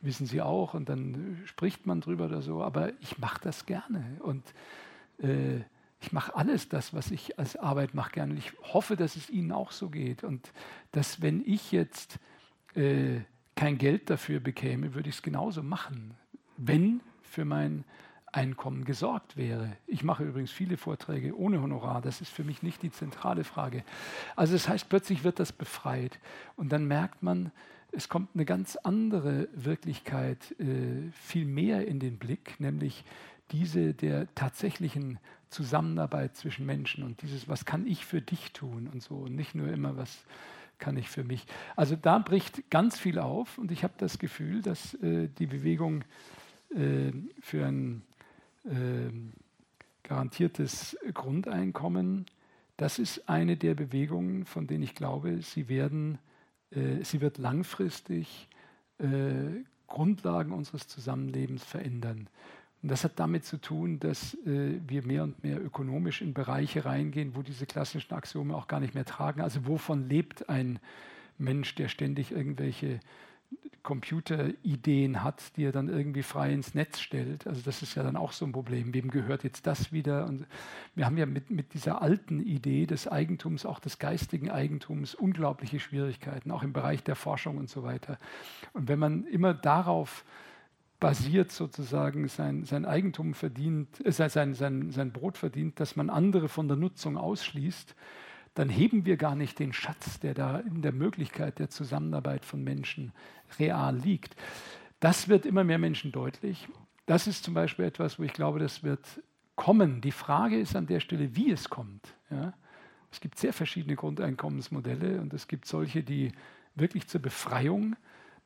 wissen Sie auch, und dann spricht man drüber oder so, aber ich mache das gerne und äh, ich mache alles das, was ich als Arbeit mache, gerne. Und ich hoffe, dass es Ihnen auch so geht und dass, wenn ich jetzt äh, kein Geld dafür bekäme, würde ich es genauso machen, wenn für mein Einkommen gesorgt wäre. Ich mache übrigens viele Vorträge ohne Honorar, das ist für mich nicht die zentrale Frage. Also das heißt, plötzlich wird das befreit und dann merkt man, es kommt eine ganz andere Wirklichkeit äh, viel mehr in den Blick, nämlich diese der tatsächlichen Zusammenarbeit zwischen Menschen und dieses, was kann ich für dich tun und so und nicht nur immer, was kann ich für mich. Also da bricht ganz viel auf und ich habe das Gefühl, dass äh, die Bewegung äh, für ein äh, garantiertes Grundeinkommen, das ist eine der Bewegungen, von denen ich glaube, sie, werden, äh, sie wird langfristig Grundlagen unseres Zusammenlebens verändern. Und das hat damit zu tun, dass äh, wir mehr und mehr ökonomisch in Bereiche reingehen, wo diese klassischen Axiome auch gar nicht mehr tragen. Also wovon lebt ein Mensch, der ständig irgendwelche Computerideen hat, die er dann irgendwie frei ins Netz stellt. Also das ist ja dann auch so ein Problem. Wem gehört jetzt das wieder? Und wir haben ja mit, mit dieser alten Idee des Eigentums, auch des geistigen Eigentums, unglaubliche Schwierigkeiten, auch im Bereich der Forschung und so weiter. Und wenn man immer darauf basiert sozusagen sein, sein Eigentum verdient, äh, sein, sein, sein Brot verdient, dass man andere von der Nutzung ausschließt, dann heben wir gar nicht den Schatz, der da in der Möglichkeit der Zusammenarbeit von Menschen real liegt. Das wird immer mehr Menschen deutlich. Das ist zum Beispiel etwas, wo ich glaube, das wird kommen. Die Frage ist an der Stelle, wie es kommt. Ja? Es gibt sehr verschiedene Grundeinkommensmodelle und es gibt solche, die wirklich zur Befreiung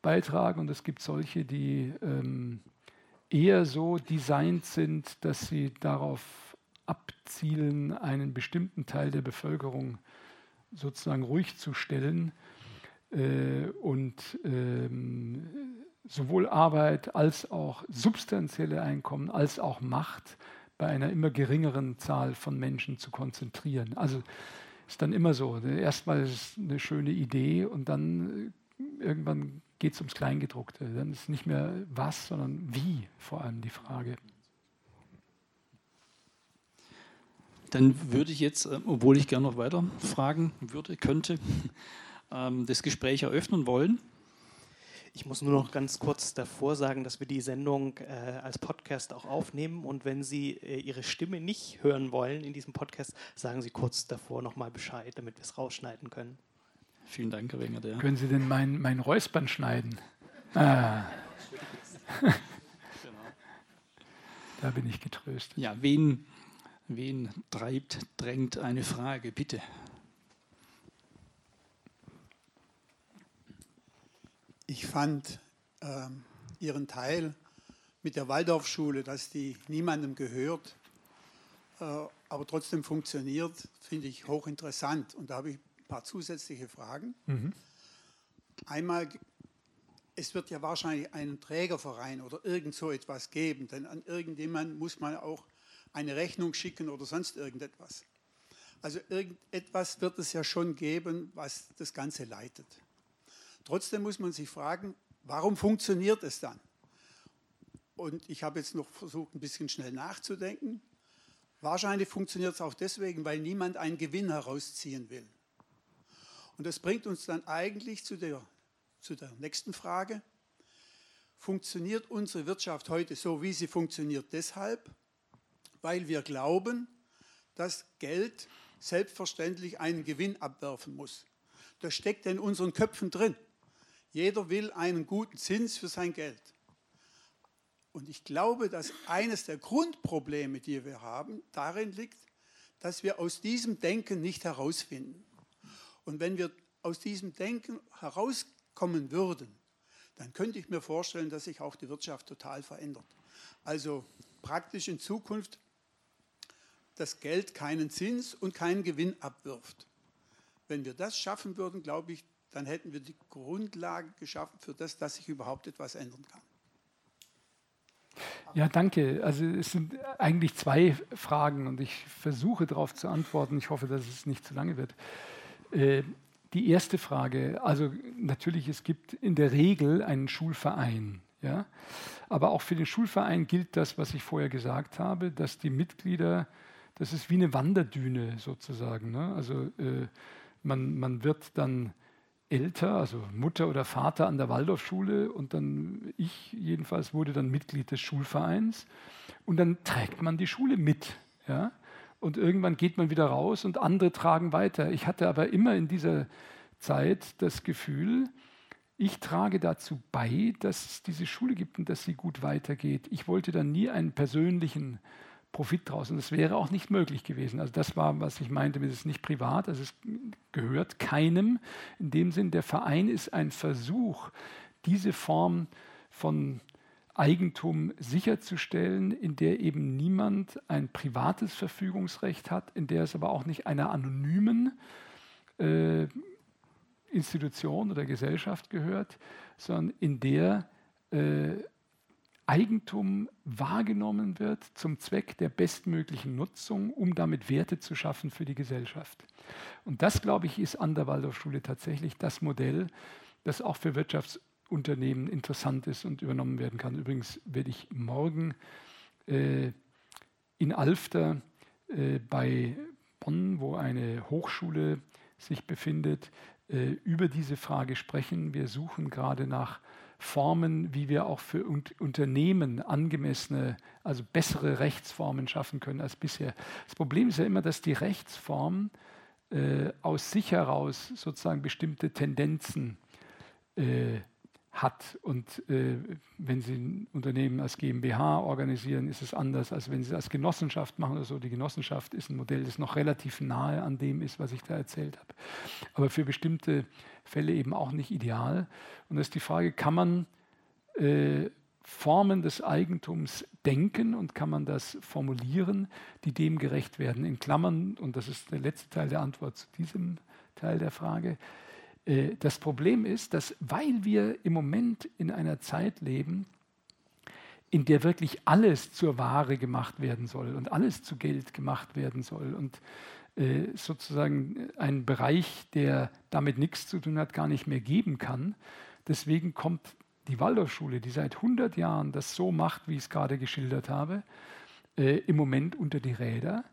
beitragen und es gibt solche, die ähm, eher so designt sind, dass sie darauf abzielen, einen bestimmten Teil der Bevölkerung sozusagen ruhig zu stellen äh, und ähm, sowohl Arbeit als auch substanzielle Einkommen als auch Macht bei einer immer geringeren Zahl von Menschen zu konzentrieren. Also ist dann immer so. Erstmal ist es eine schöne Idee und dann äh, irgendwann geht es ums Kleingedruckte. Dann ist nicht mehr was, sondern wie vor allem die Frage. Dann würde ich jetzt, äh, obwohl ich gerne noch weiter fragen würde, könnte, ähm, das Gespräch eröffnen wollen. Ich muss nur noch ganz kurz davor sagen, dass wir die Sendung äh, als Podcast auch aufnehmen. Und wenn Sie äh, Ihre Stimme nicht hören wollen in diesem Podcast, sagen Sie kurz davor nochmal Bescheid, damit wir es rausschneiden können. Vielen Dank, Herr Wengert. Ja. Können Sie denn mein, mein Räuspern schneiden? Ah. da bin ich getröstet. Ja, wen, wen treibt, drängt eine Frage, bitte. Ich fand ähm, Ihren Teil mit der Waldorfschule, dass die niemandem gehört, äh, aber trotzdem funktioniert, finde ich hochinteressant. Und da habe ich paar zusätzliche Fragen. Mhm. Einmal, es wird ja wahrscheinlich einen Trägerverein oder irgend so etwas geben, denn an irgendjemand muss man auch eine Rechnung schicken oder sonst irgendetwas. Also irgendetwas wird es ja schon geben, was das Ganze leitet. Trotzdem muss man sich fragen, warum funktioniert es dann? Und ich habe jetzt noch versucht, ein bisschen schnell nachzudenken. Wahrscheinlich funktioniert es auch deswegen, weil niemand einen Gewinn herausziehen will. Und das bringt uns dann eigentlich zu der, zu der nächsten Frage. Funktioniert unsere Wirtschaft heute so, wie sie funktioniert? Deshalb, weil wir glauben, dass Geld selbstverständlich einen Gewinn abwerfen muss. Das steckt in unseren Köpfen drin. Jeder will einen guten Zins für sein Geld. Und ich glaube, dass eines der Grundprobleme, die wir haben, darin liegt, dass wir aus diesem Denken nicht herausfinden. Und wenn wir aus diesem Denken herauskommen würden, dann könnte ich mir vorstellen, dass sich auch die Wirtschaft total verändert. Also praktisch in Zukunft das Geld keinen Zins und keinen Gewinn abwirft. Wenn wir das schaffen würden, glaube ich, dann hätten wir die Grundlage geschaffen für das, dass sich überhaupt etwas ändern kann. Ja, danke. Also es sind eigentlich zwei Fragen und ich versuche darauf zu antworten. Ich hoffe, dass es nicht zu lange wird. Äh, die erste Frage, also natürlich, es gibt in der Regel einen Schulverein. Ja? Aber auch für den Schulverein gilt das, was ich vorher gesagt habe, dass die Mitglieder, das ist wie eine Wanderdüne sozusagen. Ne? Also äh, man, man wird dann älter, also Mutter oder Vater an der Waldorfschule und dann ich jedenfalls wurde dann Mitglied des Schulvereins und dann trägt man die Schule mit. Ja? Und irgendwann geht man wieder raus und andere tragen weiter. Ich hatte aber immer in dieser Zeit das Gefühl, ich trage dazu bei, dass es diese Schule gibt und dass sie gut weitergeht. Ich wollte da nie einen persönlichen Profit draus. Und das wäre auch nicht möglich gewesen. Also das war, was ich meinte, es ist nicht privat, also es gehört keinem. In dem Sinn, der Verein ist ein Versuch, diese Form von Eigentum sicherzustellen, in der eben niemand ein privates Verfügungsrecht hat, in der es aber auch nicht einer anonymen äh, Institution oder Gesellschaft gehört, sondern in der äh, Eigentum wahrgenommen wird zum Zweck der bestmöglichen Nutzung, um damit Werte zu schaffen für die Gesellschaft. Und das, glaube ich, ist an der Waldorfschule tatsächlich das Modell, das auch für Wirtschaftsunternehmen interessant ist und übernommen werden kann. Übrigens werde ich morgen äh, in Alfter äh, bei Bonn, wo eine Hochschule sich befindet, äh, über diese Frage sprechen. Wir suchen gerade nach Formen, wie wir auch für Unternehmen angemessene, also bessere Rechtsformen schaffen können als bisher. Das Problem ist ja immer, dass die Rechtsform äh, aus sich heraus sozusagen bestimmte Tendenzen äh, hat. Und äh, wenn Sie ein Unternehmen als GmbH organisieren, ist es anders, als wenn Sie es als Genossenschaft machen oder so. Die Genossenschaft ist ein Modell, das noch relativ nahe an dem ist, was ich da erzählt habe. Aber für bestimmte Fälle eben auch nicht ideal. Und das ist die Frage, kann man äh, Formen des Eigentums denken und kann man das formulieren, die dem gerecht werden? In Klammern, und das ist der letzte Teil der Antwort zu diesem Teil der Frage, das Problem ist, dass weil wir im Moment in einer Zeit leben, in der wirklich alles zur Ware gemacht werden soll und alles zu Geld gemacht werden soll und äh, sozusagen einen Bereich, der damit nichts zu tun hat, gar nicht mehr geben kann. Deswegen kommt die Waldorfschule, die seit 100 Jahren das so macht, wie ich es gerade geschildert habe, äh, im Moment unter die Räder,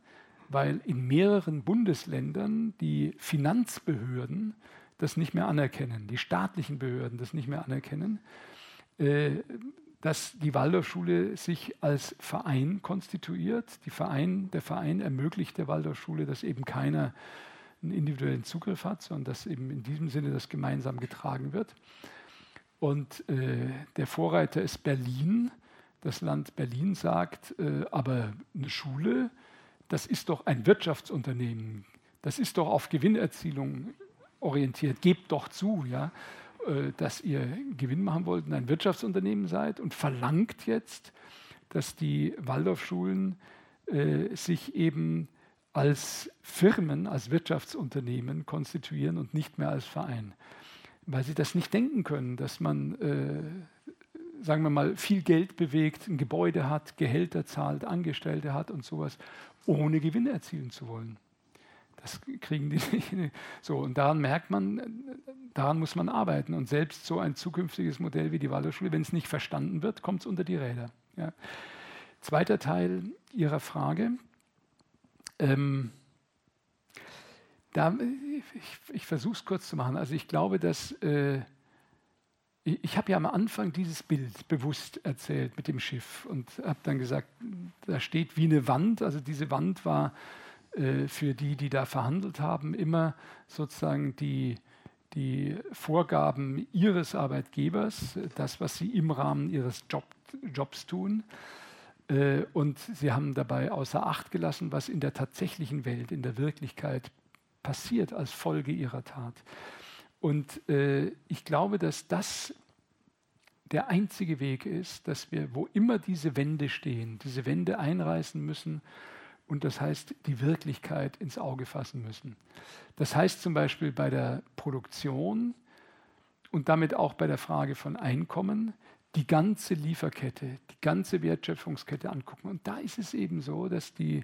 weil in mehreren Bundesländern die Finanzbehörden das nicht mehr anerkennen, die staatlichen Behörden das nicht mehr anerkennen, äh, dass die Waldorfschule sich als Verein konstituiert. Verein, der Verein ermöglicht der Waldorfschule, dass eben keiner einen individuellen Zugriff hat, sondern dass eben in diesem Sinne das gemeinsam getragen wird. Und äh, der Vorreiter ist Berlin. Das Land Berlin sagt, äh, aber eine Schule, das ist doch ein Wirtschaftsunternehmen. Das ist doch auf Gewinnerzielung orientiert. Gebt doch zu, ja, äh, dass ihr Gewinn machen wollt und ein Wirtschaftsunternehmen seid und verlangt jetzt, dass die Waldorfschulen äh, sich eben als Firmen, als Wirtschaftsunternehmen konstituieren und nicht mehr als Verein. Weil sie das nicht denken können, dass man, äh, sagen wir mal, viel Geld bewegt, ein Gebäude hat, Gehälter zahlt, Angestellte hat und sowas, ohne Gewinn erzielen zu wollen. Das kriegen die nicht. So, und daran merkt man, daran muss man arbeiten. Und selbst so ein zukünftiges Modell wie die Waldorfschule, wenn es nicht verstanden wird, kommt es unter die Räder. Ja. Zweiter Teil Ihrer Frage. Ähm, da, ich, ich versuche es kurz zu machen. Also ich glaube, dass äh, ich, ich habe ja am Anfang dieses Bild bewusst erzählt mit dem Schiff und habe dann gesagt, da steht wie eine Wand. Also diese Wand war für die, die da verhandelt haben, immer sozusagen die, die Vorgaben ihres Arbeitgebers, das, was sie im Rahmen ihres Job, Jobs tun. Äh, und sie haben dabei außer Acht gelassen, was in der tatsächlichen Welt, in der Wirklichkeit passiert als Folge ihrer Tat. Und äh, ich glaube, dass das der einzige Weg ist, dass wir, wo immer diese Wände stehen, diese Wände einreißen müssen und das heißt, die Wirklichkeit ins Auge fassen müssen. Das heißt zum Beispiel bei der Produktion und damit auch bei der Frage von Einkommen, die ganze Lieferkette, die ganze Wertschöpfungskette angucken. Und da ist es eben so, dass die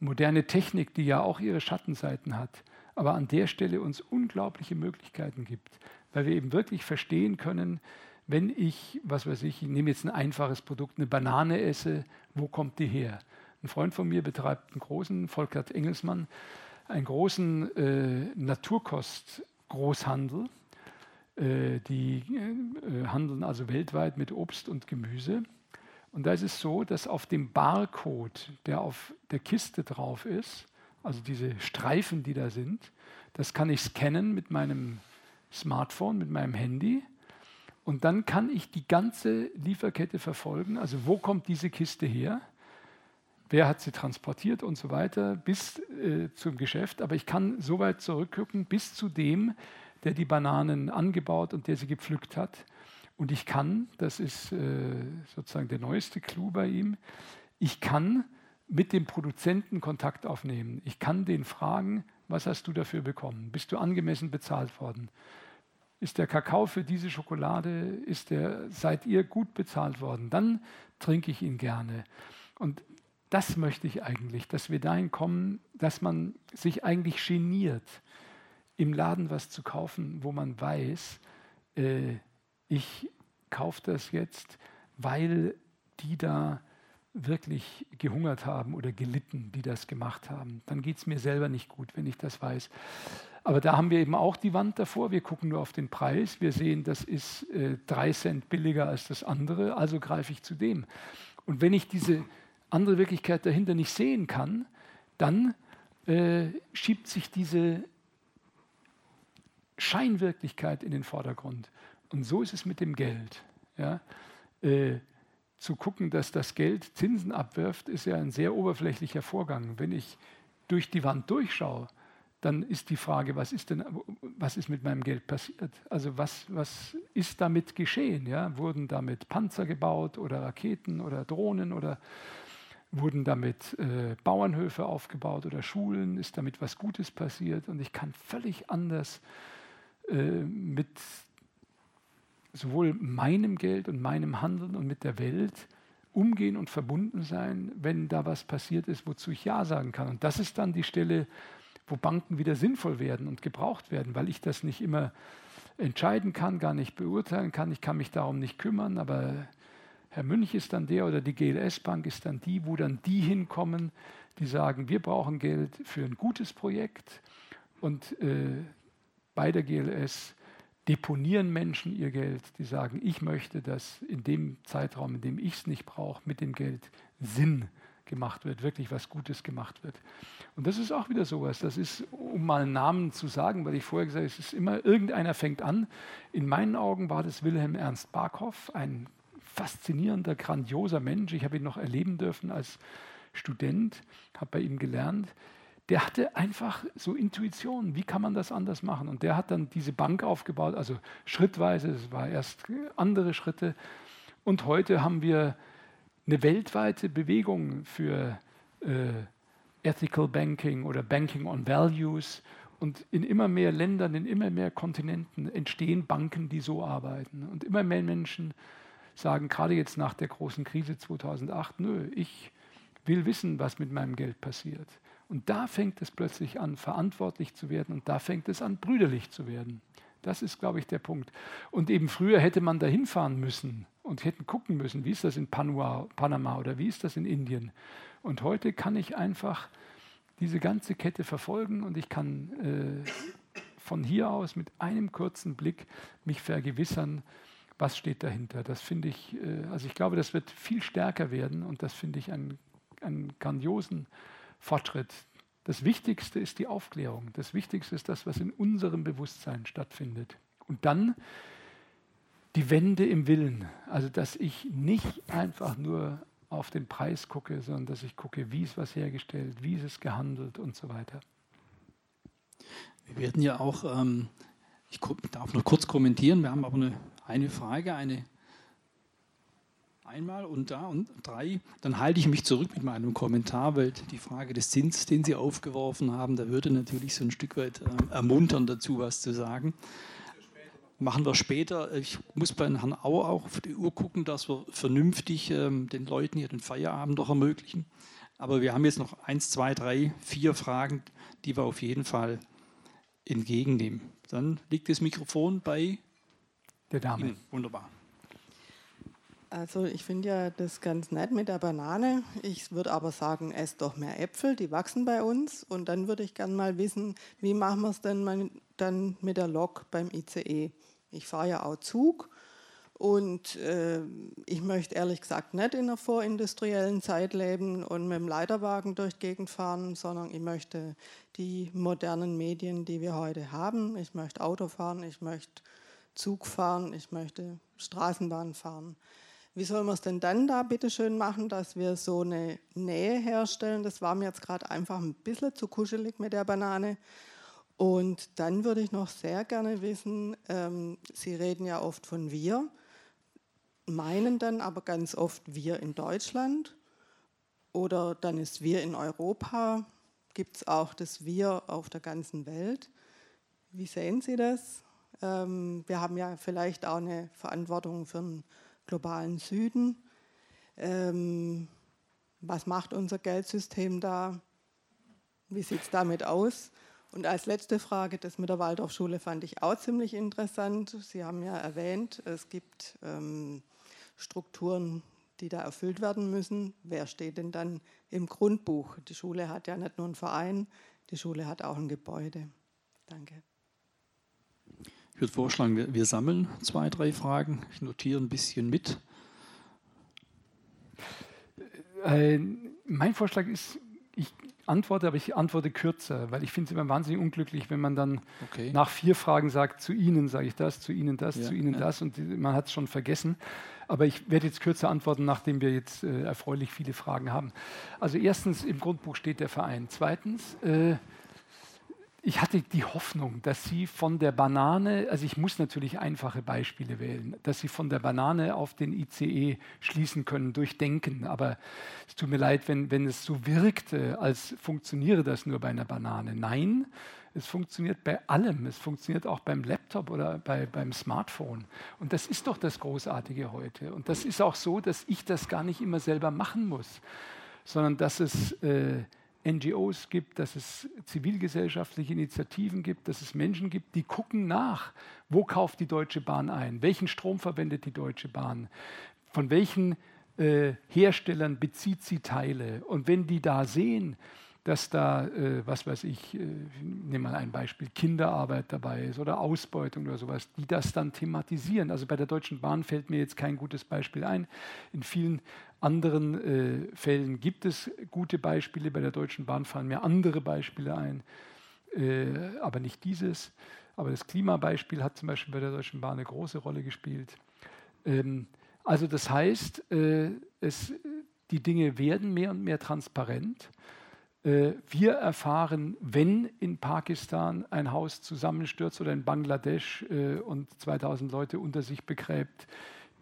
moderne Technik, die ja auch ihre Schattenseiten hat, aber an der Stelle uns unglaubliche Möglichkeiten gibt, weil wir eben wirklich verstehen können, wenn ich, was weiß ich, ich nehme jetzt ein einfaches Produkt, eine Banane esse, wo kommt die her? Ein Freund von mir betreibt einen großen, Volkert Engelsmann, einen großen äh, Naturkost-Großhandel. Äh, die äh, handeln also weltweit mit Obst und Gemüse. Und da ist es so, dass auf dem Barcode, der auf der Kiste drauf ist, also diese Streifen, die da sind, das kann ich scannen mit meinem Smartphone, mit meinem Handy. Und dann kann ich die ganze Lieferkette verfolgen. Also wo kommt diese Kiste her? Wer hat sie transportiert und so weiter bis äh, zum Geschäft. Aber ich kann so weit zurückgucken bis zu dem, der die Bananen angebaut und der sie gepflückt hat. Und ich kann, das ist äh, sozusagen der neueste Clou bei ihm, ich kann mit dem Produzenten Kontakt aufnehmen. Ich kann den fragen, was hast du dafür bekommen? Bist du angemessen bezahlt worden? Ist der Kakao für diese Schokolade, ist der, seid ihr gut bezahlt worden? Dann trinke ich ihn gerne. Und das möchte ich eigentlich, dass wir dahin kommen, dass man sich eigentlich geniert, im Laden was zu kaufen, wo man weiß, äh, ich kaufe das jetzt, weil die da wirklich gehungert haben oder gelitten, die das gemacht haben. Dann geht es mir selber nicht gut, wenn ich das weiß. Aber da haben wir eben auch die Wand davor. Wir gucken nur auf den Preis. Wir sehen, das ist äh, drei Cent billiger als das andere, also greife ich zu dem. Und wenn ich diese andere Wirklichkeit dahinter nicht sehen kann, dann äh, schiebt sich diese Scheinwirklichkeit in den Vordergrund. Und so ist es mit dem Geld. Ja? Äh, zu gucken, dass das Geld Zinsen abwirft, ist ja ein sehr oberflächlicher Vorgang. Wenn ich durch die Wand durchschaue, dann ist die Frage, was ist denn, was ist mit meinem Geld passiert? Also was, was ist damit geschehen? Ja? Wurden damit Panzer gebaut oder Raketen oder Drohnen oder wurden damit äh, Bauernhöfe aufgebaut oder Schulen? Ist damit was Gutes passiert? Und ich kann völlig anders äh, mit sowohl meinem Geld und meinem Handeln und mit der Welt umgehen und verbunden sein, wenn da was passiert ist, wozu ich Ja sagen kann. Und das ist dann die Stelle, wo Banken wieder sinnvoll werden und gebraucht werden, weil ich das nicht immer entscheiden kann, gar nicht beurteilen kann. Ich kann mich darum nicht kümmern, aber Herr Münch ist dann der oder die GLS-Bank ist dann die, wo dann die hinkommen, die sagen, wir brauchen Geld für ein gutes Projekt und äh, bei der GLS deponieren Menschen ihr Geld, die sagen, ich möchte, dass in dem Zeitraum, in dem ich es nicht brauche, mit dem Geld Sinn gemacht wird, wirklich was Gutes gemacht wird. Und das ist auch wieder sowas. Das ist, um mal einen Namen zu sagen, weil ich vorher gesagt habe, es ist immer, irgendeiner fängt an. In meinen Augen war das Wilhelm Ernst Barkow, ein faszinierender, grandioser Mensch. Ich habe ihn noch erleben dürfen als Student, habe bei ihm gelernt der hatte einfach so Intuition, wie kann man das anders machen? Und der hat dann diese Bank aufgebaut, also schrittweise, es war erst andere Schritte. Und heute haben wir eine weltweite Bewegung für äh, Ethical Banking oder Banking on Values. Und in immer mehr Ländern, in immer mehr Kontinenten entstehen Banken, die so arbeiten. Und immer mehr Menschen sagen, gerade jetzt nach der großen Krise 2008, nö, ich will wissen, was mit meinem Geld passiert. Und da fängt es plötzlich an, verantwortlich zu werden und da fängt es an, brüderlich zu werden. Das ist, glaube ich, der Punkt. Und eben früher hätte man da hinfahren müssen und hätten gucken müssen, wie ist das in Panua, Panama oder wie ist das in Indien. Und heute kann ich einfach diese ganze Kette verfolgen und ich kann äh, von hier aus mit einem kurzen Blick mich vergewissern, was steht dahinter. Das finde ich, äh, also ich glaube, das wird viel stärker werden und das finde ich einen, einen grandiosen Fortschritt. Das Wichtigste ist die Aufklärung. Das Wichtigste ist das, was in unserem Bewusstsein stattfindet. Und dann die Wende im Willen. Also, dass ich nicht einfach nur auf den Preis gucke, sondern dass ich gucke, wie ist was hergestellt, wie ist es gehandelt und so weiter. Wir werden ja auch, ähm, ich darf noch kurz kommentieren, wir haben aber eine, eine Frage, eine einmal und da und drei, dann halte ich mich zurück mit meinem Kommentar, weil die Frage des Zins, den Sie aufgeworfen haben, da würde natürlich so ein Stück weit äh, ermuntern, dazu was zu sagen. Machen wir später. Ich muss bei Herrn Auer auch auf die Uhr gucken, dass wir vernünftig ähm, den Leuten hier den Feierabend doch ermöglichen. Aber wir haben jetzt noch eins, zwei, drei, vier Fragen, die wir auf jeden Fall entgegennehmen. Dann liegt das Mikrofon bei der Dame. Ihnen. Wunderbar. Also ich finde ja das ganz nett mit der Banane. Ich würde aber sagen, esst doch mehr Äpfel, die wachsen bei uns. Und dann würde ich gerne mal wissen, wie machen wir es denn mal dann mit der Lok beim ICE? Ich fahre ja auch Zug und äh, ich möchte ehrlich gesagt nicht in einer vorindustriellen Zeit leben und mit dem Leiterwagen durch die Gegend fahren, sondern ich möchte die modernen Medien, die wir heute haben. Ich möchte Auto fahren, ich möchte Zug fahren, ich möchte Straßenbahn fahren. Wie soll man es denn dann da bitte schön machen, dass wir so eine Nähe herstellen? Das war mir jetzt gerade einfach ein bisschen zu kuschelig mit der Banane. Und dann würde ich noch sehr gerne wissen, ähm, Sie reden ja oft von wir, meinen dann aber ganz oft wir in Deutschland oder dann ist wir in Europa. Gibt es auch das wir auf der ganzen Welt? Wie sehen Sie das? Ähm, wir haben ja vielleicht auch eine Verantwortung für einen globalen Süden. Ähm, was macht unser Geldsystem da? Wie sieht es damit aus? Und als letzte Frage, das mit der Waldorfschule fand ich auch ziemlich interessant. Sie haben ja erwähnt, es gibt ähm, Strukturen, die da erfüllt werden müssen. Wer steht denn dann im Grundbuch? Die Schule hat ja nicht nur einen Verein, die Schule hat auch ein Gebäude. Danke. Ich würde vorschlagen, wir, wir sammeln zwei, drei Fragen. Ich notiere ein bisschen mit. Äh, mein Vorschlag ist, ich antworte, aber ich antworte kürzer, weil ich finde es immer wahnsinnig unglücklich, wenn man dann okay. nach vier Fragen sagt, zu Ihnen sage ich das, zu Ihnen das, ja, zu Ihnen ja. das und man hat es schon vergessen. Aber ich werde jetzt kürzer antworten, nachdem wir jetzt äh, erfreulich viele Fragen haben. Also erstens, im Grundbuch steht der Verein. Zweitens, äh, ich hatte die Hoffnung, dass Sie von der Banane, also ich muss natürlich einfache Beispiele wählen, dass Sie von der Banane auf den ICE schließen können durch Denken. Aber es tut mir leid, wenn, wenn es so wirkte, als funktioniere das nur bei einer Banane. Nein, es funktioniert bei allem. Es funktioniert auch beim Laptop oder bei, beim Smartphone. Und das ist doch das Großartige heute. Und das ist auch so, dass ich das gar nicht immer selber machen muss, sondern dass es... Äh, NGOs gibt, dass es zivilgesellschaftliche Initiativen gibt, dass es Menschen gibt, die gucken nach, wo kauft die Deutsche Bahn ein, welchen Strom verwendet die Deutsche Bahn, von welchen äh, Herstellern bezieht sie Teile. Und wenn die da sehen, dass da, äh, was weiß ich, äh, nehme mal ein Beispiel, Kinderarbeit dabei ist oder Ausbeutung oder sowas, die das dann thematisieren. Also bei der Deutschen Bahn fällt mir jetzt kein gutes Beispiel ein. In vielen anderen äh, Fällen gibt es gute Beispiele. Bei der Deutschen Bahn fallen mir andere Beispiele ein, äh, aber nicht dieses. Aber das Klimabeispiel hat zum Beispiel bei der Deutschen Bahn eine große Rolle gespielt. Ähm, also das heißt, äh, es, die Dinge werden mehr und mehr transparent. Äh, wir erfahren, wenn in Pakistan ein Haus zusammenstürzt oder in Bangladesch äh, und 2000 Leute unter sich begräbt,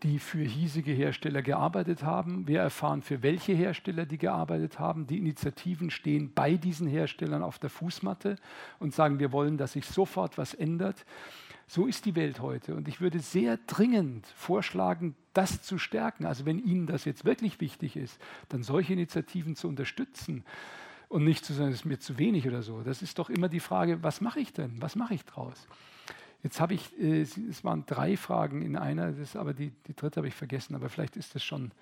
die für hiesige Hersteller gearbeitet haben. Wir erfahren, für welche Hersteller die gearbeitet haben. Die Initiativen stehen bei diesen Herstellern auf der Fußmatte und sagen, wir wollen, dass sich sofort was ändert. So ist die Welt heute. Und ich würde sehr dringend vorschlagen, das zu stärken. Also wenn Ihnen das jetzt wirklich wichtig ist, dann solche Initiativen zu unterstützen und nicht zu sagen, es ist mir zu wenig oder so. Das ist doch immer die Frage, was mache ich denn? Was mache ich draus? Jetzt habe ich, äh, es waren drei Fragen in einer, das, aber die, die dritte habe ich vergessen, aber vielleicht ist das schon.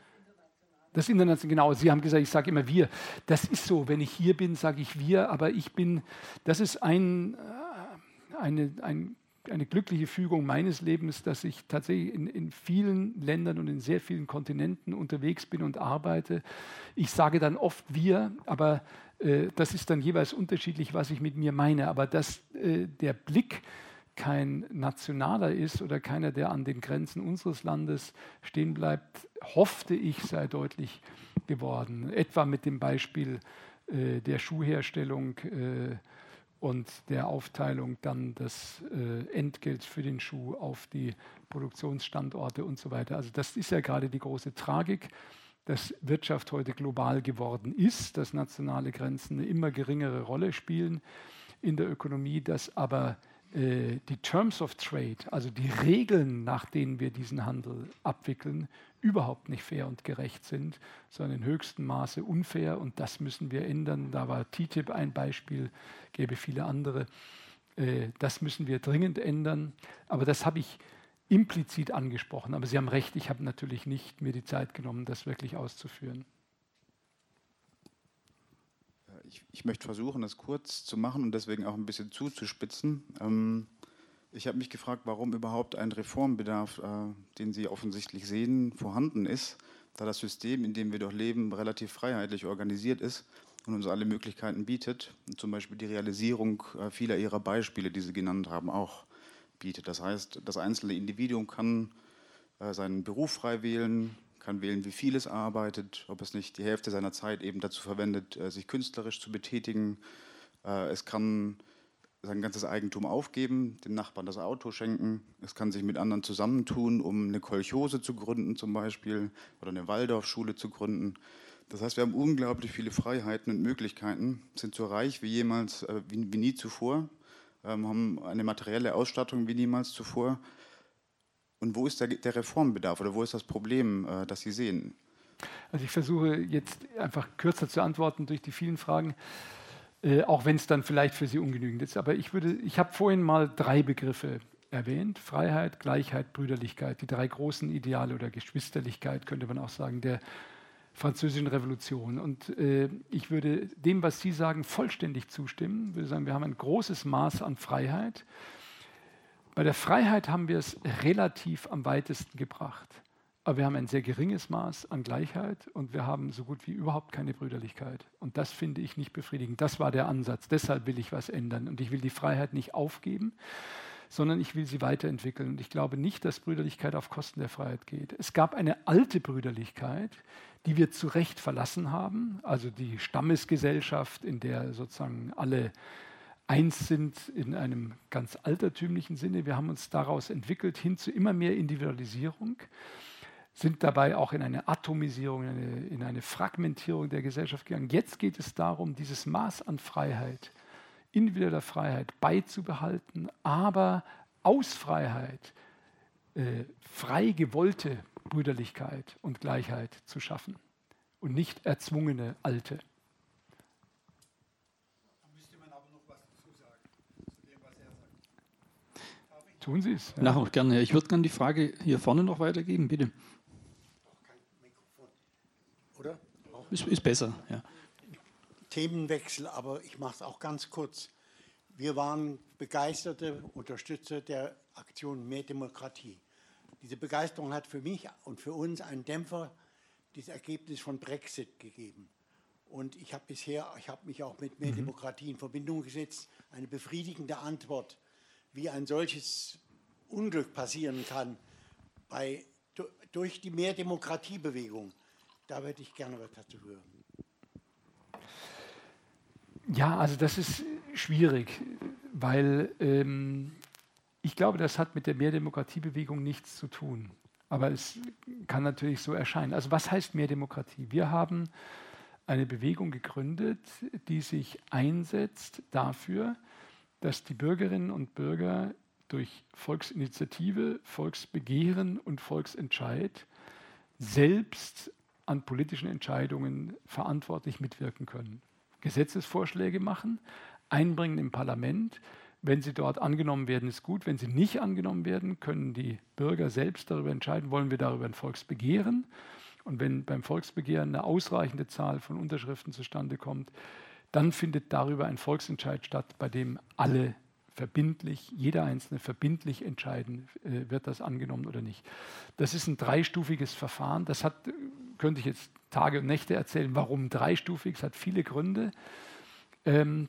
Das International, genau, Sie haben gesagt, ich sage immer wir. Das ist so, wenn ich hier bin, sage ich wir, aber ich bin, das ist ein, äh, eine, ein eine glückliche Fügung meines Lebens, dass ich tatsächlich in, in, vielen Ländern und in sehr vielen Kontinenten unterwegs bin und arbeite. Ich sage dann oft wir, aber äh, das ist dann jeweils unterschiedlich, was ich mit mir meine. Aber dass äh, der Blick kein nationaler ist oder keiner, der an den Grenzen unseres Landes stehen bleibt, hoffte ich, sei deutlich geworden. Etwa mit dem Beispiel äh, der Schuhherstellung äh, und der Aufteilung dann des äh, Entgelts für den Schuh auf die Produktionsstandorte und so weiter. Also das ist ja gerade die große Tragik, dass Wirtschaft heute global geworden ist, dass nationale Grenzen eine immer geringere Rolle spielen in der Ökonomie, dass aber äh, die Terms of Trade, also die Regeln, nach denen wir diesen Handel abwickeln, überhaupt nicht fair und gerecht sind, sondern in höchstem Maße unfair und das müssen wir ändern. Da war TTIP ein Beispiel, gäbe viele andere. Äh, das müssen wir dringend ändern. Aber das habe ich implizit angesprochen. Aber Sie haben recht, ich habe natürlich nicht mir die Zeit genommen, das wirklich auszuführen. Ich, ich möchte versuchen, das kurz zu machen und deswegen auch ein bisschen zuzuspitzen. Ähm, ich habe mich gefragt, warum überhaupt ein Reformbedarf, äh, den Sie offensichtlich sehen, vorhanden ist, da das System, in dem wir doch leben, relativ freiheitlich organisiert ist und uns alle Möglichkeiten bietet. Und zum Beispiel die Realisierung äh, vieler Ihrer Beispiele, die Sie genannt haben, auch bietet. Das heißt, das einzelne Individuum kann äh, seinen Beruf frei wählen, kann wählen, wie viel es arbeitet, ob es nicht die Hälfte seiner Zeit eben dazu verwendet, äh, sich künstlerisch zu betätigen. Äh, es kann sein ganzes Eigentum aufgeben, dem Nachbarn das Auto schenken. Es kann sich mit anderen zusammentun, um eine Kolchose zu gründen zum Beispiel oder eine Waldorfschule zu gründen. Das heißt, wir haben unglaublich viele Freiheiten und Möglichkeiten, sind so reich wie jemals, äh, wie, wie, nie zuvor, ähm, haben eine materielle Ausstattung wie niemals zuvor. Und wo ist der, der Reformbedarf oder wo ist das Problem, äh, das Sie sehen? Also ich versuche jetzt einfach kürzer zu antworten durch die vielen Fragen. Äh, auch wenn es dann vielleicht für Sie ungenügend ist. Aber ich ich habe vorhin mal drei Begriffe erwähnt: Freiheit, Gleichheit, Brüderlichkeit, die drei großen Ideale oder Geschwisterlichkeit könnte man auch sagen der französischen Revolution. Und äh, ich würde dem, was Sie sagen, vollständig zustimmen. Ich würde sagen, wir haben ein großes Maß an Freiheit. Bei der Freiheit haben wir es relativ am weitesten gebracht. Aber wir haben ein sehr geringes Maß an Gleichheit und wir haben so gut wie überhaupt keine Brüderlichkeit. Und das finde ich nicht befriedigend. Das war der Ansatz. Deshalb will ich was ändern. Und ich will die Freiheit nicht aufgeben, sondern ich will sie weiterentwickeln. Und ich glaube nicht, dass Brüderlichkeit auf Kosten der Freiheit geht. Es gab eine alte Brüderlichkeit, die wir zu Recht verlassen haben, also die Stammesgesellschaft, in der sozusagen alle eins sind in einem ganz altertümlichen Sinne. Wir haben uns daraus entwickelt hin zu immer mehr Individualisierung sind dabei auch in eine Atomisierung, in eine, in eine Fragmentierung der Gesellschaft gegangen. Jetzt geht es darum, dieses Maß an Freiheit, individueller Freiheit beizubehalten, aber aus Freiheit äh, frei gewollte Brüderlichkeit und Gleichheit zu schaffen und nicht erzwungene alte. Tun Sie es. Ja. Nachher gerne. Ich würde gerne die Frage hier vorne noch weitergeben, bitte. Ist, ist besser, ja. Themenwechsel, aber ich mache es auch ganz kurz. Wir waren begeisterte Unterstützer der Aktion Mehr Demokratie. Diese Begeisterung hat für mich und für uns einen Dämpfer, das Ergebnis von Brexit gegeben. Und ich habe bisher, ich habe mich auch mit Mehr mhm. Demokratie in Verbindung gesetzt, eine befriedigende Antwort, wie ein solches Unglück passieren kann bei, durch die Mehr Demokratie-Bewegung. Da würde ich gerne was dazu hören. Ja, also das ist schwierig, weil ähm, ich glaube, das hat mit der Mehrdemokratiebewegung nichts zu tun. Aber es kann natürlich so erscheinen. Also was heißt Mehrdemokratie? Wir haben eine Bewegung gegründet, die sich einsetzt dafür, dass die Bürgerinnen und Bürger durch Volksinitiative, Volksbegehren und Volksentscheid selbst an politischen Entscheidungen verantwortlich mitwirken können. Gesetzesvorschläge machen, einbringen im Parlament. Wenn sie dort angenommen werden, ist gut. Wenn sie nicht angenommen werden, können die Bürger selbst darüber entscheiden, wollen wir darüber ein Volksbegehren. Und wenn beim Volksbegehren eine ausreichende Zahl von Unterschriften zustande kommt, dann findet darüber ein Volksentscheid statt, bei dem alle verbindlich, jeder Einzelne verbindlich entscheiden, äh, wird das angenommen oder nicht. Das ist ein dreistufiges Verfahren. Das hat könnte ich jetzt Tage und Nächte erzählen, warum dreistufig, es hat viele Gründe. Ähm,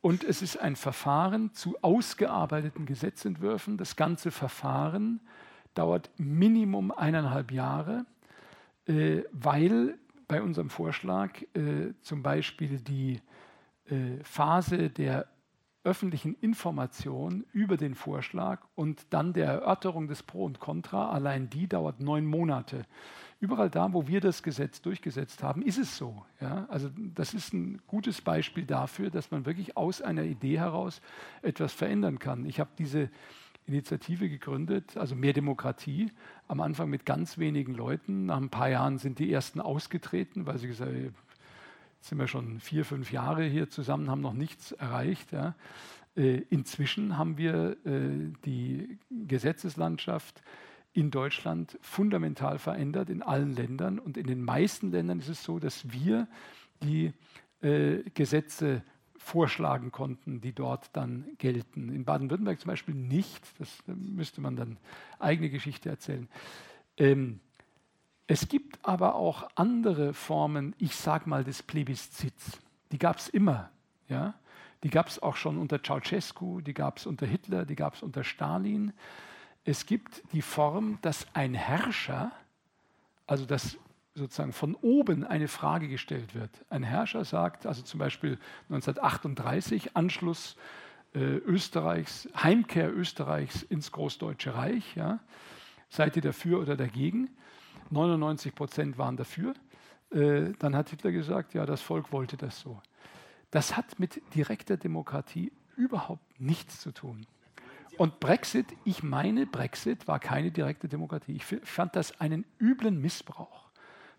und es ist ein Verfahren zu ausgearbeiteten Gesetzentwürfen. Das ganze Verfahren dauert Minimum eineinhalb Jahre, äh, weil bei unserem Vorschlag äh, zum Beispiel die äh, Phase der öffentlichen Information über den Vorschlag und dann der Erörterung des Pro und Contra, allein die dauert neun Monate. Überall da, wo wir das Gesetz durchgesetzt haben, ist es so. Ja? Also das ist ein gutes Beispiel dafür, dass man wirklich aus einer Idee heraus etwas verändern kann. Ich habe diese Initiative gegründet, also mehr Demokratie, am Anfang mit ganz wenigen Leuten. Nach ein paar Jahren sind die ersten ausgetreten, weil sie gesagt haben, jetzt sind wir schon vier, fünf Jahre hier zusammen, haben noch nichts erreicht. Ja? Äh, inzwischen haben wir äh, die Gesetzeslandschaft in Deutschland fundamental verändert in allen Ländern. Und in den meisten Ländern ist es so, dass wir die äh, Gesetze vorschlagen konnten, die dort dann gelten. In Baden-Württemberg zum Beispiel nicht. Das müsste man dann eigene Geschichte erzählen. Ähm, es gibt aber auch andere Formen, ich sage mal, des Plebiszits. Die gab es immer. Ja? Die gab es auch schon unter Ceausescu, die gab es unter Hitler, die gab es unter Stalin. Es gibt die Form, dass ein Herrscher, also dass sozusagen von oben eine Frage gestellt wird. Ein Herrscher sagt, also zum Beispiel 1938, Anschluss äh, Österreichs, Heimkehr Österreichs ins Großdeutsche Reich, ja, seid ihr dafür oder dagegen? 99 Prozent waren dafür. Äh, dann hat Hitler gesagt, ja, das Volk wollte das so. Das hat mit direkter Demokratie überhaupt nichts zu tun. Und Brexit, ich meine, Brexit war keine direkte Demokratie. Ich fand das einen üblen Missbrauch.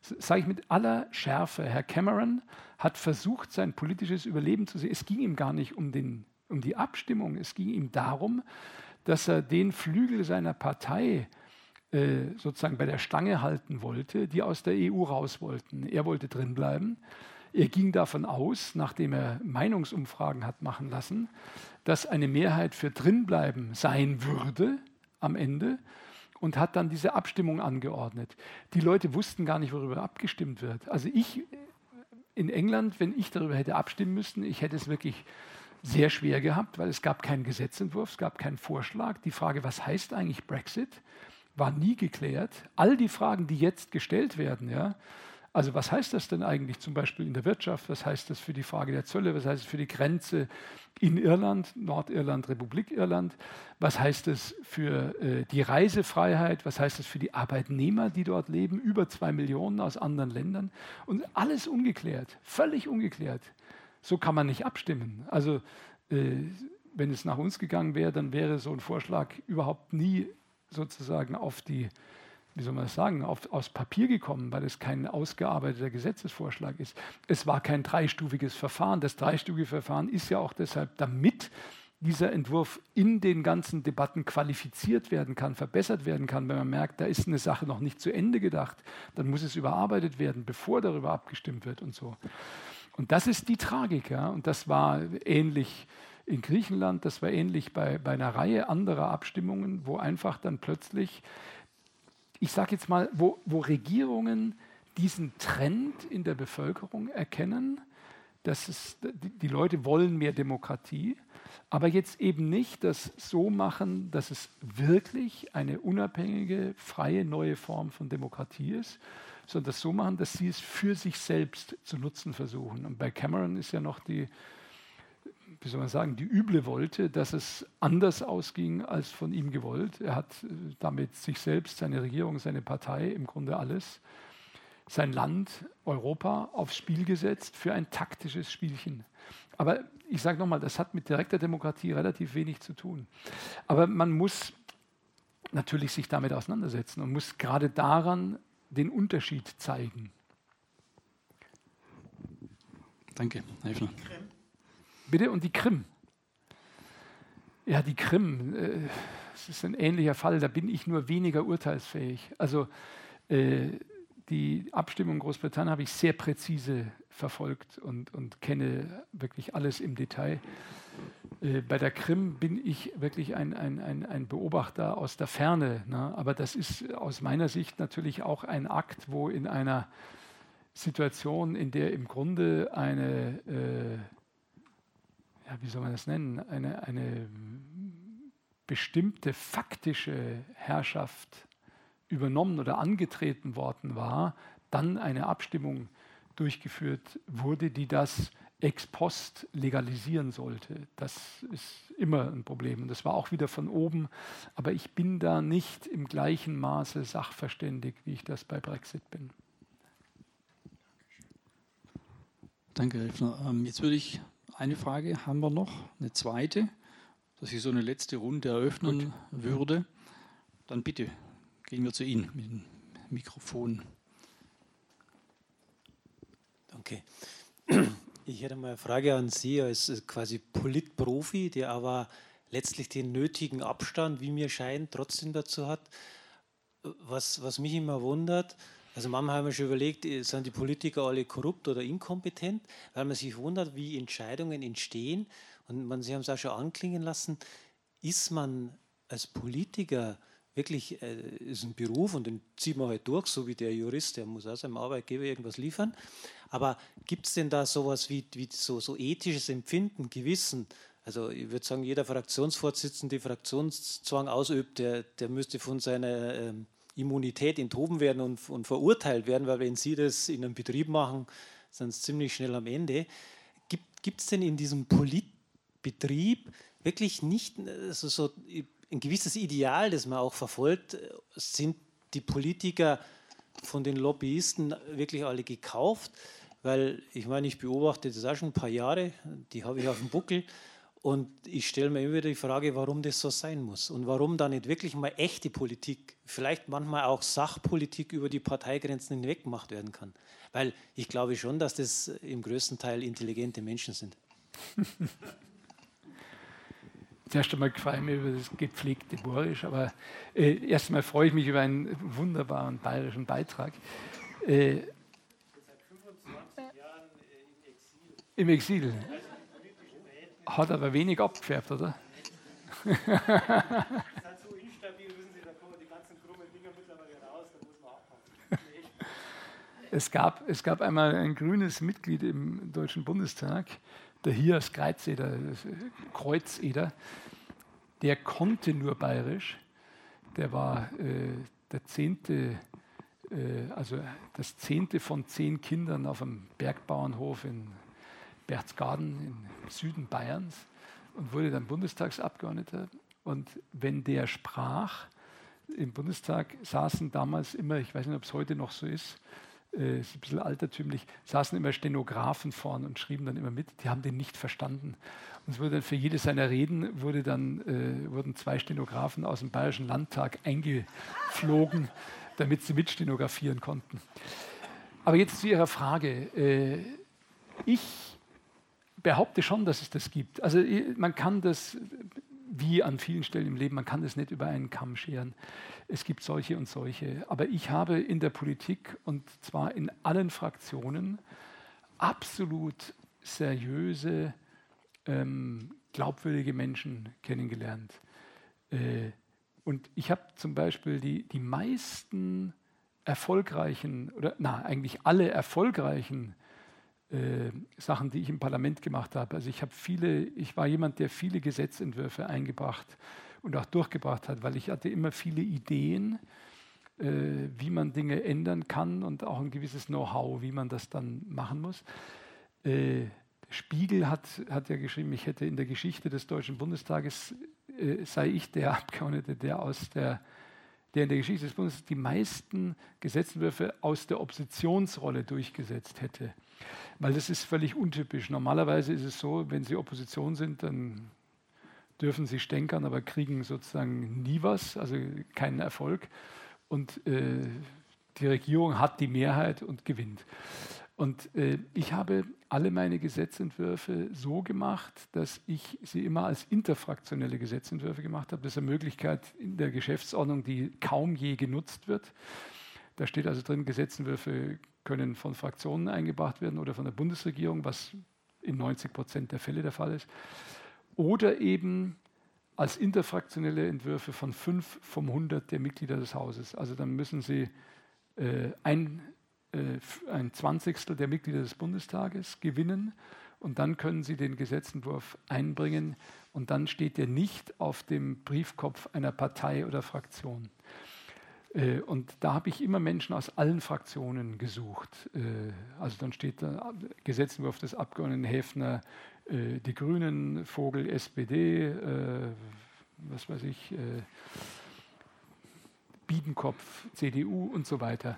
Sage ich mit aller Schärfe. Herr Cameron hat versucht, sein politisches Überleben zu sehen. Es ging ihm gar nicht um, den, um die Abstimmung. Es ging ihm darum, dass er den Flügel seiner Partei äh, sozusagen bei der Stange halten wollte, die aus der EU raus wollten. Er wollte drinbleiben. Er ging davon aus, nachdem er Meinungsumfragen hat machen lassen, dass eine Mehrheit für drinbleiben sein würde am Ende und hat dann diese Abstimmung angeordnet. Die Leute wussten gar nicht, worüber abgestimmt wird. Also ich in England, wenn ich darüber hätte abstimmen müssen, ich hätte es wirklich sehr schwer gehabt, weil es gab keinen Gesetzentwurf, es gab keinen Vorschlag. Die Frage, was heißt eigentlich Brexit, war nie geklärt. All die Fragen, die jetzt gestellt werden, ja, also was heißt das denn eigentlich zum Beispiel in der Wirtschaft? Was heißt das für die Frage der Zölle? Was heißt es für die Grenze in Irland, Nordirland, Republik Irland? Was heißt es für äh, die Reisefreiheit? Was heißt es für die Arbeitnehmer, die dort leben? Über zwei Millionen aus anderen Ländern. Und alles ungeklärt, völlig ungeklärt. So kann man nicht abstimmen. Also äh, wenn es nach uns gegangen wäre, dann wäre so ein Vorschlag überhaupt nie sozusagen auf die wie soll man das sagen, auf, aus Papier gekommen, weil es kein ausgearbeiteter Gesetzesvorschlag ist. Es war kein dreistufiges Verfahren. Das dreistufige Verfahren ist ja auch deshalb, damit dieser Entwurf in den ganzen Debatten qualifiziert werden kann, verbessert werden kann, wenn man merkt, da ist eine Sache noch nicht zu Ende gedacht, dann muss es überarbeitet werden, bevor darüber abgestimmt wird und so. Und das ist die Tragik, ja, und das war ähnlich in Griechenland, das war ähnlich bei, bei einer Reihe anderer Abstimmungen, wo einfach dann plötzlich ich sage jetzt mal, wo, wo Regierungen diesen Trend in der Bevölkerung erkennen, dass es, die, Leute wollen mehr Demokratie, aber jetzt eben nicht das so machen, dass es wirklich eine unabhängige, freie, neue Form von Demokratie ist, sondern das so machen, dass sie es für sich selbst zu nutzen versuchen. Und bei Cameron ist ja noch die, wie soll man sagen, die üble wollte, dass es anders ausging als von ihm gewollt. Er hat äh, damit sich selbst, seine Regierung, seine Partei, im Grunde alles, sein Land, Europa aufs Spiel gesetzt für ein taktisches Spielchen. Aber ich sage nochmal, das hat mit direkter Demokratie relativ wenig zu tun. Aber man muss natürlich sich damit auseinandersetzen und muss gerade daran den Unterschied zeigen. Danke, Herr Hefner. Bitte? Und die Krim. Ja, die Krim, äh, das ist ein ähnlicher Fall, da bin ich nur weniger urteilsfähig. Also äh, die Abstimmung in Großbritannien habe ich sehr präzise verfolgt und, und kenne wirklich alles im Detail. Äh, bei der Krim bin ich wirklich ein, ein, ein, ein Beobachter aus der Ferne. Ne? Aber das ist aus meiner Sicht natürlich auch ein Akt, wo in einer Situation, in der im Grunde eine äh, ja, wie soll man das nennen, eine, eine bestimmte faktische Herrschaft übernommen oder angetreten worden war, dann eine Abstimmung durchgeführt wurde, die das ex post legalisieren sollte. Das ist immer ein Problem. Und das war auch wieder von oben. Aber ich bin da nicht im gleichen Maße sachverständig, wie ich das bei Brexit bin. Danke, Refner. Ähm, jetzt würde ich eine Frage haben wir noch, eine zweite, dass ich so eine letzte Runde eröffnen Gut. würde. Dann bitte gehen wir zu Ihnen mit dem Mikrofon. Danke. Ich hätte mal eine Frage an Sie als quasi Politprofi, der aber letztlich den nötigen Abstand, wie mir scheint, trotzdem dazu hat. Was, was mich immer wundert, also manchmal haben wir schon überlegt, äh, sind die Politiker alle korrupt oder inkompetent, weil man sich wundert, wie Entscheidungen entstehen. Und man, Sie haben es auch schon anklingen lassen, ist man als Politiker wirklich, äh, ist ein Beruf und den zieht man halt durch, so wie der Jurist, der muss auch seinem Arbeitgeber irgendwas liefern. Aber gibt es denn da sowas wie, wie so, so ethisches Empfinden, Gewissen, also ich würde sagen, jeder Fraktionsvorsitzende, der Fraktionszwang ausübt, der, der müsste von seiner ähm, Immunität enthoben werden und, und, verurteilt werden, weil wenn Sie das in einem Betrieb machen, sind Sie ziemlich schnell am Ende. Gibt es denn in diesem Politbetrieb wirklich nicht also so ein gewisses Ideal, das man auch verfolgt? Sind die Politiker von den Lobbyisten wirklich alle gekauft? Weil ich meine, ich beobachte das auch schon ein paar Jahre, die habe ich auf dem Buckel. Und ich stelle mir immer wieder die Frage, warum das so sein muss und warum da nicht wirklich mal echte Politik, vielleicht manchmal auch Sachpolitik über die Parteigrenzen hinweg gemacht werden kann. Weil ich glaube schon, dass das im größten Teil intelligente Menschen sind. Zuerst einmal gefreue ich mich über das gepflegte Borisch, aber äh, erst einmal freue ich mich über einen wunderbaren bayerischen Beitrag. Äh, Im Exil hat aber wenig abgefärbt, oder? Es gab, es gab einmal ein grünes Mitglied im Deutschen Bundestag, der Hias Kreuzeder, Kreuzeder, der konnte nur bayerisch. Der war äh, der zehnte, äh, also das zehnte von zehn Kindern auf einem Bergbauernhof in Berchtesgaden im Süden Bayerns und wurde dann Bundestagsabgeordneter. Und wenn der sprach, im Bundestag saßen damals immer, ich weiß nicht, ob es heute noch so ist, äh, ist ein bisschen altertümlich, saßen immer Stenografen vorn und schrieben dann immer mit. Die haben den nicht verstanden. Und es wurde dann für jede seiner Reden wurde dann, äh, wurden zwei Stenografen aus dem Bayerischen Landtag eingeflogen, damit sie mitstenografieren konnten. Aber jetzt zu Ihrer Frage. Äh, ich behaupte schon, dass es das gibt. Also man kann das, wie an vielen Stellen im Leben, man kann das nicht über einen Kamm scheren. Es gibt solche und solche. Aber ich habe in der Politik und zwar in allen Fraktionen absolut seriöse, ähm, glaubwürdige Menschen kennengelernt. Äh, und ich habe zum Beispiel die, die meisten erfolgreichen, oder na, eigentlich alle erfolgreichen äh, Sachen, die ich im Parlament gemacht habe. Also ich habe viele, ich war jemand, der viele Gesetzentwürfe eingebracht und auch durchgebracht hat, weil ich hatte immer viele Ideen, äh, wie man Dinge ändern kann und auch ein gewisses Know-how, wie man das dann machen muss. Äh, Spiegel hat, hat ja geschrieben, ich hätte in der Geschichte des Deutschen Bundestages, äh, sei ich der Abgeordnete, der aus der der in der Geschichte des Bundes die meisten Gesetzentwürfe aus der Oppositionsrolle durchgesetzt hätte. Weil das ist völlig untypisch. Normalerweise ist es so, wenn Sie Opposition sind, dann dürfen Sie stänkern, aber kriegen sozusagen nie was, also keinen Erfolg. Und äh, die Regierung hat die Mehrheit und gewinnt. Und äh, ich habe alle meine Gesetzentwürfe so gemacht, dass ich sie immer als interfraktionelle Gesetzentwürfe gemacht habe. Das ist eine Möglichkeit in der Geschäftsordnung, die kaum je genutzt wird. Da steht also drin, Gesetzentwürfe können von Fraktionen eingebracht werden oder von der Bundesregierung, was in 90 Prozent der Fälle der Fall ist. Oder eben als interfraktionelle Entwürfe von fünf vom 100 der Mitglieder des Hauses. Also dann müssen sie äh, ein äh, ein Zwanzigstel der Mitglieder des Bundestages gewinnen und dann können sie den Gesetzentwurf einbringen und dann steht er nicht auf dem Briefkopf einer Partei oder Fraktion. Äh, und da habe ich immer Menschen aus allen Fraktionen gesucht. Äh, also dann steht da Gesetzentwurf des Abgeordneten Häfner, die Grünen, Vogel, SPD, was weiß ich, Biedenkopf, CDU und so weiter.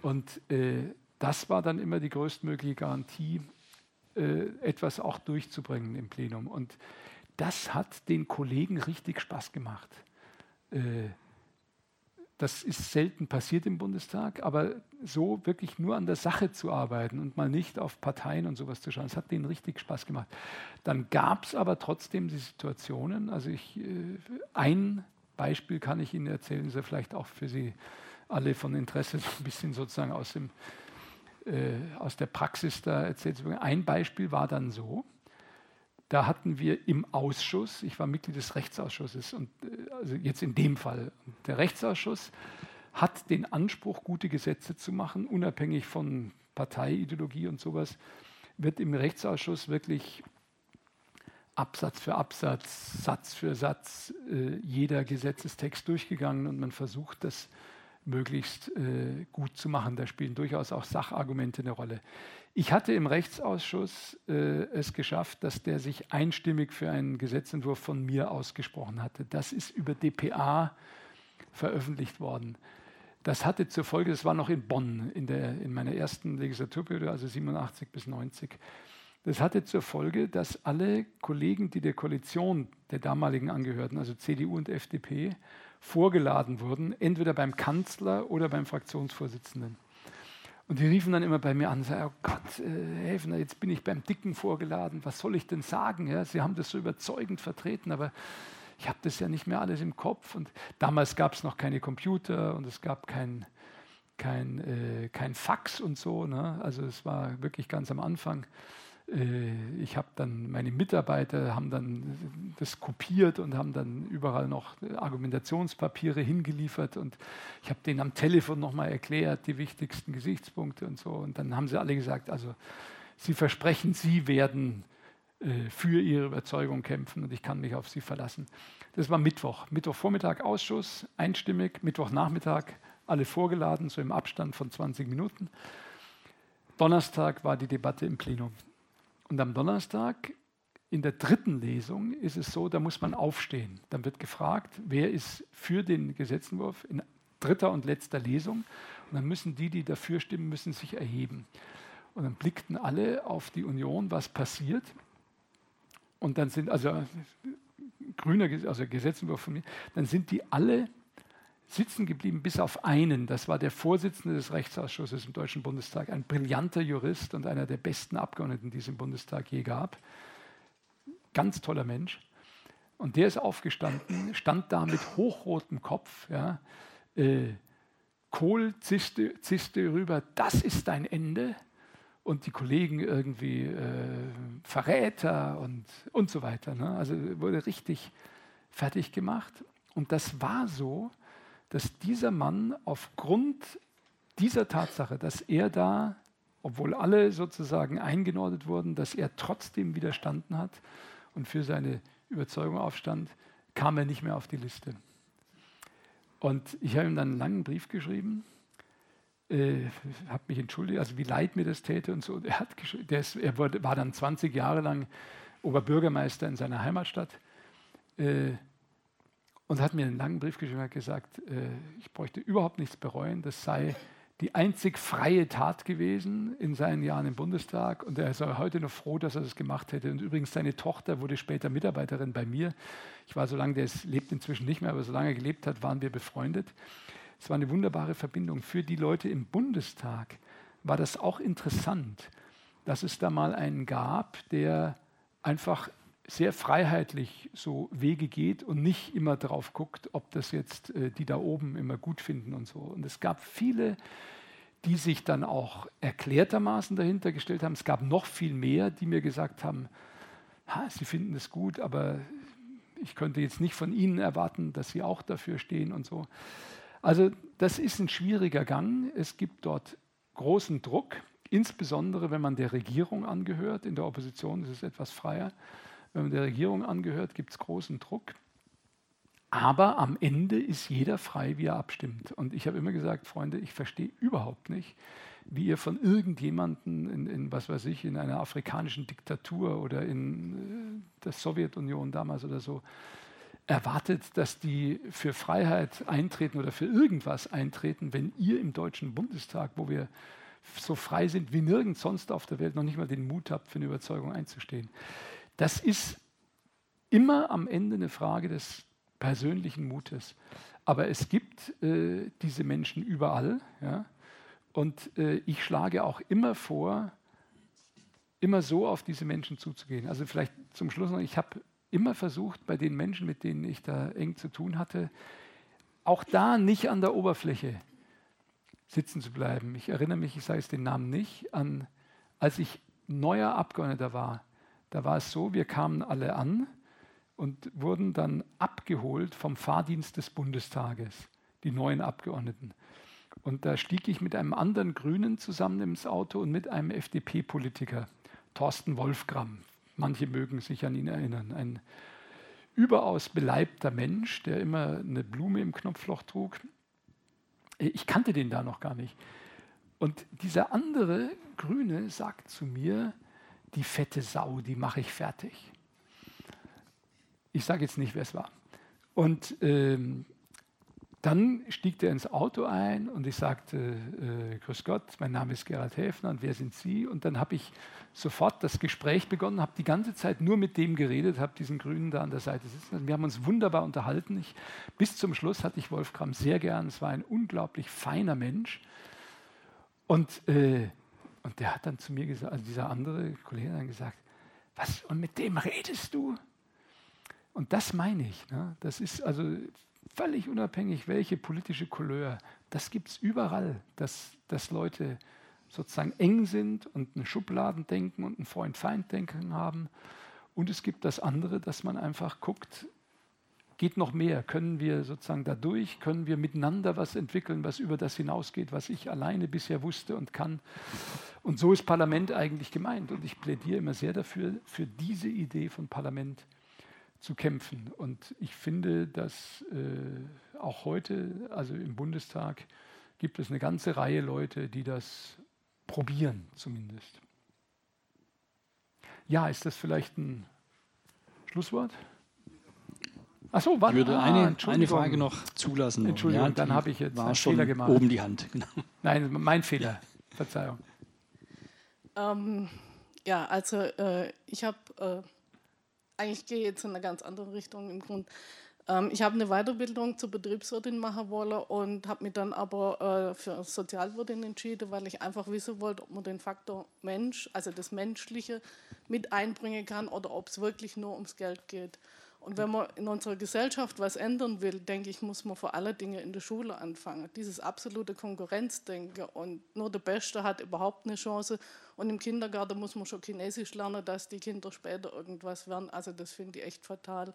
Und äh, das war dann immer die größtmögliche Garantie, äh, etwas auch durchzubringen im Plenum. Und das hat den Kollegen richtig Spaß gemacht. Das ist selten passiert im Bundestag, aber so wirklich nur an der Sache zu arbeiten und mal nicht auf Parteien und sowas zu schauen, das hat denen richtig Spaß gemacht. Dann gab es aber trotzdem die Situationen, also ich, äh, ein Beispiel kann ich Ihnen erzählen, ist ja vielleicht auch für Sie alle von Interesse, so ein bisschen sozusagen aus, dem, äh, aus der Praxis da erzählt. Ein Beispiel war dann so, da hatten wir im Ausschuss, ich war Mitglied des Rechtsausschusses, und äh, also jetzt in dem Fall, der Rechtsausschuss hat den Anspruch, gute Gesetze zu machen, unabhängig von Parteiideologie und sowas, wird im Rechtsausschuss wirklich Absatz für Absatz, Satz für Satz äh, jeder Gesetzestext durchgegangen und man versucht, das möglichst äh, gut zu machen. Da spielen durchaus auch Sachargumente eine Rolle. Ich hatte im Rechtsausschuss äh, es geschafft, dass der sich einstimmig für einen Gesetzentwurf von mir ausgesprochen hatte. Das ist über dpa veröffentlicht worden. Das hatte zur Folge, das war noch in Bonn in, der, in meiner ersten Legislaturperiode, also 87 bis 90. Das hatte zur Folge, dass alle Kollegen, die der Koalition der damaligen angehörten, also CDU und FDP, vorgeladen wurden, entweder beim Kanzler oder beim Fraktionsvorsitzenden. Und die riefen dann immer bei mir an und sagten, oh Gott, äh, jetzt bin ich beim Dicken vorgeladen, was soll ich denn sagen? Ja, Sie haben das so überzeugend vertreten, aber ich habe das ja nicht mehr alles im Kopf. Und damals gab es noch keine Computer und es gab kein, kein, äh, kein Fax und so. Ne? Also es war wirklich ganz am Anfang. Äh, ich habe dann, meine Mitarbeiter haben dann das kopiert und haben dann überall noch Argumentationspapiere hingeliefert und ich habe denen am Telefon nochmal erklärt, die wichtigsten Gesichtspunkte und so. Und dann haben sie alle gesagt, also sie versprechen, sie werden äh, für ihre Überzeugung kämpfen und ich kann mich auf sie verlassen. Das war Mittwoch. Mittwochvormittag Ausschuss, einstimmig, Mittwochnachmittag alle vorgeladen, so im Abstand von 20 Minuten. Donnerstag war die Debatte im Plenum. Und am Donnerstag in der dritten Lesung ist es so, da muss man aufstehen. Dann wird gefragt, wer ist für den Gesetzentwurf in dritter und letzter Lesung. Und dann müssen die, die dafür stimmen, müssen sich erheben. Und dann blickten alle auf die Union, was passiert. Und dann sind, also grüner also Gesetzentwurf von mir, dann sind die alle sitzen geblieben, bis auf einen. Das war der Vorsitzende des Rechtsausschusses im Deutschen Bundestag, ein brillanter Jurist und einer der besten Abgeordneten, die es im Bundestag je gab. Ganz toller Mensch. Und der ist aufgestanden, stand da mit hochrotem Kopf. Ja, äh, Kohl zischte, zischte rüber, das ist dein Ende. Und die Kollegen irgendwie äh, Verräter und, und so weiter. Ne? Also wurde richtig fertig gemacht. Und das war so, dass dieser Mann aufgrund dieser Tatsache, dass er da, obwohl alle sozusagen eingenordet wurden, dass er trotzdem widerstanden hat und für seine Überzeugung aufstand, kam er nicht mehr auf die Liste. Und ich habe ihm dann einen langen Brief geschrieben, äh, habe mich entschuldigt, also wie leid mir das täte und so. Er, hat der ist, er wurde, war dann 20 Jahre lang Oberbürgermeister in seiner Heimatstadt. Äh, und hat mir einen langen Brief geschrieben und hat gesagt, äh, ich bräuchte überhaupt nichts bereuen, das sei die einzig freie Tat gewesen in seinen Jahren im Bundestag und er sei heute noch froh, dass er das gemacht hätte. Und übrigens seine Tochter wurde später Mitarbeiterin bei mir. Ich war so lange, der lebt inzwischen nicht mehr, aber solange er gelebt hat, waren wir befreundet. Es war eine wunderbare Verbindung. Für die Leute im Bundestag war das auch interessant, dass es da mal einen gab, der einfach sehr freiheitlich so Wege geht und nicht immer darauf guckt, ob das jetzt äh, die da oben immer gut finden und so. Und es gab viele, die sich dann auch erklärtermaßen dahinter gestellt haben. Es gab noch viel mehr, die mir gesagt haben, sie finden es gut, aber ich könnte jetzt nicht von ihnen erwarten, dass sie auch dafür stehen und so. Also das ist ein schwieriger Gang. Es gibt dort großen Druck, insbesondere wenn man der Regierung angehört. In der Opposition ist es etwas freier. Der Regierung angehört, gibt es großen Druck. Aber am Ende ist jeder frei, wie er abstimmt. Und ich habe immer gesagt, Freunde, ich verstehe überhaupt nicht, wie ihr von irgendjemandem in, in, was weiß ich, in einer afrikanischen Diktatur oder in äh, der Sowjetunion damals oder so, erwartet, dass die für Freiheit eintreten oder für irgendwas eintreten, wenn ihr im Deutschen Bundestag, wo wir so frei sind wie nirgends sonst auf der Welt, noch nicht mal den Mut habt, für eine Überzeugung einzustehen. Das ist immer am Ende eine Frage des persönlichen Mutes. Aber es gibt äh, diese Menschen überall. Ja? Und äh, ich schlage auch immer vor, immer so auf diese Menschen zuzugehen. Also vielleicht zum Schluss noch, ich habe immer versucht, bei den Menschen, mit denen ich da eng zu tun hatte, auch da nicht an der Oberfläche sitzen zu bleiben. Ich erinnere mich, ich sage jetzt den Namen nicht, an, als ich neuer Abgeordneter war, da war es so, wir kamen alle an und wurden dann abgeholt vom Fahrdienst des Bundestages, die neuen Abgeordneten. Und da stieg ich mit einem anderen Grünen zusammen ins Auto und mit einem FDP-Politiker, Thorsten Wolfgram. Manche mögen sich an ihn erinnern. Ein überaus beleibter Mensch, der immer eine Blume im Knopfloch trug. Ich kannte den da noch gar nicht. Und dieser andere Grüne sagt zu mir, die fette Sau, die mache ich fertig. Ich sage jetzt nicht, wer es war. Und ähm, dann stieg er ins Auto ein und ich sagte, äh, Grüß Gott, mein Name ist Gerald Häfner und wer sind Sie? Und dann habe ich sofort das Gespräch begonnen, habe die ganze Zeit nur mit dem geredet, habe diesen Grünen da an der Seite sitzen. Wir haben uns wunderbar unterhalten. Ich, bis zum Schluss hatte ich Wolfgram sehr gern. Es war ein unglaublich feiner Mensch. Und, äh, und der hat dann zu mir gesagt, also dieser andere Kollege hat dann gesagt, was, und mit dem redest du? Und das meine ich. Ne? Das ist also völlig unabhängig, welche politische Couleur, das gibt es überall, dass, dass Leute sozusagen eng sind und ein Schubladendenken und ein Freund-Feind-Denken haben. Und es gibt das andere, dass man einfach guckt, geht noch mehr? Können wir sozusagen dadurch, können wir miteinander was entwickeln, was über das hinausgeht, was ich alleine bisher wusste und kann? Und so ist Parlament eigentlich gemeint. Und ich plädiere immer sehr dafür, für diese Idee von Parlament zu kämpfen. Und ich finde, dass äh, auch heute, also im Bundestag, gibt es eine ganze Reihe Leute, die das probieren zumindest. Ja, ist das vielleicht ein Schlusswort? Achso, warte. Ich würde ah, eine, eine Frage noch zulassen. Entschuldigung, ja, dann habe ich jetzt einen Fehler gemacht. Oben die Hand, genau. Nein, mein Fehler. Verzeihung. Ähm, ja, also äh, ich habe äh, eigentlich gehe ich jetzt in eine ganz andere Richtung im Grunde. Ähm, ich habe eine Weiterbildung zur Betriebswirtin machen wollen und habe mich dann aber äh, für Sozialwirtin entschieden, weil ich einfach wissen wollte, ob man den Faktor Mensch, also das Menschliche, mit einbringen kann oder ob es wirklich nur ums Geld geht. Und wenn man in unserer Gesellschaft was ändern will, denke ich, muss man vor allen Dingen in der Schule anfangen. Dieses absolute Konkurrenzdenken und nur der Beste hat überhaupt eine Chance. Und im Kindergarten muss man schon Chinesisch lernen, dass die Kinder später irgendwas werden. Also das finde ich echt fatal.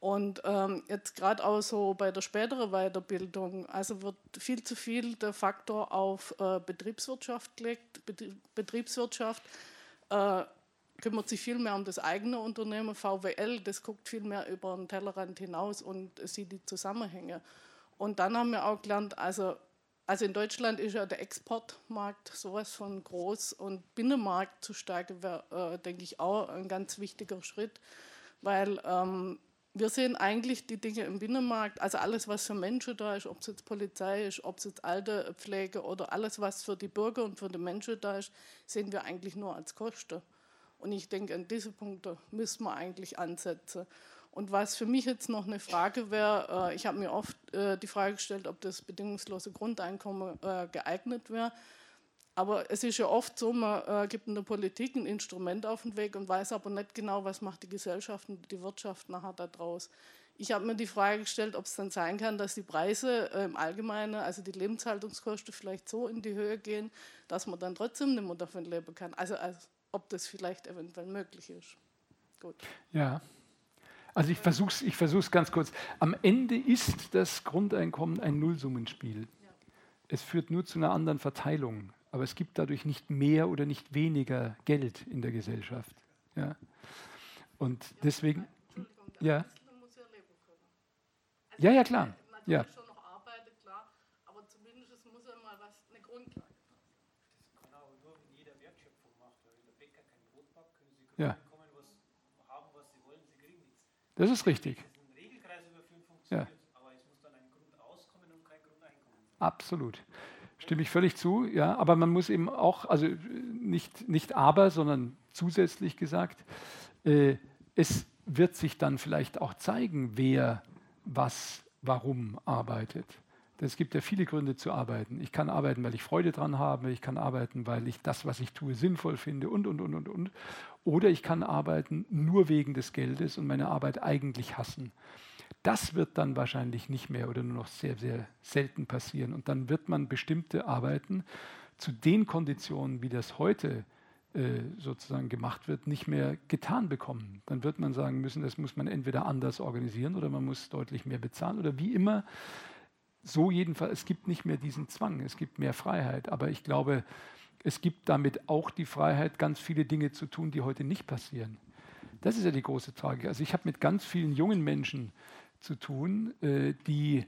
Und ähm, jetzt gerade auch so bei der späteren Weiterbildung, also wird viel zu viel der Faktor auf äh, Betriebswirtschaft gelegt. Betriebswirtschaft äh, kümmert sich viel mehr um das eigene Unternehmen. VWL, das guckt viel mehr über den Tellerrand hinaus und sieht die Zusammenhänge. Und dann haben wir auch gelernt, also, also in Deutschland ist ja der Exportmarkt sowas von groß und Binnenmarkt zu stärken wäre, äh, denke ich, auch ein ganz wichtiger Schritt, weil ähm, wir sehen eigentlich die Dinge im Binnenmarkt, also alles, was für Menschen da ist, ob es jetzt Polizei ist, ob es jetzt Altepflege oder alles, was für die Bürger und für die Menschen da ist, sehen wir eigentlich nur als Kosten. Und ich denke, an diese Punkte müssen wir eigentlich ansetzen. Und was für mich jetzt noch eine Frage wäre, äh, ich habe mir oft äh, die Frage gestellt, ob das bedingungslose Grundeinkommen äh, geeignet wäre. Aber es ist ja oft so, man gibt in der Politik ein Instrument auf den Weg und weiß aber nicht genau, was macht die Gesellschaft und die Wirtschaft nachher daraus. Ich habe mir die Frage gestellt, ob es dann sein kann, dass die Preise im Allgemeinen, also die Lebenshaltungskosten vielleicht so in die Höhe gehen, dass man dann trotzdem nicht mehr davon leben kann. Also als ob das vielleicht eventuell möglich ist. Gut. Ja. Also ich versuche es ich versuch's ganz kurz. Am Ende ist das Grundeinkommen ein Nullsummenspiel. Ja. Es führt nur zu einer anderen Verteilung, aber es gibt dadurch nicht mehr oder nicht weniger Geld in der Gesellschaft. Ja. Und deswegen, ja. Ja, ja, klar. Ja. Ja. Das ist richtig. Ja. Absolut. Stimme ich völlig zu, ja. Aber man muss eben auch, also nicht, nicht aber, sondern zusätzlich gesagt, äh, es wird sich dann vielleicht auch zeigen, wer was, warum arbeitet. Es gibt ja viele Gründe zu arbeiten. Ich kann arbeiten, weil ich Freude dran habe. Ich kann arbeiten, weil ich das, was ich tue, sinnvoll finde und, und, und, und, und. Oder ich kann arbeiten nur wegen des Geldes und meine Arbeit eigentlich hassen. Das wird dann wahrscheinlich nicht mehr oder nur noch sehr, sehr selten passieren. Und dann wird man bestimmte Arbeiten zu den Konditionen, wie das heute äh, sozusagen gemacht wird, nicht mehr getan bekommen. Dann wird man sagen müssen, das muss man entweder anders organisieren oder man muss deutlich mehr bezahlen oder wie immer so jedenfalls, es gibt nicht mehr diesen Zwang, es gibt mehr Freiheit. Aber ich glaube, es gibt damit auch die Freiheit, ganz viele Dinge zu tun, die heute nicht passieren. Das ist ja die große Frage. Also ich habe mit ganz vielen jungen Menschen zu tun, äh, die,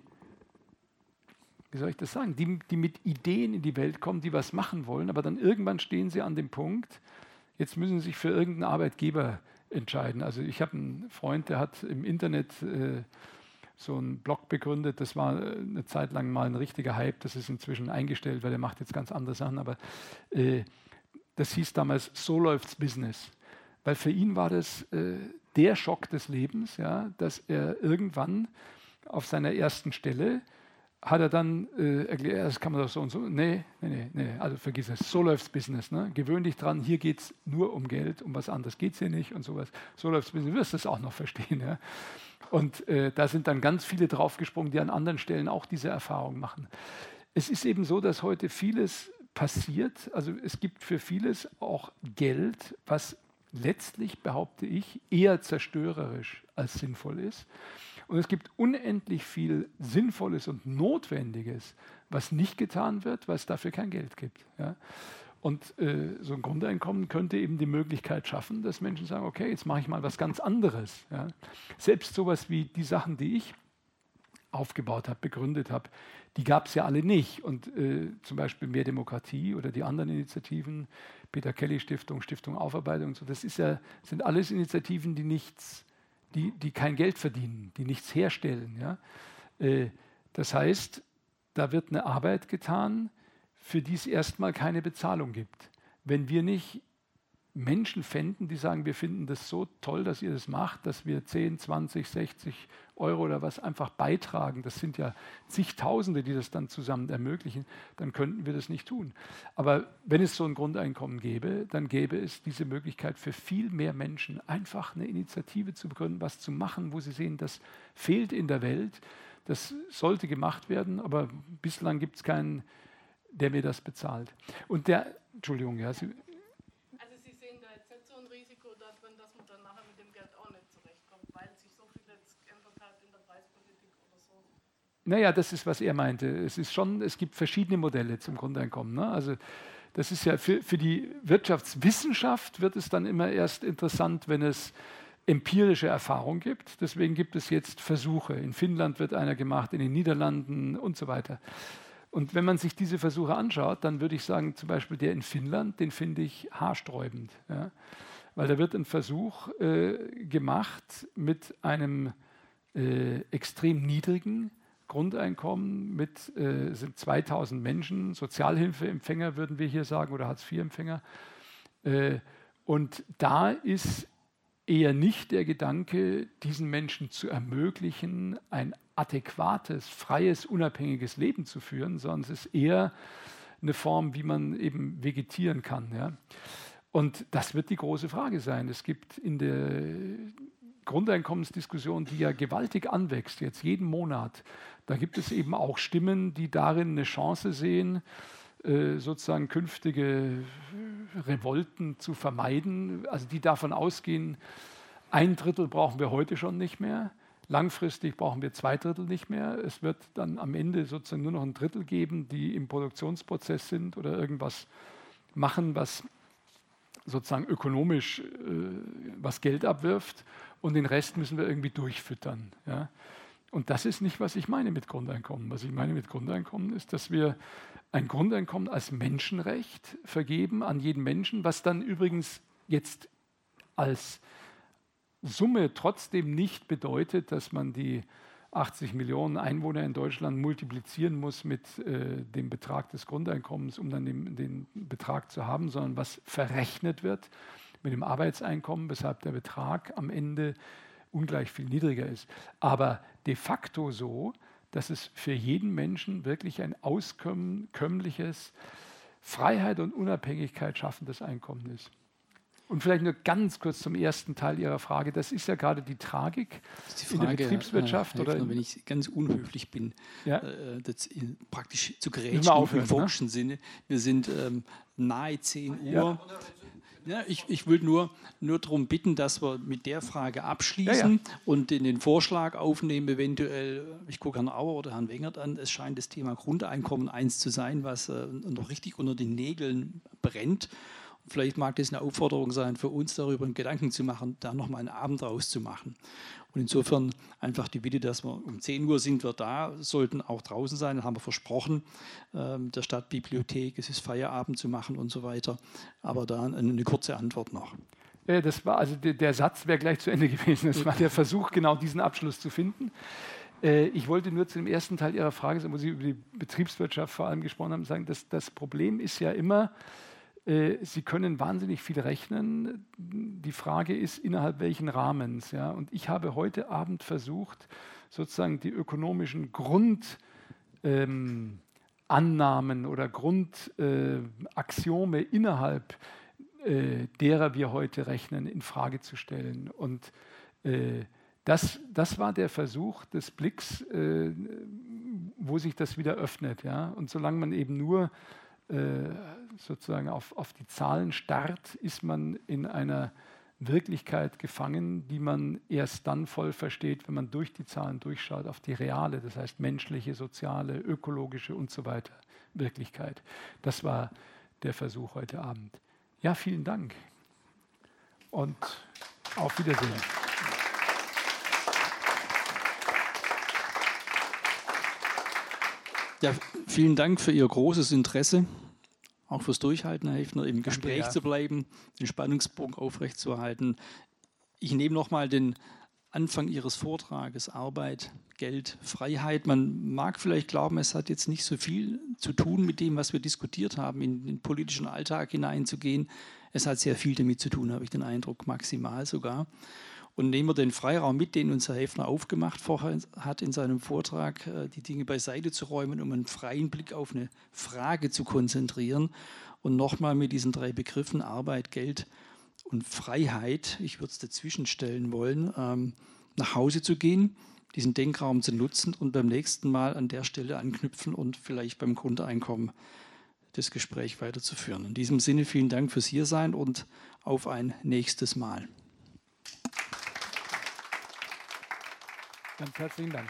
wie soll ich das sagen, die, die mit Ideen in die Welt kommen, die was machen wollen, aber dann irgendwann stehen sie an dem Punkt, jetzt müssen sie sich für irgendeinen Arbeitgeber entscheiden. Also ich habe einen Freund, der hat im Internet äh, so einen Blog begründet. Das war äh, eine Zeit lang mal ein richtiger Hype. Das ist inzwischen eingestellt, weil er macht jetzt ganz andere Sachen. Aber äh, das hieß damals So läuft's Business. Weil für ihn war das äh, der Schock des Lebens, ja, dass er irgendwann auf seiner ersten Stelle hat er dann äh, erklärt, das kann man doch so und so. Nee, nee, nee, nee, also vergiss es. So läuft's Business. Ne? Gewöhn dich dran, hier geht es nur um Geld, um was anderes geht es hier nicht und sowas. So läuft's Business. Du wirst es auch noch verstehen. Ja? Und äh, da sind dann ganz viele draufgesprungen, die an anderen Stellen auch diese Erfahrung machen. Es ist eben so, dass heute vieles passiert. Also es gibt für vieles auch Geld, was letztlich, behaupte ich, eher zerstörerisch als sinnvoll ist. Und es gibt unendlich viel Sinnvolles und Notwendiges, was nicht getan wird, weil es dafür kein Geld gibt. Ja. Und äh, so ein Grundeinkommen könnte eben die Möglichkeit schaffen, dass Menschen sagen, okay, jetzt mache ich mal was ganz anderes. Ja. Selbst sowas wie die Sachen, die ich aufgebaut habe, begründet habe, die gab es ja alle nicht. Und äh, zum Beispiel Mehr Demokratie oder die anderen Initiativen, Peter Kelly Stiftung, Stiftung Aufarbeitung und so, das ja, sind alles Initiativen, die nichts, die, die kein Geld verdienen, die nichts herstellen. Ja. Äh, das heißt, da wird eine Arbeit getan, für die es erstmal keine Bezahlung gibt. Wenn wir nicht Menschen fänden, die sagen, wir finden das so toll, dass ihr das macht, dass wir 10, 20, 60 Euro oder was einfach beitragen, das sind ja zigtausende, die das dann zusammen ermöglichen, dann könnten wir das nicht tun. Aber wenn es so ein Grundeinkommen gäbe, dann gäbe es diese Möglichkeit für viel mehr Menschen, einfach eine Initiative zu begründen, was zu machen, wo sie sehen, das fehlt in der Welt, das sollte gemacht werden, aber bislang gibt es keinen der mir das bezahlt. Und der, Entschuldigung, ja, Sie, also Sie sehen da jetzt nicht so ein Risiko darin, dass man dann nachher mit dem Geld auch nicht zurechtkommt, weil sich so viel jetzt geändert hat in der Preispolitik oder so. Naja, das ist, was er meinte. Es ist schon, es gibt verschiedene Modelle zum Grundeinkommen. Ne? Also das ist ja für, für die Wirtschaftswissenschaft wird es dann immer erst interessant, wenn es empirische Erfahrung gibt. Deswegen gibt es jetzt Versuche. In Finnland wird einer gemacht, in den Niederlanden und so weiter. Und wenn man sich diese Versuche anschaut, dann würde ich sagen, zum Beispiel der in Finnland, den finde ich haarsträubend. Ja? Weil da wird ein Versuch äh, gemacht mit einem äh, extrem niedrigen Grundeinkommen mit äh, sind 2000 Menschen, Sozialhilfeempfänger würden wir hier sagen oder Hartz-IV-Empfänger. Äh, und da ist eher nicht der Gedanke, diesen Menschen zu ermöglichen, ein adäquates, freies, unabhängiges Leben zu führen, sondern es ist eher eine Form, wie man eben vegetieren kann. Ja. Und das wird die große Frage sein. Es gibt in der Grundeinkommensdiskussion, die ja gewaltig anwächst, jetzt jeden Monat, da gibt es eben auch Stimmen, die darin eine Chance sehen, äh, sozusagen künftige Revolten zu vermeiden, also die davon ausgehen, ein Drittel brauchen wir heute schon nicht mehr. Langfristig brauchen wir zwei Drittel nicht mehr. Es wird dann am Ende sozusagen nur noch ein Drittel geben, die im Produktionsprozess sind oder irgendwas machen, was sozusagen ökonomisch äh, was Geld abwirft und den Rest müssen wir irgendwie durchfüttern. Ja? Und das ist nicht, was ich meine mit Grundeinkommen. Was ich meine mit Grundeinkommen ist, dass wir ein Grundeinkommen als Menschenrecht vergeben an jeden Menschen, was dann übrigens jetzt als Summe trotzdem nicht bedeutet, dass man die 80 Millionen Einwohner in Deutschland multiplizieren muss mit äh, dem Betrag des Grundeinkommens, um dann den, den, Betrag zu haben, sondern was verrechnet wird mit dem Arbeitseinkommen, weshalb der Betrag am Ende ungleich viel niedriger ist. Aber de facto so, dass es für jeden Menschen wirklich ein auskömmliches, Freiheit und Unabhängigkeit schaffendes Einkommen ist. Und vielleicht nur ganz kurz zum ersten Teil Ihrer Frage. Das ist ja gerade die Tragik die Frage, in der Betriebswirtschaft. Äh, oder wenn ich ganz unhöflich bin, ja? äh, das praktisch zu gerätschen im ne? forschen ne? Sinne. Wir sind ähm, nahe 10 Uhr. Ja. Ja, ich, ich will nur, nur darum bitten, dass wir mit der Frage abschließen ja, ja. und in den Vorschlag aufnehmen, eventuell, ich gucke Herrn Auer oder Herrn Wengert an, es scheint das Thema Grundeinkommen eins zu sein, was äh, noch richtig unter den Nägeln brennt. Vielleicht mag das eine Aufforderung sein, für uns darüber Gedanken zu machen, da nochmal einen Abend rauszumachen. Und insofern einfach die Bitte, dass wir um 10 Uhr sind wir da, sollten auch draußen sein, das haben wir versprochen, ähm, der Stadtbibliothek, es ist Feierabend zu machen und so weiter. Aber da eine, kurze Antwort noch. Das war also der, Satz wäre gleich zu Ende gewesen. Das war der Versuch, genau diesen Abschluss zu finden. Äh, ich wollte nur zu dem ersten Teil Ihrer Frage, wo Sie über die Betriebswirtschaft vor allem gesprochen haben, sagen, dass das Problem ist ja immer, äh, Sie können wahnsinnig viel rechnen. Die Frage ist, innerhalb welchen Rahmens. Ja? Und ich habe heute Abend versucht, sozusagen die ökonomischen Grundannahmen ähm, oder Grundaxiome äh, innerhalb äh, derer wir heute rechnen, in Frage zu stellen. Und äh, das, das war der Versuch des Blicks, äh, wo sich das wieder öffnet. Ja? Und solange man eben nur äh, sozusagen auf, auf die Zahlen starrt, ist man in einer Wirklichkeit gefangen, die man erst dann voll versteht, wenn man durch die Zahlen durchschaut, auf die reale, das heißt menschliche, soziale, ökologische und so weiter Wirklichkeit. Das war der Versuch heute Abend. Ja, vielen Dank und auf Wiedersehen. Ja, vielen Dank für Ihr großes Interesse auch fürs Durchhalten, Herr Hefner, im Gespräch Danke, ja. zu bleiben, den Spannungsbogen aufrechtzuerhalten. Ich nehme nochmal den Anfang Ihres Vortrages, Arbeit, Geld, Freiheit. Man mag vielleicht glauben, es hat jetzt nicht so viel zu tun mit dem, was wir diskutiert haben, in den politischen Alltag hineinzugehen. Es hat sehr viel damit zu tun, habe ich den Eindruck, maximal sogar. Und nehmen wir den Freiraum mit, den unser Hefner aufgemacht vorher hat in seinem Vortrag, äh, die Dinge beiseite zu räumen, um einen freien Blick auf eine Frage zu konzentrieren. Und nochmal mit diesen drei Begriffen Arbeit, Geld und Freiheit, ich würde es dazwischen stellen wollen, ähm, nach Hause zu gehen, diesen Denkraum zu nutzen und beim nächsten Mal an der Stelle anknüpfen und vielleicht beim Grundeinkommen das Gespräch weiterzuführen. In diesem Sinne vielen Dank fürs Hiersein und auf ein nächstes Mal. Ganz herzlichen Dank.